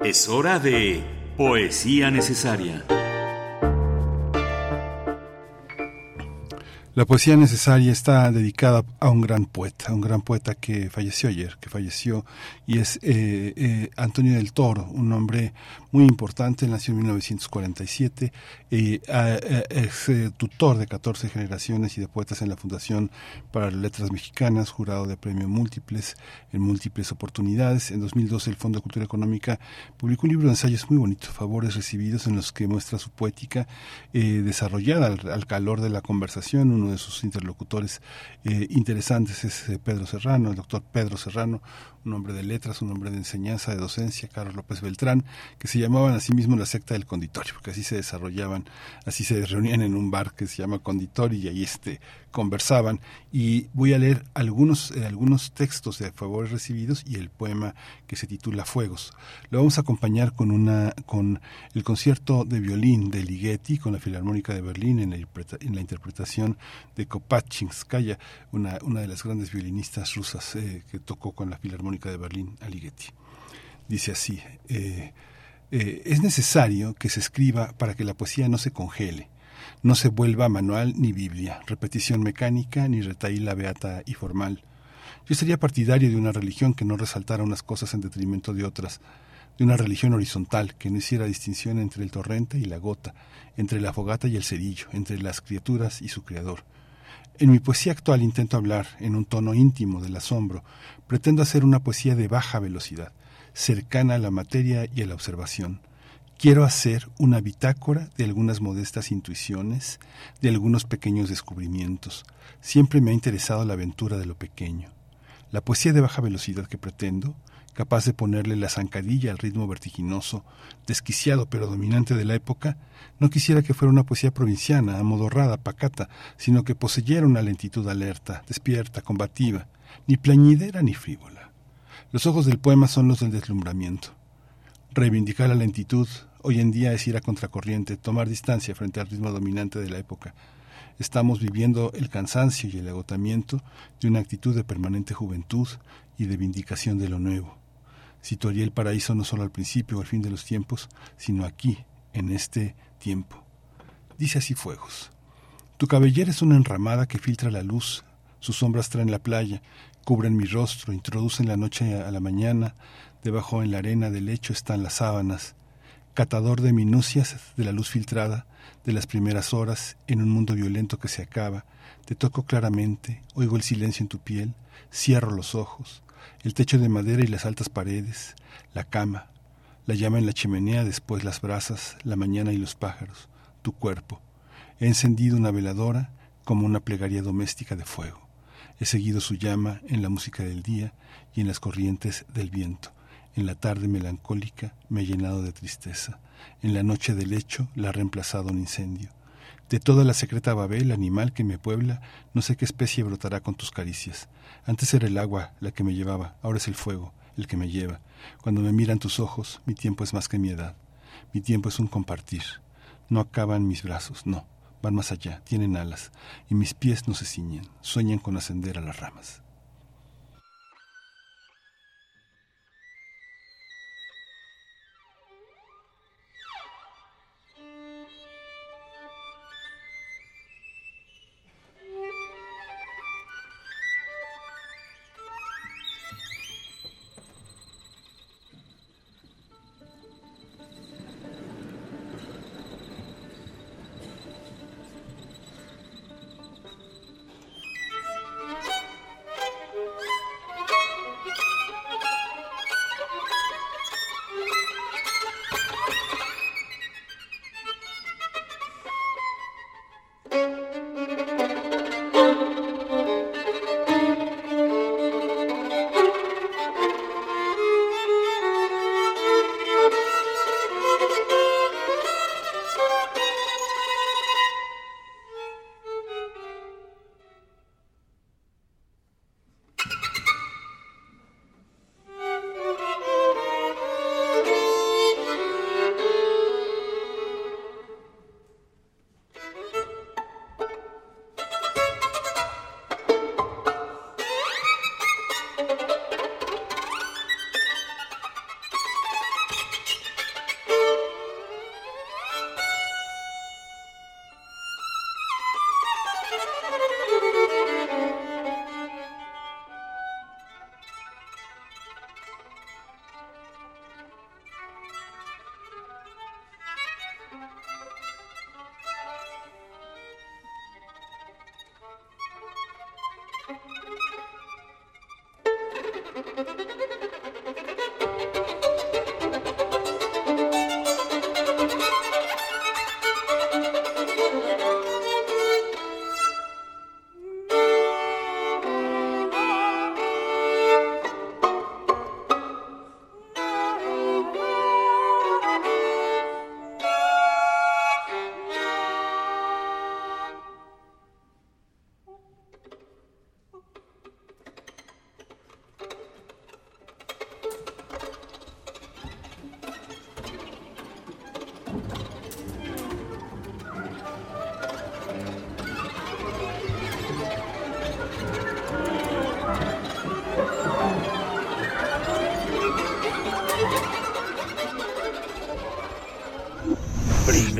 V: Es hora de poesía necesaria.
B: La poesía necesaria está dedicada a un gran poeta, a un gran poeta que falleció ayer, que falleció, y es eh, eh, Antonio del Toro, un hombre muy importante, nació en 1947, y eh, es tutor de 14 generaciones y de poetas en la Fundación para las Letras Mexicanas, jurado de premios múltiples en múltiples oportunidades. En 2012 el Fondo de Cultura Económica publicó un libro de ensayos muy bonito, Favores Recibidos, en los que muestra su poética desarrollada al, al calor de la conversación, uno de sus interlocutores eh, interesantes es eh, Pedro Serrano, el doctor Pedro Serrano, un hombre de letras, un hombre de enseñanza, de docencia, Carlos López Beltrán, que se llamaban a sí mismos la secta del conditorio, porque así se desarrollaban, así se reunían en un bar que se llama conditorio y ahí este, conversaban. Y voy a leer algunos, eh, algunos textos de favores recibidos y el poema que se titula Fuegos. Lo vamos a acompañar con, una, con el concierto de violín de Ligeti, con la Filarmónica de Berlín en la, interpretación de Kopachinskaya, una, una de las grandes violinistas rusas eh, que tocó con la Filarmónica de Berlín, Aligeti. Dice así, eh, es necesario que se escriba para que la poesía no se congele, no se vuelva manual ni Biblia, repetición mecánica ni retaíla beata y formal. Yo sería partidario de una religión que no resaltara unas cosas en detrimento de otras, de una religión horizontal que no hiciera distinción entre el torrente y la gota, entre la fogata y el cerillo, entre las criaturas y su creador. En mi poesía actual intento hablar en un tono íntimo del asombro. Pretendo hacer una poesía de baja velocidad, cercana a la materia y a la observación. Quiero hacer una bitácora de algunas modestas intuiciones, de algunos pequeños descubrimientos. Siempre me ha interesado la aventura de lo pequeño. La poesía de baja velocidad que pretendo capaz de ponerle la zancadilla al ritmo vertiginoso, desquiciado pero dominante de la época, no quisiera que fuera una poesía provinciana, amodorrada, pacata, sino que poseyera una lentitud alerta, despierta, combativa, ni plañidera ni frívola. Los ojos del poema son los del deslumbramiento. Reivindicar la lentitud hoy en día es ir a contracorriente, tomar distancia frente al ritmo dominante de la época. Estamos viviendo el cansancio y el agotamiento de una actitud de permanente juventud y de vindicación de lo nuevo situaría el paraíso no solo al principio o al fin de los tiempos, sino aquí, en este tiempo. Dice así Fuegos. Tu cabellera es una enramada que filtra la luz, sus sombras traen la playa, cubren mi rostro, introducen la noche a la mañana, debajo en la arena del lecho están las sábanas, catador de minucias de la luz filtrada, de las primeras horas, en un mundo violento que se acaba, te toco claramente, oigo el silencio en tu piel, cierro los ojos, el techo de madera y las altas paredes, la cama, la llama en la chimenea, después las brasas, la mañana y los pájaros, tu cuerpo. He encendido una veladora como una plegaria doméstica de fuego. He seguido su llama en la música del día y en las corrientes del viento. En la tarde melancólica me he llenado de tristeza. En la noche del lecho la ha reemplazado un incendio. De toda la secreta Babel, animal que me puebla, no sé qué especie brotará con tus caricias. Antes era el agua la que me llevaba, ahora es el fuego el que me lleva. Cuando me miran tus ojos, mi tiempo es más que mi edad. Mi tiempo es un compartir. No acaban mis brazos, no, van más allá, tienen alas, y mis pies no se ciñen, sueñan con ascender a las ramas.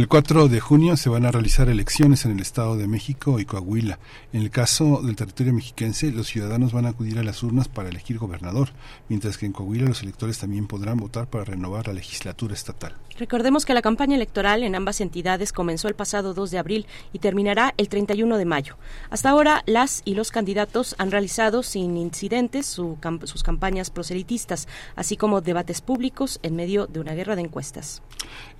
B: El 4 de junio se van a realizar elecciones en el Estado de México y Coahuila. En el caso del territorio mexiquense, los ciudadanos van a acudir a las urnas para elegir gobernador, mientras que en Coahuila los electores también podrán votar para renovar la legislatura estatal.
A: Recordemos que la campaña electoral en ambas entidades comenzó el pasado 2 de abril y terminará el 31 de mayo. Hasta ahora, las y los candidatos han realizado sin incidentes su sus campañas proselitistas, así como debates públicos en medio de una guerra de encuestas.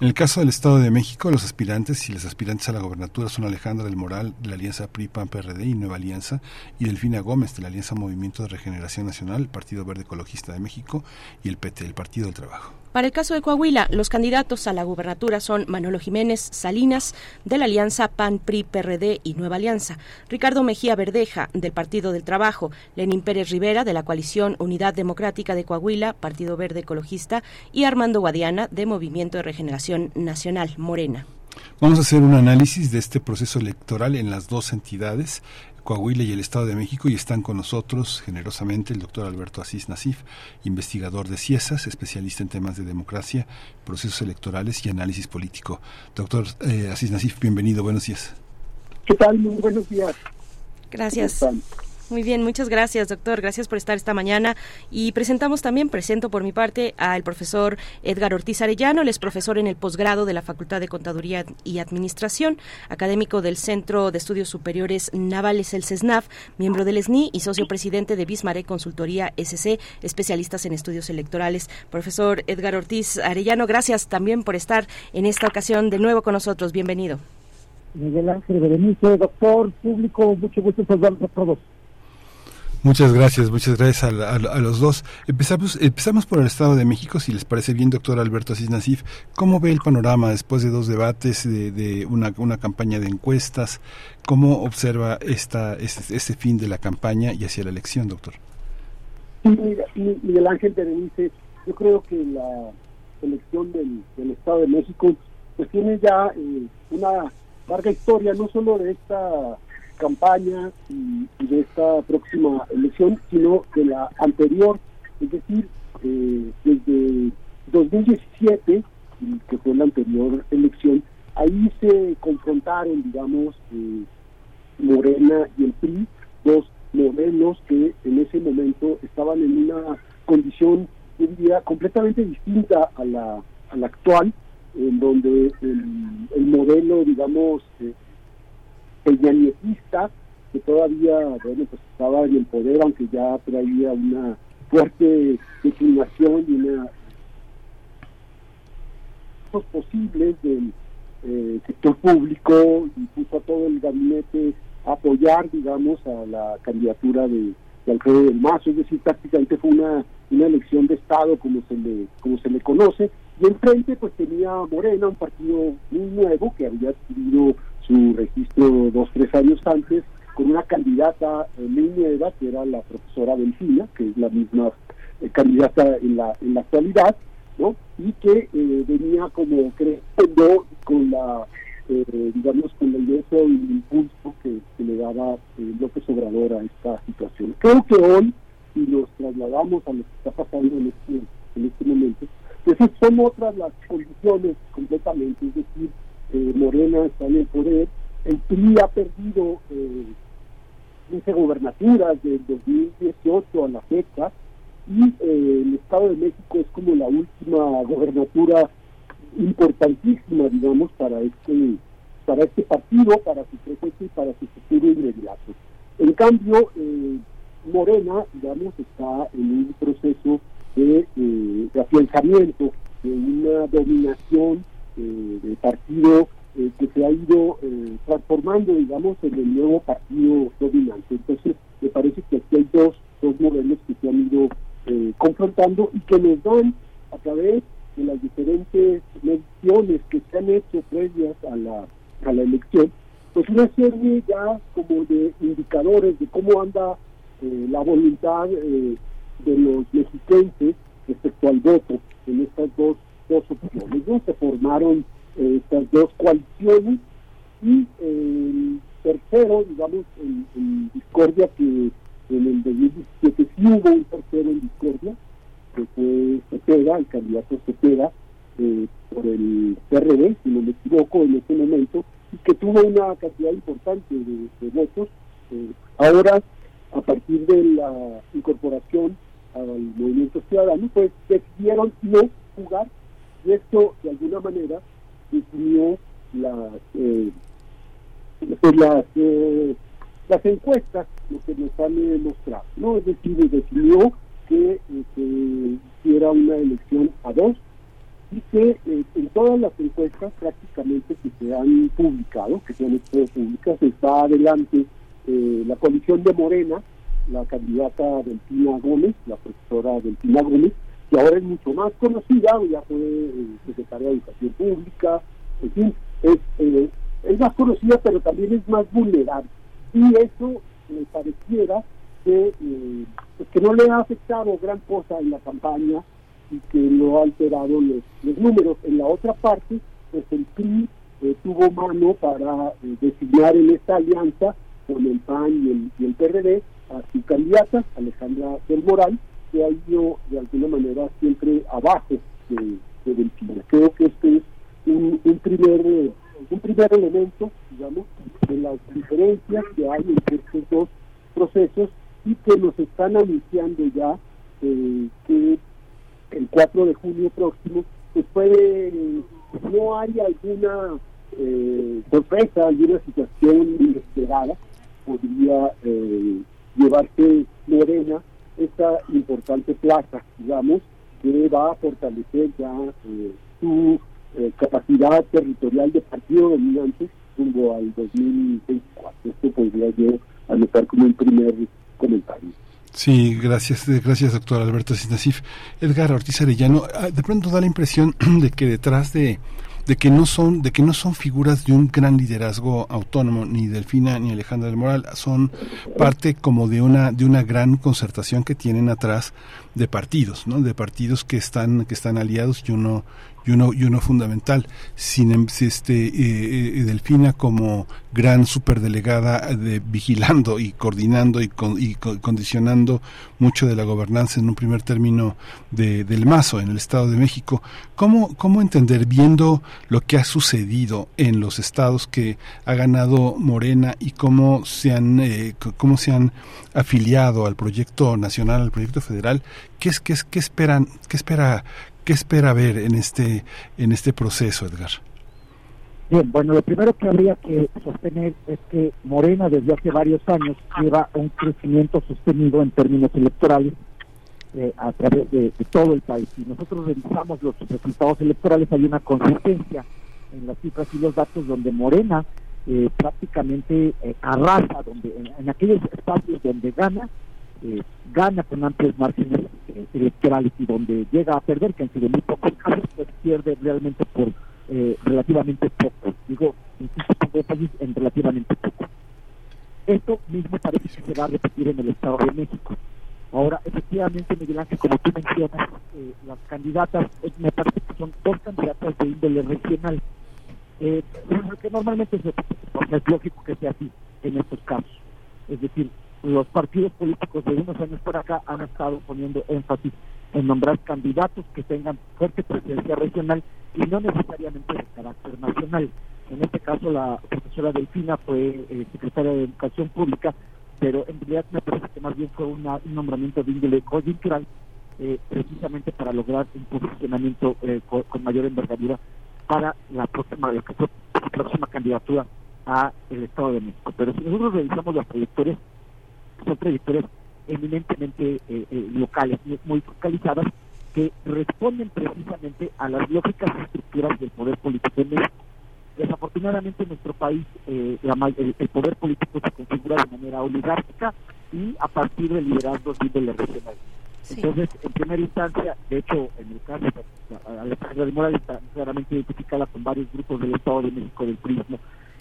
B: En el caso del Estado de México, los aspirantes y las aspirantes a la gobernatura son Alejandra del Moral de la Alianza PRI-PAN-PRD y Nueva Alianza y Delfina Gómez de la Alianza Movimiento de Regeneración Nacional, Partido Verde Ecologista de México y el PT, el Partido del Trabajo.
A: Para el caso de Coahuila, los candidatos a la gubernatura son Manolo Jiménez Salinas, de la Alianza PAN-PRI-PRD y Nueva Alianza, Ricardo Mejía Verdeja, del Partido del Trabajo, Lenín Pérez Rivera, de la coalición Unidad Democrática de Coahuila, Partido Verde Ecologista, y Armando Guadiana, de Movimiento de Regeneración Nacional, Morena.
B: Vamos a hacer un análisis de este proceso electoral en las dos entidades. Coahuila y el Estado de México y están con nosotros generosamente el doctor Alberto Asís Nasif, investigador de CIESAS, especialista en temas de democracia, procesos electorales y análisis político. Doctor eh, Asís Nasif, bienvenido, buenos días.
W: ¿Qué tal? Muy buenos días.
A: Gracias. Muy bien, muchas gracias, doctor. Gracias por estar esta mañana. Y presentamos también, presento por mi parte al profesor Edgar Ortiz Arellano. Él es profesor en el posgrado de la Facultad de Contaduría y Administración, académico del Centro de Estudios Superiores Navales, el CESNAF, miembro del SNI y socio presidente de Bismarck Consultoría SC, especialistas en estudios electorales. Profesor Edgar Ortiz Arellano, gracias también por estar en esta ocasión de nuevo con nosotros. Bienvenido.
W: Miguel Ángel Berenice, doctor, público, mucho gusto saludarlos a todos.
B: Muchas gracias, muchas gracias a, a, a, los dos. Empezamos, empezamos por el Estado de México, si les parece bien, doctor Alberto Asís. ¿Cómo ve el panorama después de dos debates, de, de una, una, campaña de encuestas? ¿Cómo observa esta, este, este, fin de la campaña y hacia la elección, doctor?
W: Sí, Miguel Ángel Berenice, yo creo que la elección del, del Estado de México pues tiene ya eh, una larga historia, no solo de esta campaña y, de esta próxima elección, sino de la anterior, es decir, eh, desde 2017, que fue la anterior elección, ahí se confrontaron, digamos, eh, Morena y el PRI, dos modelos que en ese momento estaban en una condición, yo completamente distinta a la, a la actual, en donde el, el modelo, digamos, eh, peñanietista que todavía bueno pues estaba en el poder aunque ya traía una fuerte declinación y una posibles del eh, sector público y puso a todo el gabinete a apoyar digamos a la candidatura de, de Alfredo del Mazo. Es decir prácticamente fue una una elección de estado como se le como se le conoce. Y enfrente pues tenía Morena un partido muy nuevo que había adquirido su registro dos, tres años antes, con una candidata eh, nueva, que era la profesora Delfina, que es la misma eh, candidata en la, en la actualidad, ¿no? y que eh, venía como creciendo con la, digamos, con el ingreso y el impulso que, le daba López Obrador a esta situación. Creo que hoy, si nos trasladamos a lo que está pasando en este, en este momento, pues son otras las condiciones completamente, es decir, eh, Morena está en el poder el PRI ha perdido eh, 15 gobernaturas del 2018 a la fecha y eh, el Estado de México es como la última gobernatura importantísima, digamos, para este para este partido, para su presente y para su futuro inmediato. En cambio, eh, Morena, digamos, está en un proceso de, eh, de afianzamiento, de una dominación eh, del partido eh, que se ha ido eh, transformando, digamos, en el nuevo partido dominante. Entonces, me parece que aquí hay dos, dos modelos que se han ido eh, confrontando y que nos dan a través de las diferentes mediciones que se han hecho previas a la, a la elección, pues una serie ya como de indicadores de cómo anda eh, la voluntad eh, de los mexiquenses respecto al voto en estas dos, dos opciones. ¿no? Se formaron eh, estas dos coaliciones y el tercero, digamos, en, discordia que en el 2017 sí hubo un tercero en discordia, que fue Cepeda, el candidato Cepeda, eh, por el PRD, si no me equivoco, en ese momento, y que tuvo una cantidad importante de, de votos. Eh, ahora, a partir de la incorporación al movimiento ciudadano, pues decidieron no jugar, y esto de alguna manera definió las, eh, pues las, eh, las encuestas, lo que nos han eh, mostrado, ¿no? Es decir, definió que eh, se hiciera una elección a dos y que eh, en todas las encuestas prácticamente que se han publicado, que se han hecho públicas, está adelante eh, la coalición de Morena, la candidata Delfina Gómez, la profesora Delfina Gómez, que ahora es mucho más conocida, ya fue eh, secretaria de Educación Pública, en fin, es, eh, es más conocida, pero también es más vulnerable. Y eso me pareciera que, eh, que no le ha afectado gran cosa en la campaña y que no ha alterado los, los números. En la otra parte, pues el PRI eh, tuvo mano para designar en esta alianza con el PAN y el, y el PRD a su candidata, Alejandra del Moral, que ha ido de alguna manera siempre abajo de, de Delfina. Creo que este es un, primer un primer elemento, digamos, de las diferencias que hay entre estos dos procesos y que nos están anunciando ya eh, que el 4 de junio próximo pues puede no hay alguna eh, sorpresa, alguna situación inesperada podría eh, llevarse Morena esta importante plaza, digamos, que va a fortalecer ya eh, su eh, capacidad territorial de partido dominante rumbo al 2024. Esto podría yo anotar como un primer comentario.
B: Sí, gracias, eh, gracias doctor Alberto Sinasif. Edgar Ortiz Arellano, ah, de pronto da la impresión [clears throat] de que detrás de, de que no son de que no son figuras de un gran liderazgo autónomo ni Delfina ni Alejandra del Moral son parte como de una de una gran concertación que tienen atrás de partidos no de partidos que están que están aliados. Y uno y uno y uno fundamental. Sin em- este eh, eh, Delfina como gran superdelegada de vigilando y coordinando y, con- y co- condicionando mucho de la gobernanza en un primer término de, del Mazo en el Estado de México cómo cómo entender viendo lo que ha sucedido en los estados que ha ganado Morena y cómo se han eh, cómo se han afiliado al proyecto nacional al proyecto federal qué es qué es qué esperan qué espera qué espera ver en este en este proceso Edgar
X: Bien, bueno, lo primero que habría que sostener es que Morena desde hace varios años lleva un crecimiento sostenido en términos electorales eh, a través de, todo el país. Si nosotros revisamos los resultados electorales, hay una consistencia en las cifras y los datos donde Morena eh, prácticamente eh, arrasa, donde en aquellos espacios donde gana, eh, gana con amplios márgenes eh, electorales y donde llega a perder, que han sido muy pocos casos, pues pierde realmente por eh, relativamente poco. Digo, incluso pongo énfasis en relativamente poco. Esto mismo parece que se va a repetir en el Estado de México. Ahora, efectivamente, Miguel Ángel, como tú mencionas, eh, las candidatas, eh, me parece que son dos candidatas de índole regional, eh, que normalmente se, porque es lógico que sea así en estos casos. Es decir, los partidos políticos de unos años por acá han estado poniendo énfasis en nombrar candidatos que tengan fuerte presencia regional y no necesariamente de carácter nacional. En este caso, la profesora Delfina fue eh, secretaria de Educación Pública, pero en realidad me parece que más bien fue un nombramiento de índole coyuntural, eh, precisamente para lograr un posicionamiento eh, con, mayor envergadura para la próxima, la, próxima candidatura a el Estado de México. Pero si nosotros revisamos las trayectorias, son trayectorias eminentemente locales, muy focalizadas, que responden precisamente a las lógicas estructuras del poder político en México. Desafortunadamente en nuestro país eh, el, poder político se configura de manera oligárquica y a partir del liderazgo líderes regional. Entonces, en primera instancia, de hecho, en el caso de Alejandra de Morales está claramente identificada con varios grupos del Estado de México del PRISMO,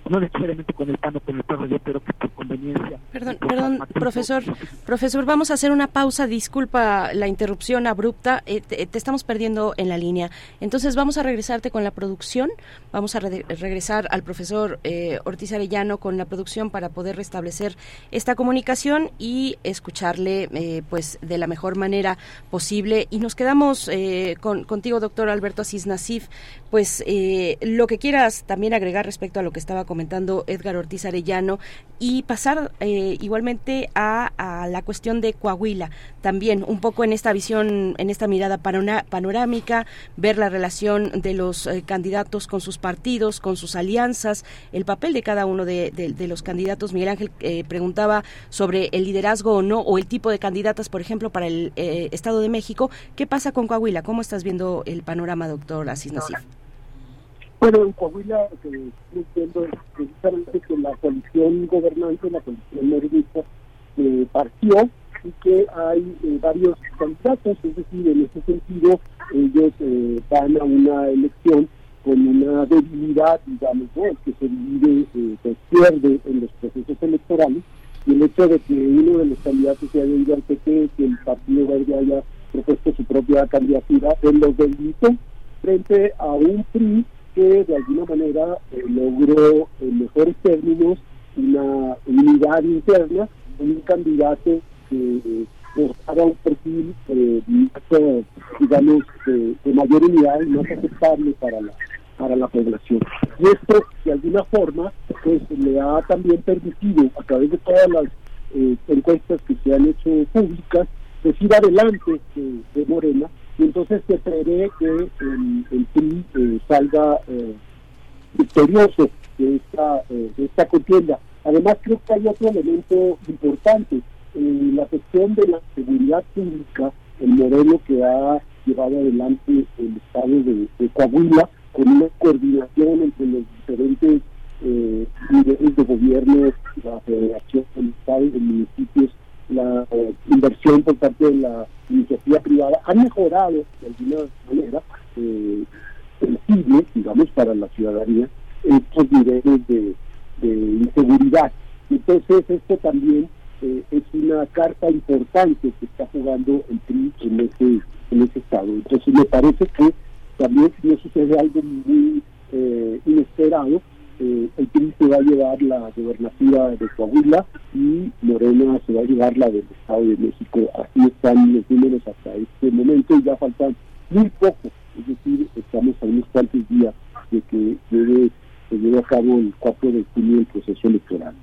X: no necesariamente con el PAN o con el PRD, pero que por conveniencia.
A: Perdón, perdón, profesor, profesor, vamos a hacer una pausa, disculpa la interrupción abrupta, eh, te, estamos perdiendo en la línea. Entonces vamos a regresarte con la producción, vamos a regresar al profesor eh, Ortiz Arellano con la producción para poder restablecer esta comunicación y escucharle eh, pues de la mejor manera posible. Y nos quedamos con, contigo, doctor Alberto Asís Nasif, pues lo que quieras también agregar respecto a lo que estaba comentando Edgar Ortiz Arellano, y pasar eh, igualmente a, la cuestión de Coahuila, también un poco en esta visión, en esta mirada panorámica, ver la relación de los eh, candidatos con sus partidos, con sus alianzas, el papel de cada uno de, los candidatos. Miguel Ángel eh, preguntaba sobre el liderazgo o no, o el tipo de candidatas, por ejemplo, para el Estado de México. ¿Qué pasa con Coahuila? ¿Cómo estás viendo el panorama, doctor Asís Nasif?
W: Bueno, en Coahuila lo que estoy viendo es precisamente que la coalición gobernante, la coalición morenista, eh, partió y que hay eh, varios candidatos, es decir, en ese sentido ellos eh, van a una elección con una debilidad, digamos, ¿no? que se divide, eh, se pierde en los procesos electorales, y el hecho de que uno de los candidatos se haya ido al PP, que el Partido Verde haya propuesto su propia candidatura, él los debilitó frente a un PRI que de alguna manera eh, logró en mejores términos una unidad interna, un candidato que mostraba un perfil eh, digamos, de, mayor unidad y más aceptable para la para la población. Y esto, de alguna forma, pues le ha también permitido, a través de todas las eh, encuestas que se han hecho públicas, pues ir adelante de Morena y entonces se prevé que el, el PRI eh, salga eh, victorioso de esta, eh, esta contienda. Además creo que hay otro elemento importante, la cuestión de la seguridad pública, el modelo que ha llevado adelante el Estado de, Coahuila, con una coordinación entre los diferentes niveles de gobierno, la federación, el Estado y municipios, la inversión por parte de la iniciativa privada ha mejorado de alguna manera eh, sensible, digamos, para la ciudadanía estos niveles de, inseguridad. Entonces, esto también eh, es una carta importante que está jugando el PRI en ese, en ese estado. Entonces, me parece que también no sucede algo muy eh, inesperado, eh, el PRI se va a llevar la gobernatura de Coahuila y Morena se va a llevar la del Estado de México. Así están los números hasta este momento y ya faltan muy poco, es decir, estamos a unos cuantos días de que debe, se lleve a cabo el 4 de junio el proceso electoral.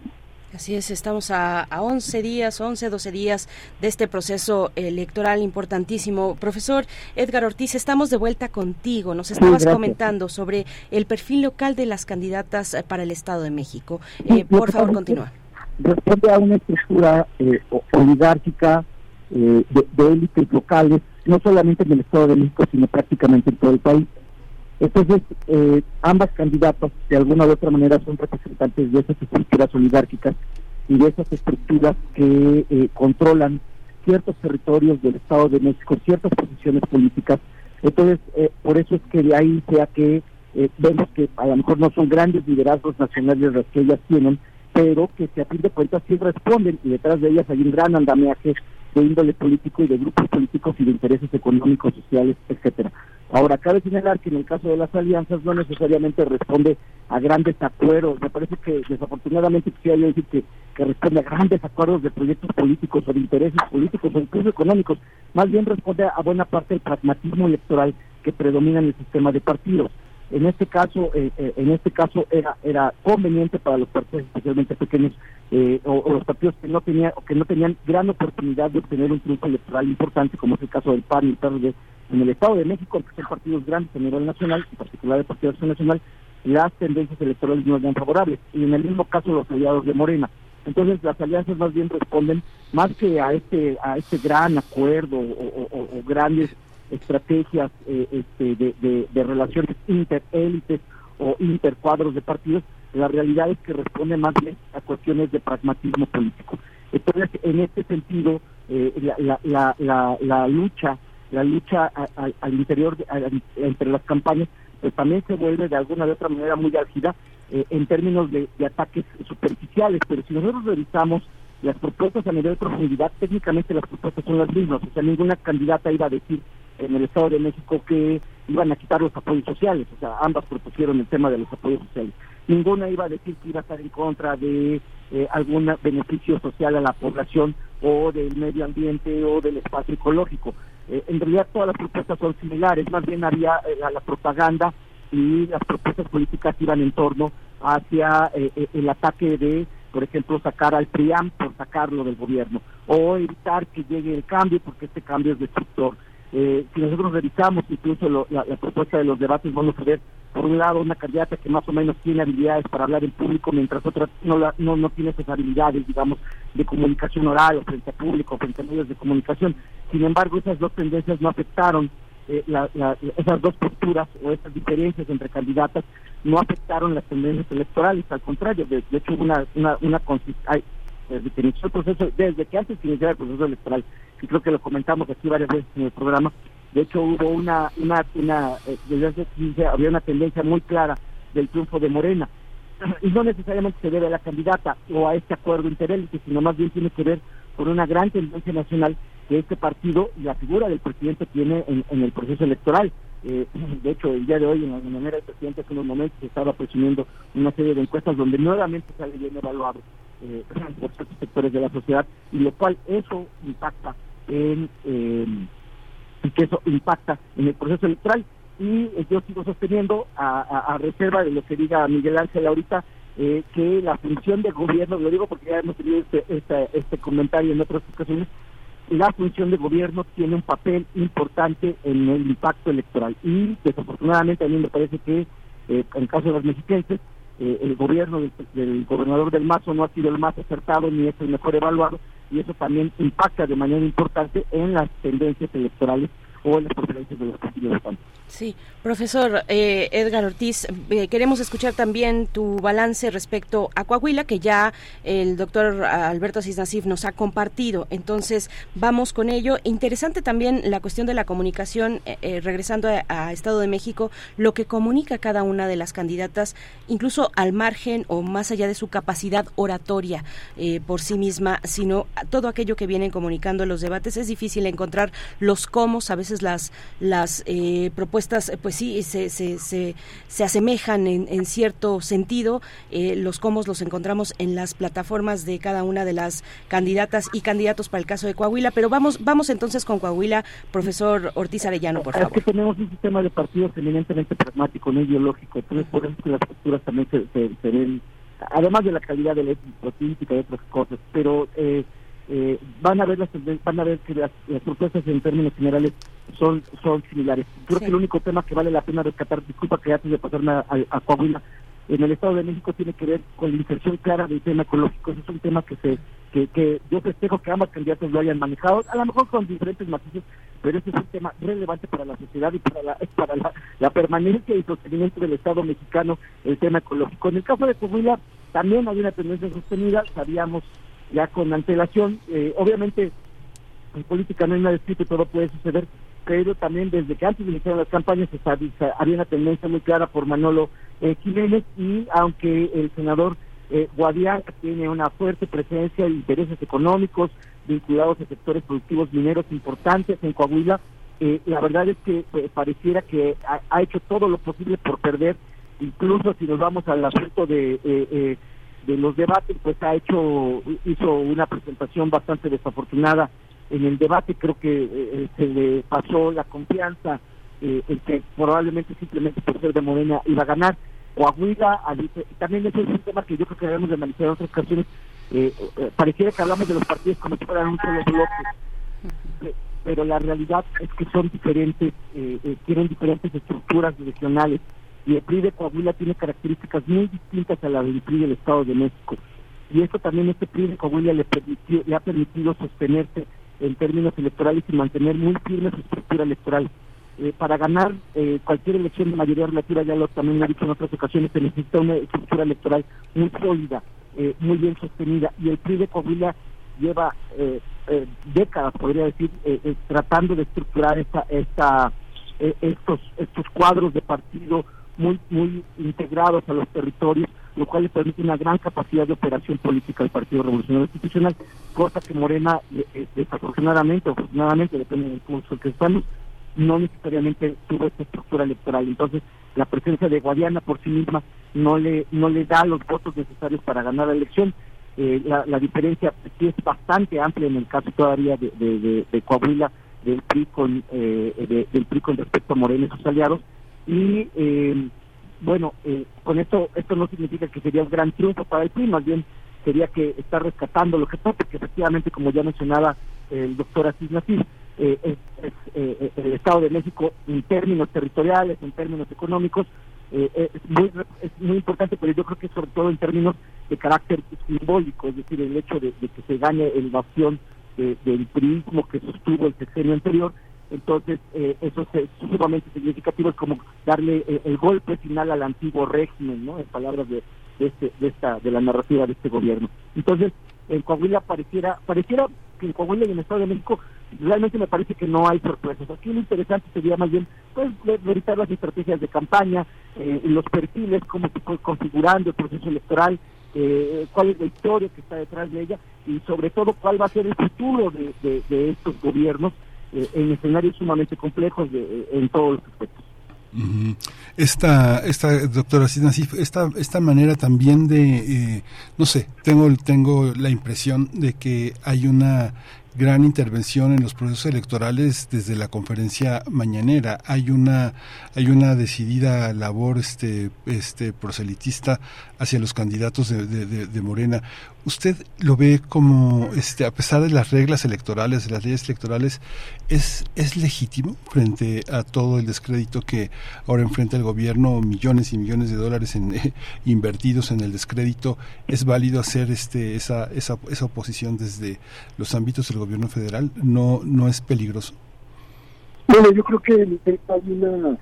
A: Así es, estamos a, a 11 días, 11, 12 días de este proceso electoral importantísimo. Profesor Edgar Ortiz, estamos de vuelta contigo. Nos estabas comentando sobre el perfil local de las candidatas eh, para el Estado de México. Eh, por favor, continúa.
X: Responde a una estructura eh, oligárquica de, de élites locales, no solamente en el Estado de México, sino prácticamente en todo el país. Entonces, eh, ambas candidatas, de alguna u otra manera, son representantes de esas estructuras oligárquicas y de esas estructuras que eh, controlan ciertos territorios del Estado de México, ciertas posiciones políticas. Entonces, eh, por eso es que de ahí sea que vemos que a lo mejor no son grandes liderazgos nacionales los que ellas tienen, pero que se a fin de cuentas sí responden y detrás de ellas hay un gran andamiaje de índole político y de grupos políticos y de intereses económicos, sociales, etcétera. Ahora, cabe señalar que en el caso de las alianzas no necesariamente responde a grandes acuerdos. Me parece que desafortunadamente quisiera yo decir que, que responde a grandes acuerdos de proyectos políticos o de intereses políticos o incluso económicos. Más bien responde a buena parte del pragmatismo electoral que predomina en el sistema de partidos. En este caso, eh, eh, en este caso era era conveniente para los partidos especialmente pequeños eh, o, los partidos que no tenían que no tenían gran oportunidad de obtener un triunfo electoral importante, como es el caso del PAN y el PRD en el Estado de México, que son partidos grandes a nivel nacional, en particular el Partido Nacional, las tendencias electorales no eran favorables. Y en el mismo caso los aliados de Morena. Entonces las alianzas más bien responden más que a este a este gran acuerdo o, grandes estrategias eh, este, de, de- de relaciones interélites o intercuadros de partidos, la realidad es que responde más bien a cuestiones de pragmatismo político. Entonces, en este sentido, eh, la, la, la, la lucha, la lucha a- al interior, entre las campañas, pues también se vuelve de alguna de otra manera muy álgida eh, en términos de, de ataques superficiales, pero si nosotros revisamos las propuestas a nivel de profundidad, técnicamente las propuestas son las mismas, o sea, ninguna candidata iba a decir en el Estado de México que iban a quitar los apoyos sociales, o sea, ambas propusieron el tema de los apoyos sociales. Ninguna iba a decir que iba a estar en contra de eh, algún beneficio social a la población o del medio ambiente o del espacio ecológico. Eh, en realidad todas las propuestas son similares, más bien había eh, la, la propaganda y las propuestas políticas iban en torno hacia eh, eh, el ataque de, por ejemplo, sacar al PRIAM por sacarlo del gobierno o evitar que llegue el cambio porque este cambio es destructor. Eh, si nosotros revisamos incluso lo- la, propuesta de los debates, vamos a ver, por un lado, una candidata que más o menos tiene habilidades para hablar en público, mientras otra no, la- no, no tiene esas habilidades, digamos, de comunicación oral o frente a público, frente a medios de comunicación. Sin embargo, esas dos tendencias no afectaron, eh, la- la- esas dos posturas o esas diferencias entre candidatas no afectaron las tendencias electorales, al contrario, de, de hecho una, una, una desde que inició el que antes de iniciar el proceso electoral, y creo que lo comentamos aquí varias veces en el programa, de hecho hubo una, una, una eh, desde hace 15 había una tendencia muy clara del triunfo de Morena, [clears throat] y no necesariamente se debe a la candidata o a este acuerdo interélite, sino más bien tiene que ver con una gran tendencia nacional que este partido y la figura del presidente tiene en, el proceso electoral. Eh, [clears throat] de hecho, el día de hoy, en la manera del presidente, hace unos momentos estaba presumiendo una serie de encuestas donde nuevamente sale bien evaluado eh, por sectores de la sociedad, y lo cual eso impacta en eh, que eso impacta en el proceso electoral. Y eh, yo sigo sosteniendo, a, a- reserva de lo que diga Miguel Ángel ahorita, eh, que la función de gobierno, lo digo porque ya hemos tenido este, este, este comentario en otras ocasiones, la función de gobierno tiene un papel importante en el impacto electoral. Y desafortunadamente a mí me parece que eh, en el caso de los mexiquenses, eh, el gobierno del, del gobernador del Mazo no ha sido el más acertado ni es el mejor evaluado y eso también impacta de manera importante en las tendencias electorales o en las de los votantes.
A: Sí, profesor eh, Edgar Ortiz, eh, queremos escuchar también tu balance respecto a Coahuila, que ya el doctor Alberto Asís Nasif nos ha compartido. Entonces, vamos con ello. Interesante también la cuestión de la comunicación, eh, regresando a, a Estado de México, lo que comunica cada una de las candidatas, incluso al margen o más allá de su capacidad oratoria por sí misma, sino todo aquello que vienen comunicando en los debates. Es difícil encontrar los cómo, a veces las, las eh, propuestas, eh, pues sí, se, se, se, se asemejan en, en cierto sentido. Eh, los cómo los encontramos en las plataformas de cada una de las candidatas y candidatos para el caso de Coahuila. Pero vamos, vamos entonces con Coahuila, profesor Ortiz Arellano, por
X: Es
A: favor.
X: que tenemos un sistema de partidos eminentemente pragmático, no ideológico, entonces por eso es que las posturas también se, se, se ven, además de la calidad de la política y otras cosas, pero eh, eh, van a ver las van a ver que las, las propuestas en términos generales son son similares. Creo
A: Sí.
X: que el único tema que vale la pena rescatar, disculpa que antes de pasarme a, a- a Coahuila, en el Estado de México tiene que ver con la inserción clara del tema ecológico. Ese es un tema que se que, que yo festejo que ambas candidatos lo hayan manejado, a lo mejor con diferentes matices, pero ese es un tema relevante para la sociedad y para la, para la, la permanencia y sostenimiento del Estado mexicano, el tema ecológico. En el caso de Coahuila también hay una tendencia sostenida, sabíamos ya con antelación, eh, obviamente en política no hay nada escrito todo puede suceder, pero también desde que antes de iniciar las campañas se- había una tendencia muy clara por Manolo eh, Jiménez y aunque el senador eh, Guadiana tiene una fuerte presencia e intereses económicos vinculados a sectores productivos mineros importantes en Coahuila, eh, la verdad es que eh, pareciera que ha, ha hecho todo lo posible por perder, incluso si nos vamos al asunto de... eh, eh, de los debates, pues ha hecho, hizo una presentación bastante desafortunada en el debate, creo que eh, se le pasó la confianza eh, el que probablemente simplemente por ser de Morena iba a ganar. Coahuila, también ese es un tema que yo creo que debemos de analizar en otras ocasiones. Eh, eh, pareciera que hablamos de los partidos como si fueran un solo bloque, pero la realidad es que son diferentes, tienen diferentes estructuras regionales y el PRI de Coahuila tiene características muy distintas a las del PRI del Estado de México. Y eso también este PRI de Coahuila le, permitió, le ha permitido sostenerse en términos electorales y mantener muy firme su estructura electoral. Eh, para ganar eh, cualquier elección de mayoría relativa, ya lo también ha dicho en otras ocasiones, se necesita una estructura electoral muy sólida, eh, muy bien sostenida. Y el PRI de Coahuila lleva décadas, podría decir, tratando de estructurar esta, esta, estos, estos cuadros de partido muy, muy integrados a los territorios, lo cual le permite una gran capacidad de operación política al Partido Revolucionario Institucional, cosa que Morena, desafortunadamente o afortunadamente, depende del curso que estamos, no necesariamente tuvo esta estructura electoral. Entonces, la presencia de Guadiana por sí misma no le no le da los votos necesarios para ganar la elección. Eh, la, diferencia sí es bastante amplia en el caso todavía de, de, Coahuila del PRI con eh, del PRI con respecto a Morena y sus aliados y eh, bueno con esto esto no significa que sería un gran triunfo para el PRI más bien sería que está rescatando lo que está porque efectivamente como ya mencionaba el doctor Asís Nasir eh, es, eh, el Estado de México en términos territoriales, en términos económicos, eh, es, muy, es muy importante, pero yo creo que sobre todo en términos de carácter simbólico, es decir, el hecho de, que se gane el bastión del priismo que sostuvo el sexenio anterior, entonces eso es sumamente significativo, es como darle el golpe final al antiguo régimen, ¿no? En palabras de, de, este, de, esta, de la narrativa de este gobierno. Entonces, en Coahuila pareciera, pareciera que en Coahuila y en el Estado de México realmente me parece que no hay sorpresas. Aquí lo interesante sería más bien pues las estrategias de campaña, eh, los perfiles, cómo se fue configurando el proceso electoral, eh, cuál es la historia que está detrás de ella y sobre todo cuál va a ser el futuro de, estos gobiernos eh, en escenarios sumamente complejos de, en todos los aspectos.
B: Esta, esta doctora Sidnasif, esta, esta manera también de, no sé, tengo, tengo la impresión de que hay una gran intervención en los procesos electorales desde la conferencia mañanera. Hay una, hay una decidida labor este, este proselitista hacia los candidatos de, de, Morena. ¿Usted lo ve como, este, a pesar de las reglas electorales, de las leyes electorales, es, es legítimo frente a todo el descrédito que ahora enfrenta el gobierno, millones y millones de dólares en, invertidos en el descrédito? ¿Es válido hacer este, esa, esa, esa oposición desde los ámbitos del gobierno federal? ¿No, no es peligroso?
W: Bueno, yo creo que hay una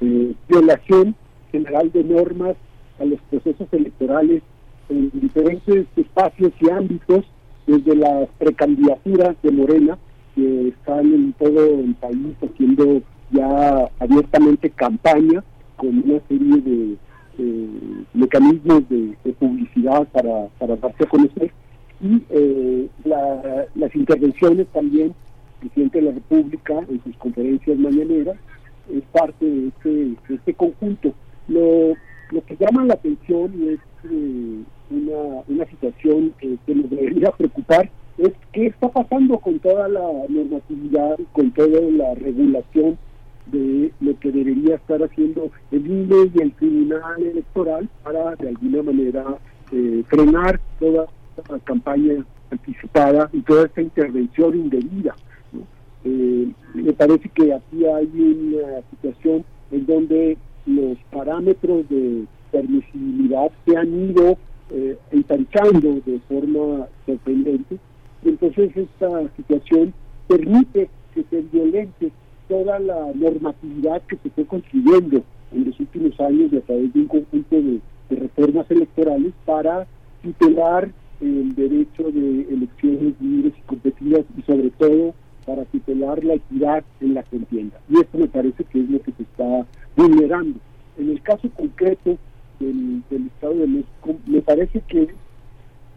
W: eh, violación general de normas a los procesos electorales en diferentes espacios y ámbitos, desde las precandidaturas de Morena, que están en todo el país haciendo ya abiertamente campaña con una serie de mecanismos de, publicidad para, para darse a conocer y eh, las intervenciones también del presidente de la República en sus conferencias mañaneras es parte de este, de este conjunto. Lo, lo que llama la atención es eh, una, una situación que nos debería preocupar es qué está pasando con toda la normatividad, con toda la regulación de lo que debería estar haciendo el INE y el Tribunal Electoral para de alguna manera eh, frenar toda esta campaña anticipada y toda esta intervención indebida. Eh, me parece que aquí hay una situación en donde los parámetros de permisibilidad se han ido eh, de forma sorprendente. Entonces esta situación permite que se violente toda la normatividad que se fue construyendo en los últimos años a través de un conjunto de, reformas electorales para tutelar el derecho de elecciones libres y competidas y sobre todo para tutelar la equidad en la contienda. Y esto me parece que es lo que se está vulnerando. En el caso concreto del, Estado de México, me parece que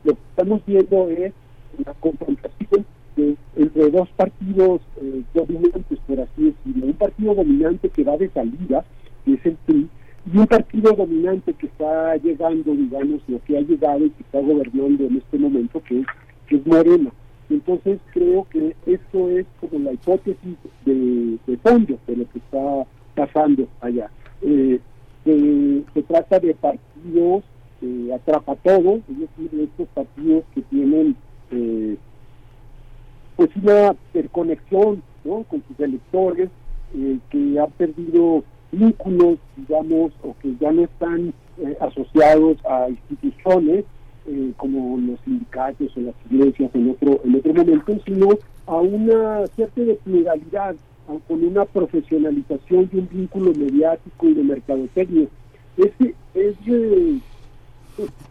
W: lo que estamos viendo es la confrontación entre dos partidos eh, dominantes, por así decirlo. Un partido dominante que va de salida, que es el PRI, y un partido dominante que está llegando, digamos, lo que ha llegado y que está gobernando en este momento, que es, que es Morena. Entonces creo que esto es como la hipótesis de, fondo de lo que está pasando allá. Eh, se, trata de partidos eh, atrapa todo, es decir, de estos partidos que tienen eh, pues una interconexión ¿no? con sus electores, eh, que han perdido vínculos, digamos, o que ya no están eh, asociados a instituciones eh, como los sindicatos o las iglesias en otro en otro momento, sino a una cierta de con una profesionalización de un vínculo mediático y de mercadotecnia. Es, es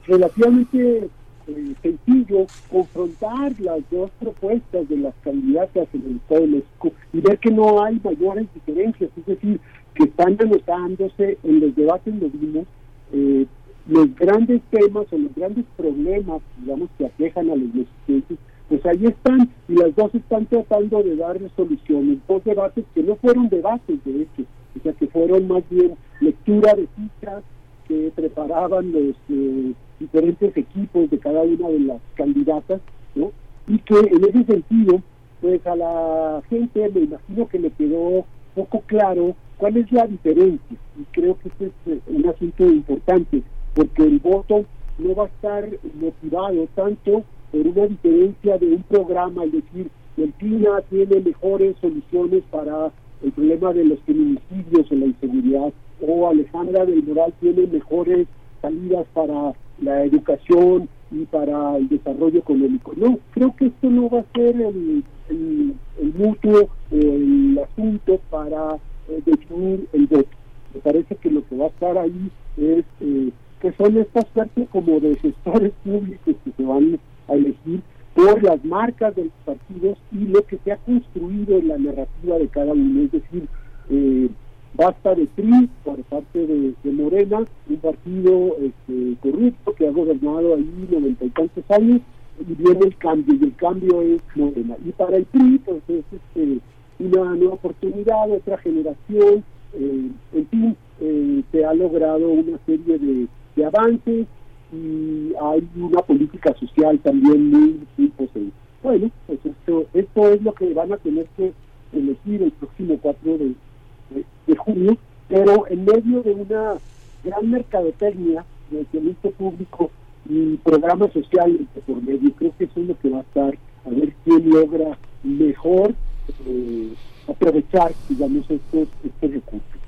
W: relativamente eh, sencillo confrontar las dos propuestas de las candidatas en el Estado de México y ver que no hay mayores diferencias, es decir, que están anotándose en los debates lo vimos eh, los grandes temas o los grandes problemas, digamos, que aquejan a los mexicanos, pues ahí están y las dos están tratando de dar soluciones, dos debates que no fueron debates de hecho, o sea que fueron más bien lectura de citas que preparaban los eh, diferentes equipos de cada una de las candidatas, ¿no? Y que en ese sentido, pues a la gente me imagino que le quedó poco claro cuál es la diferencia. Y creo que este es eh, un asunto importante, porque el voto no va a estar motivado tanto por una diferencia de un programa, es decir, el PINA tiene mejores soluciones para el problema de los feminicidios o la inseguridad, o Alejandra del Moral tiene mejores salidas para la educación y para el desarrollo económico. No, creo que esto no va a ser el, el, mutuo, el asunto para eh, definir el voto. Me parece que lo que va a estar ahí es eh, que son estas partes como de gestores públicos que se van a elegir por las marcas de los partidos y lo que se ha construido en la narrativa de cada uno. Es decir, eh, basta de TRI por parte de, Morena, un partido este, corrupto que ha gobernado ahí noventa y tantos años, y viene el cambio, y el cambio es Morena. Y para el PRI, pues es este, una nueva oportunidad, otra generación, eh, en fin, eh, se ha logrado una serie de, avances y hay una política social también muy, muy Bueno, pues esto, esto es lo que van a tener que elegir el próximo 4 de, de, junio, pero en medio de una gran mercadotecnia, de servicio público y programas sociales por medio, creo que eso es lo que va a estar, a ver quién logra mejor eh, aprovechar, digamos, estos, estos recursos.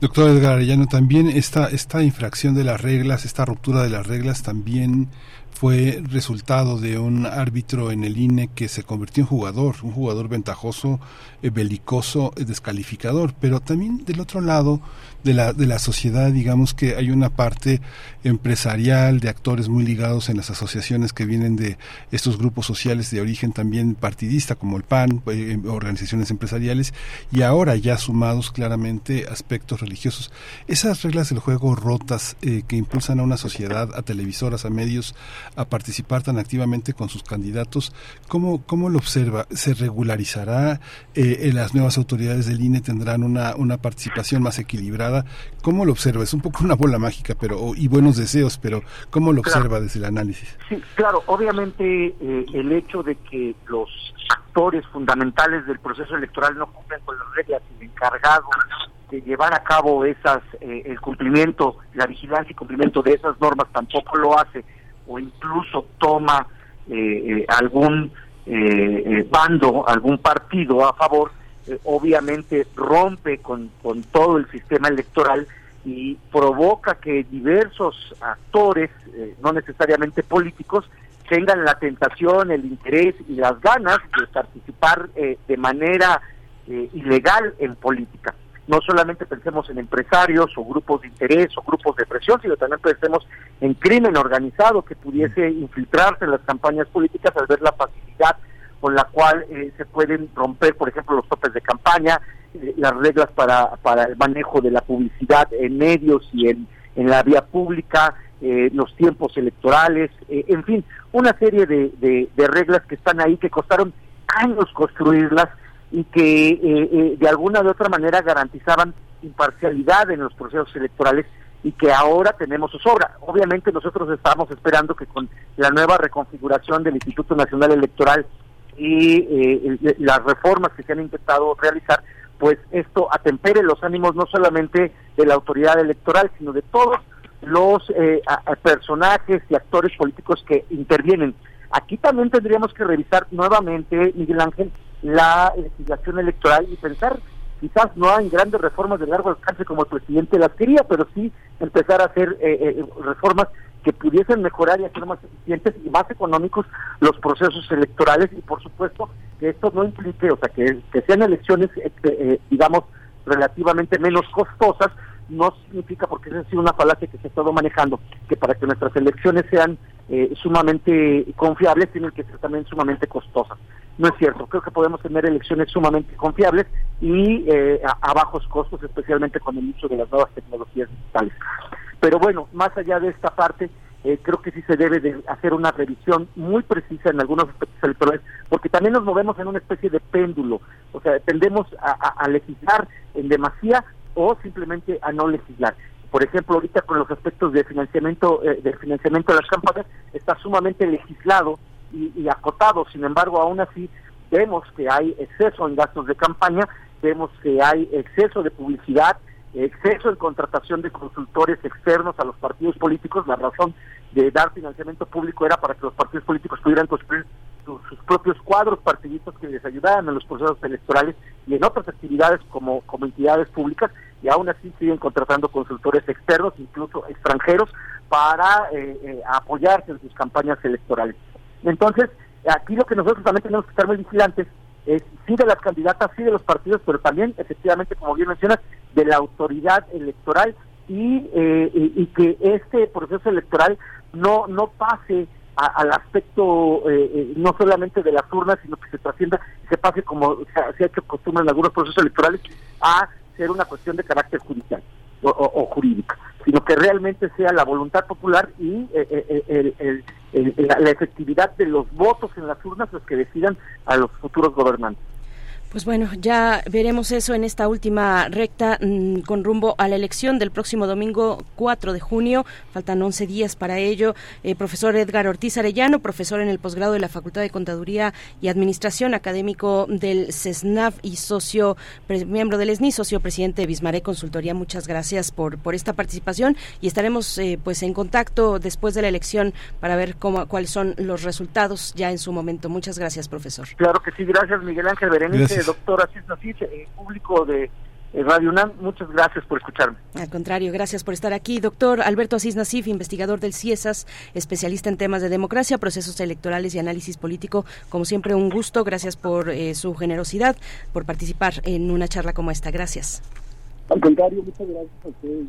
B: Doctor Edgar Arellano, también esta, esta infracción de las reglas, esta ruptura de las reglas también fue resultado de un árbitro en el INE que se convirtió en jugador, un jugador ventajoso, eh, belicoso, eh, descalificador, pero también del otro lado de la, de la sociedad, digamos que hay una parte empresarial de actores muy ligados en las asociaciones que vienen de estos grupos sociales de origen también partidista, como el PAN, eh, organizaciones empresariales, y ahora ya sumados claramente aspectos religiosos. Esas reglas del juego rotas que impulsan a una sociedad, a televisoras, a medios, a participar tan activamente con sus candidatos. ¿Cómo, cómo lo observa? ¿Se regularizará? Eh, ¿Las nuevas autoridades del INE tendrán una, una participación más equilibrada? ¿Cómo lo observa? Es un poco una bola mágica pero y buenos deseos, pero ¿cómo lo observa desde el análisis?
Y: Sí, claro, obviamente eh, el hecho de que los actores fundamentales del proceso electoral no cumplen con las reglas y el encargado de llevar a cabo esas eh, el cumplimiento, la vigilancia y cumplimiento de esas normas tampoco lo hace o incluso toma eh, eh, algún eh, bando, algún partido a favor, obviamente rompe con, con todo el sistema electoral y provoca que diversos actores, no necesariamente políticos, tengan la tentación, el interés y las ganas de participar de manera ilegal en política no solamente pensemos en empresarios o grupos de interés o grupos de presión, sino también pensemos en crimen organizado que pudiese infiltrarse en las campañas políticas al ver la facilidad con la cual eh, se pueden romper, por ejemplo, los topes de campaña, eh, las reglas para, para el manejo de la publicidad en medios y en, en la vía pública, eh, los tiempos electorales, en fin, una serie de, de reglas que están ahí que costaron años construirlas y que eh, eh, de alguna de otra manera garantizaban imparcialidad en los procesos electorales y que ahora tenemos su sobra. Obviamente nosotros estamos esperando que con la nueva reconfiguración del Instituto Nacional Electoral y eh, las reformas que se han intentado realizar,
X: pues esto atempere los ánimos no solamente de la autoridad electoral, sino de todos los eh, personajes y actores políticos que intervienen. Aquí también tendríamos que revisar nuevamente, Miguel Ángel, la legislación electoral y pensar quizás no en grandes reformas de largo alcance como el presidente las quería, pero sí empezar a hacer eh, eh, reformas que pudiesen mejorar y hacer más eficientes y más económicos los procesos electorales. Y por supuesto que esto no implique, o sea, que, sean elecciones, eh, digamos, relativamente menos costosas, no significa, porque esa ha sido una falacia que se ha estado manejando, que para que nuestras elecciones sean eh, sumamente confiables tienen que ser también sumamente costosas. No es cierto, creo que podemos tener elecciones sumamente confiables y eh, a, bajos costos, especialmente con el uso de las nuevas tecnologías digitales. Pero bueno, más allá de esta parte, eh, creo que sí se debe de hacer una revisión muy precisa en algunos aspectos electorales, porque también nos movemos en una especie de péndulo, o sea, tendemos a legislar en demasía o simplemente a no legislar. Por ejemplo, ahorita con los aspectos de financiamiento eh, de financiamiento de las campañas está sumamente legislado y, acotado. Sin embargo, aún así vemos que hay exceso en gastos de campaña, vemos que hay exceso de publicidad, exceso en contratación de consultores externos a los partidos políticos. La razón de dar financiamiento público era para que los partidos políticos pudieran construir sus, propios cuadros partidistas que les ayudaran en los procesos electorales y en otras actividades como, como entidades públicas y aún así siguen contratando consultores externos, incluso extranjeros, para eh, eh, apoyarse en sus campañas electorales. Entonces, aquí lo que nosotros también tenemos que estar muy vigilantes es sí de las candidatas, sí de los partidos, pero también, efectivamente, como bien mencionas, de la autoridad electoral y, eh, y, que este proceso electoral no, no pase al aspecto no solamente de las urnas, sino que se trascienda, se pase como se, ha hecho costumbre en algunos procesos electorales, a ser una cuestión de carácter judicial o, jurídica, sino que realmente sea la voluntad popular y eh, eh, la efectividad de los votos en las urnas los que decidan a los futuros gobernantes.
A: Pues bueno, ya veremos eso en esta última recta mm, con rumbo a la elección del próximo domingo 4 de junio. Faltan 11 días para ello. Eh, profesor Edgar Ortiz Arellano, profesor en el posgrado de la Facultad de Contaduría y Administración, académico del CESNAV y socio, miembro del ESNI, socio presidente de Bismarck Consultoría. Muchas gracias por, por esta participación y estaremos eh, pues en contacto después de la elección para ver cómo, cuáles son los resultados ya en su momento. Muchas gracias, profesor.
X: Claro que sí, gracias Miguel Ángel Berenice doctor Asís Nasif, eh, público de eh, Radio UNAM, muchas gracias por escucharme.
A: Al contrario, gracias por estar aquí. Doctor Alberto Asís Nasif, investigador del CIESAS, especialista en temas de democracia, procesos electorales y análisis político. Como siempre, un gusto. Gracias por eh, su generosidad, por participar en una charla como esta. Gracias.
W: Al contrario, muchas gracias a ustedes.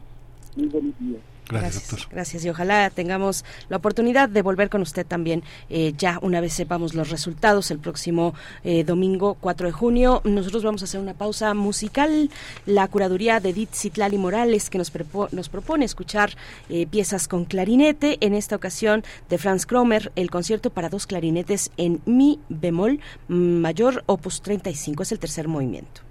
W: Muy buenos días.
A: Gracias, gracias, Y ojalá tengamos la oportunidad de volver con usted también eh, ya una vez sepamos los resultados el próximo eh, domingo 4 de junio. Nosotros vamos a hacer una pausa musical. La curaduría de Edith Citlali Morales que nos, nos propone escuchar eh, piezas con clarinete. En esta ocasión de Franz Kromer, el concierto para dos clarinetes en mi bemol mayor opus 35. Es el tercer movimiento.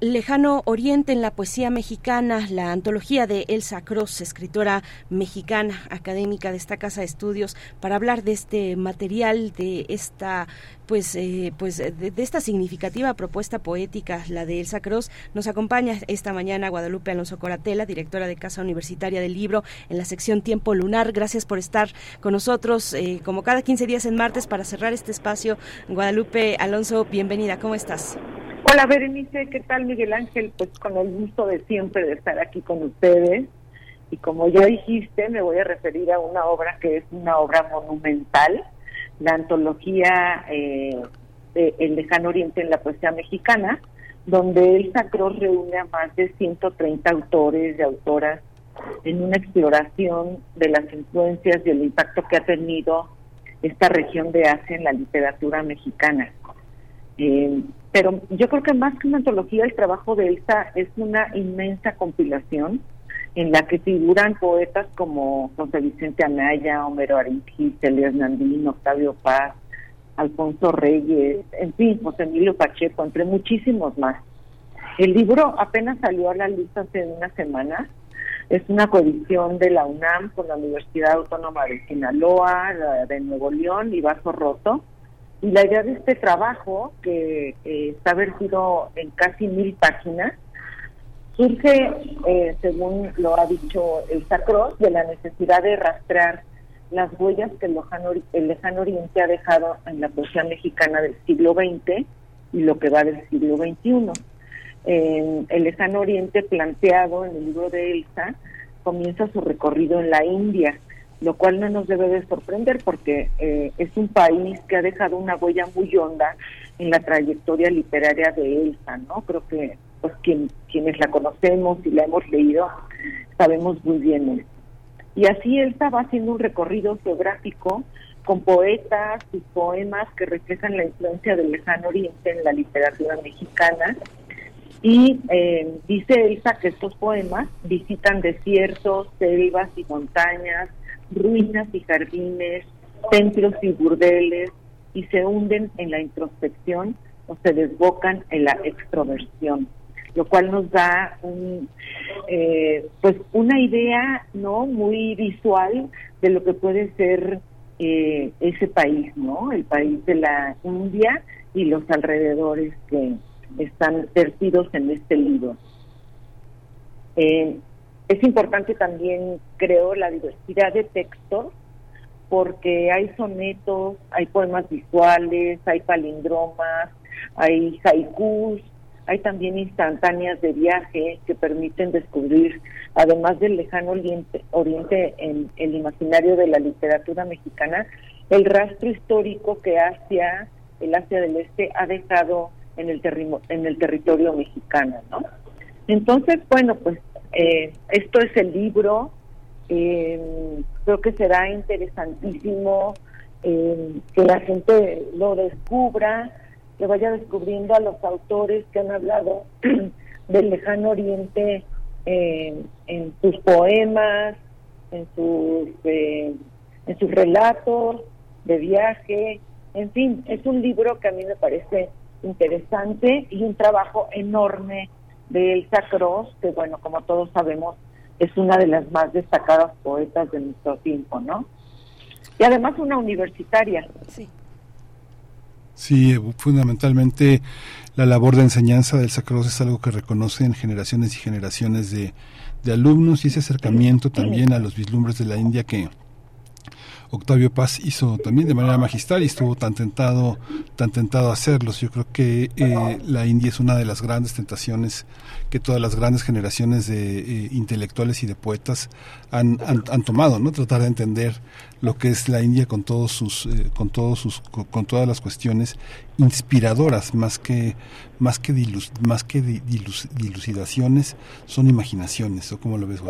A: lejano oriente en la poesía mexicana, la antología de Elsa Cross, escritora mexicana, académica de esta casa de estudios, para hablar de este material, de esta pues, eh, pues de, esta significativa propuesta poética, la de Elsa Cross, nos acompaña esta mañana Guadalupe Alonso Coratela, directora de Casa Universitaria del Libro, en la sección Tiempo Lunar. Gracias por estar con nosotros, eh, como cada 15 días en martes, para cerrar este espacio. Guadalupe Alonso, bienvenida, ¿cómo estás?
Z: Hola Berenice, ¿qué tal Miguel Ángel? Pues con el gusto de siempre de estar aquí con ustedes. Y como ya dijiste, me voy a referir a una obra que es una obra monumental, la antología eh, de El lejano oriente en la poesía mexicana, donde el Sacro reúne a más de 130 autores y autoras en una exploración de las influencias y el impacto que ha tenido esta región de Asia en la literatura mexicana. Eh, pero yo creo que más que una antología, el trabajo de Elsa es una inmensa compilación en la que figuran poetas como José Vicente Anaya, Homero Arinquí, Elias Nandín, Octavio Paz, Alfonso Reyes, en fin, José Emilio Pacheco, entre muchísimos más. El libro apenas salió a la luz hace una semana. Es una coedición de la UNAM con la Universidad Autónoma de Sinaloa, de Nuevo León y Vaso Roto y la idea de este trabajo, que eh, está vertido en casi mil páginas, surge, eh, según lo ha dicho el Sacros, de la necesidad de rastrear las huellas que el lejano, el lejano Oriente ha dejado en la poesía mexicana del siglo XX y lo que va del siglo XXI. el lejano Oriente planteado en el libro de Elsa comienza su recorrido en la India, lo cual no nos debe de sorprender porque eh, es un país que ha dejado una huella muy honda en la trayectoria literaria de Elsa, ¿no? Creo que pues quien, quienes la conocemos y la hemos leído sabemos muy bien Y así Elsa va haciendo un recorrido geográfico con poetas y poemas que reflejan la influencia del lejano oriente en la literatura mexicana. Y eh, dice Elsa que estos poemas visitan desiertos, selvas y montañas, ruinas y jardines, templos y burdeles, y se hunden en la introspección o se desbocan en la extroversión, lo cual nos da un, eh, pues una idea no muy visual de lo que puede ser eh, ese país, no, el país de la India y los alrededores que están vertidos en este libro. Eh, es importante también, creo, la diversidad de textos, porque hay sonetos, hay poemas visuales, hay palindromas, hay haikus, hay también instantáneas de viaje que permiten descubrir, además del lejano oriente, oriente en el imaginario de la literatura mexicana, el rastro histórico que Asia, el Asia del Este, ha dejado en el, en el territorio mexicano, ¿no? Entonces, bueno, pues eh, esto es el libro, eh, creo que será interesantísimo eh, que la gente lo descubra, que vaya descubriendo a los autores que han hablado [clears throat] del lejano oriente en sus poemas, en sus, en sus relatos de viaje, en fin, es un libro que a mí me parece interesante y un trabajo enorme de Elsa Cross, que bueno, como todos sabemos, es una de las más destacadas poetas de nuestro tiempo, ¿no? Y además una universitaria.
A: Sí.
B: Sí, fundamentalmente la labor de enseñanza del Cross es algo que reconocen generaciones y generaciones de, de alumnos y ese acercamiento también a los vislumbres de la India que, Octavio Paz hizo también de manera magistral y estuvo tan tentado, tan tentado a hacerlos. Yo creo que eh, la India es una de las grandes tentaciones que todas las grandes generaciones de eh, intelectuales y de poetas han, tomado, ¿no? Tratar de entender lo que es la India con todos sus, eh, con todos sus, con, todas las cuestiones inspiradoras, más que, más que más que dilucidaciones, son imaginaciones. ¿O cómo lo ves,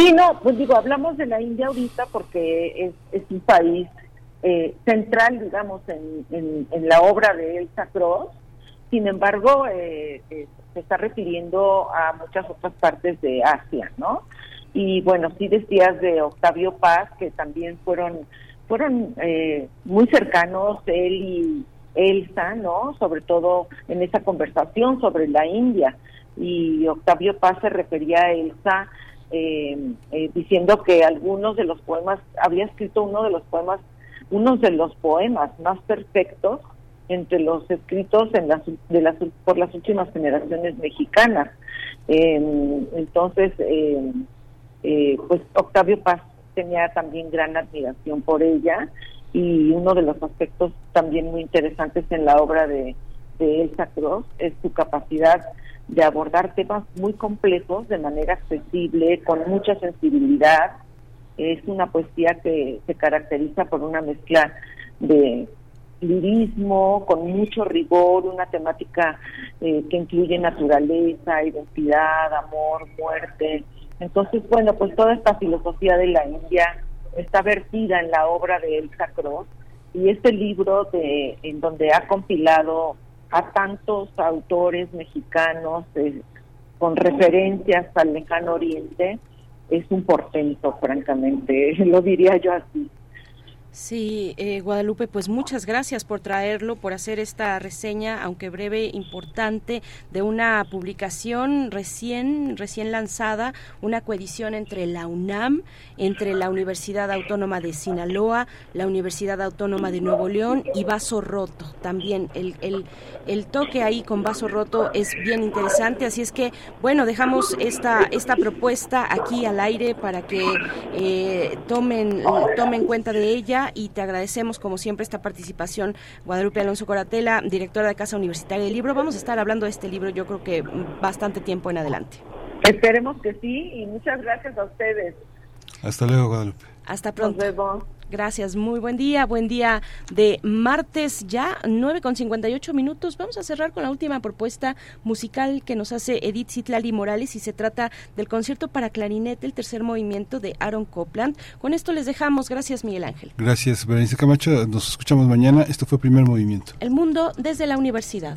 Z: Sí, no, pues digo, hablamos de la India ahorita porque es, un país eh, central, digamos, en, en, la obra de Elsa Cross. Sin embargo, eh, eh, se está refiriendo a muchas otras partes de Asia, ¿no? Y bueno, sí decías de Octavio Paz, que también fueron, fueron muy cercanos él y Elsa, ¿no? Sobre todo en esa conversación sobre la India. Y Octavio Paz se refería a Elsa diciendo que algunos de los poemas, había escrito uno de los poemas uno de los poemas más perfectos entre los escritos en las, de las, por las últimas generaciones mexicanas. Em, entonces, em, eh, pues Octavio Paz tenía también gran admiración por ella y uno de los aspectos también muy interesantes en la obra de, de Elsa Cross es su capacidad de abordar temas muy complejos de manera accesible, con mucha sensibilidad, es una poesía que se caracteriza por una mezcla de lirismo, con mucho rigor, una temática eh, que incluye naturaleza, identidad, amor, muerte. Entonces, bueno, pues toda esta filosofía de la India está vertida en la obra de Elsa Cross y este libro de en donde ha compilado a tantos autores mexicanos eh, con referencias al lejano oriente, es un portento, francamente, [laughs] lo diría yo así.
A: Sí, eh, Guadalupe, pues muchas gracias por traerlo, por hacer esta reseña, aunque breve, importante, de una publicación recién, recién lanzada, una coedición entre la UNAM, entre la Universidad Autónoma de Sinaloa, la Universidad Autónoma de Nuevo León y Vaso Roto. También el, el, el toque ahí con Vaso Roto es bien interesante, así es que, bueno, dejamos esta, esta propuesta aquí al aire para que eh, tomen, tomen cuenta de ella y te agradecemos como siempre esta participación. Guadalupe Alonso Coratela, directora de Casa Universitaria del Libro. Vamos a estar hablando de este libro yo creo que bastante tiempo en adelante.
Z: Esperemos que sí y muchas gracias a ustedes.
B: Hasta luego, Guadalupe.
A: Hasta pronto. Gracias, muy buen día, buen día de martes ya, 9 con 58 minutos. Vamos a cerrar con la última propuesta musical que nos hace Edith Zitlali Morales y se trata del concierto para clarinete, el tercer movimiento de Aaron Copland. Con esto les dejamos, gracias Miguel Ángel.
B: Gracias, Berenice Camacho, nos escuchamos mañana. Esto fue Primer Movimiento.
A: El mundo desde la universidad.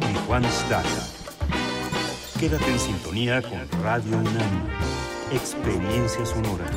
V: Juan Staca. Quédate en sintonía con Radio UNAM. Experiencia sonora.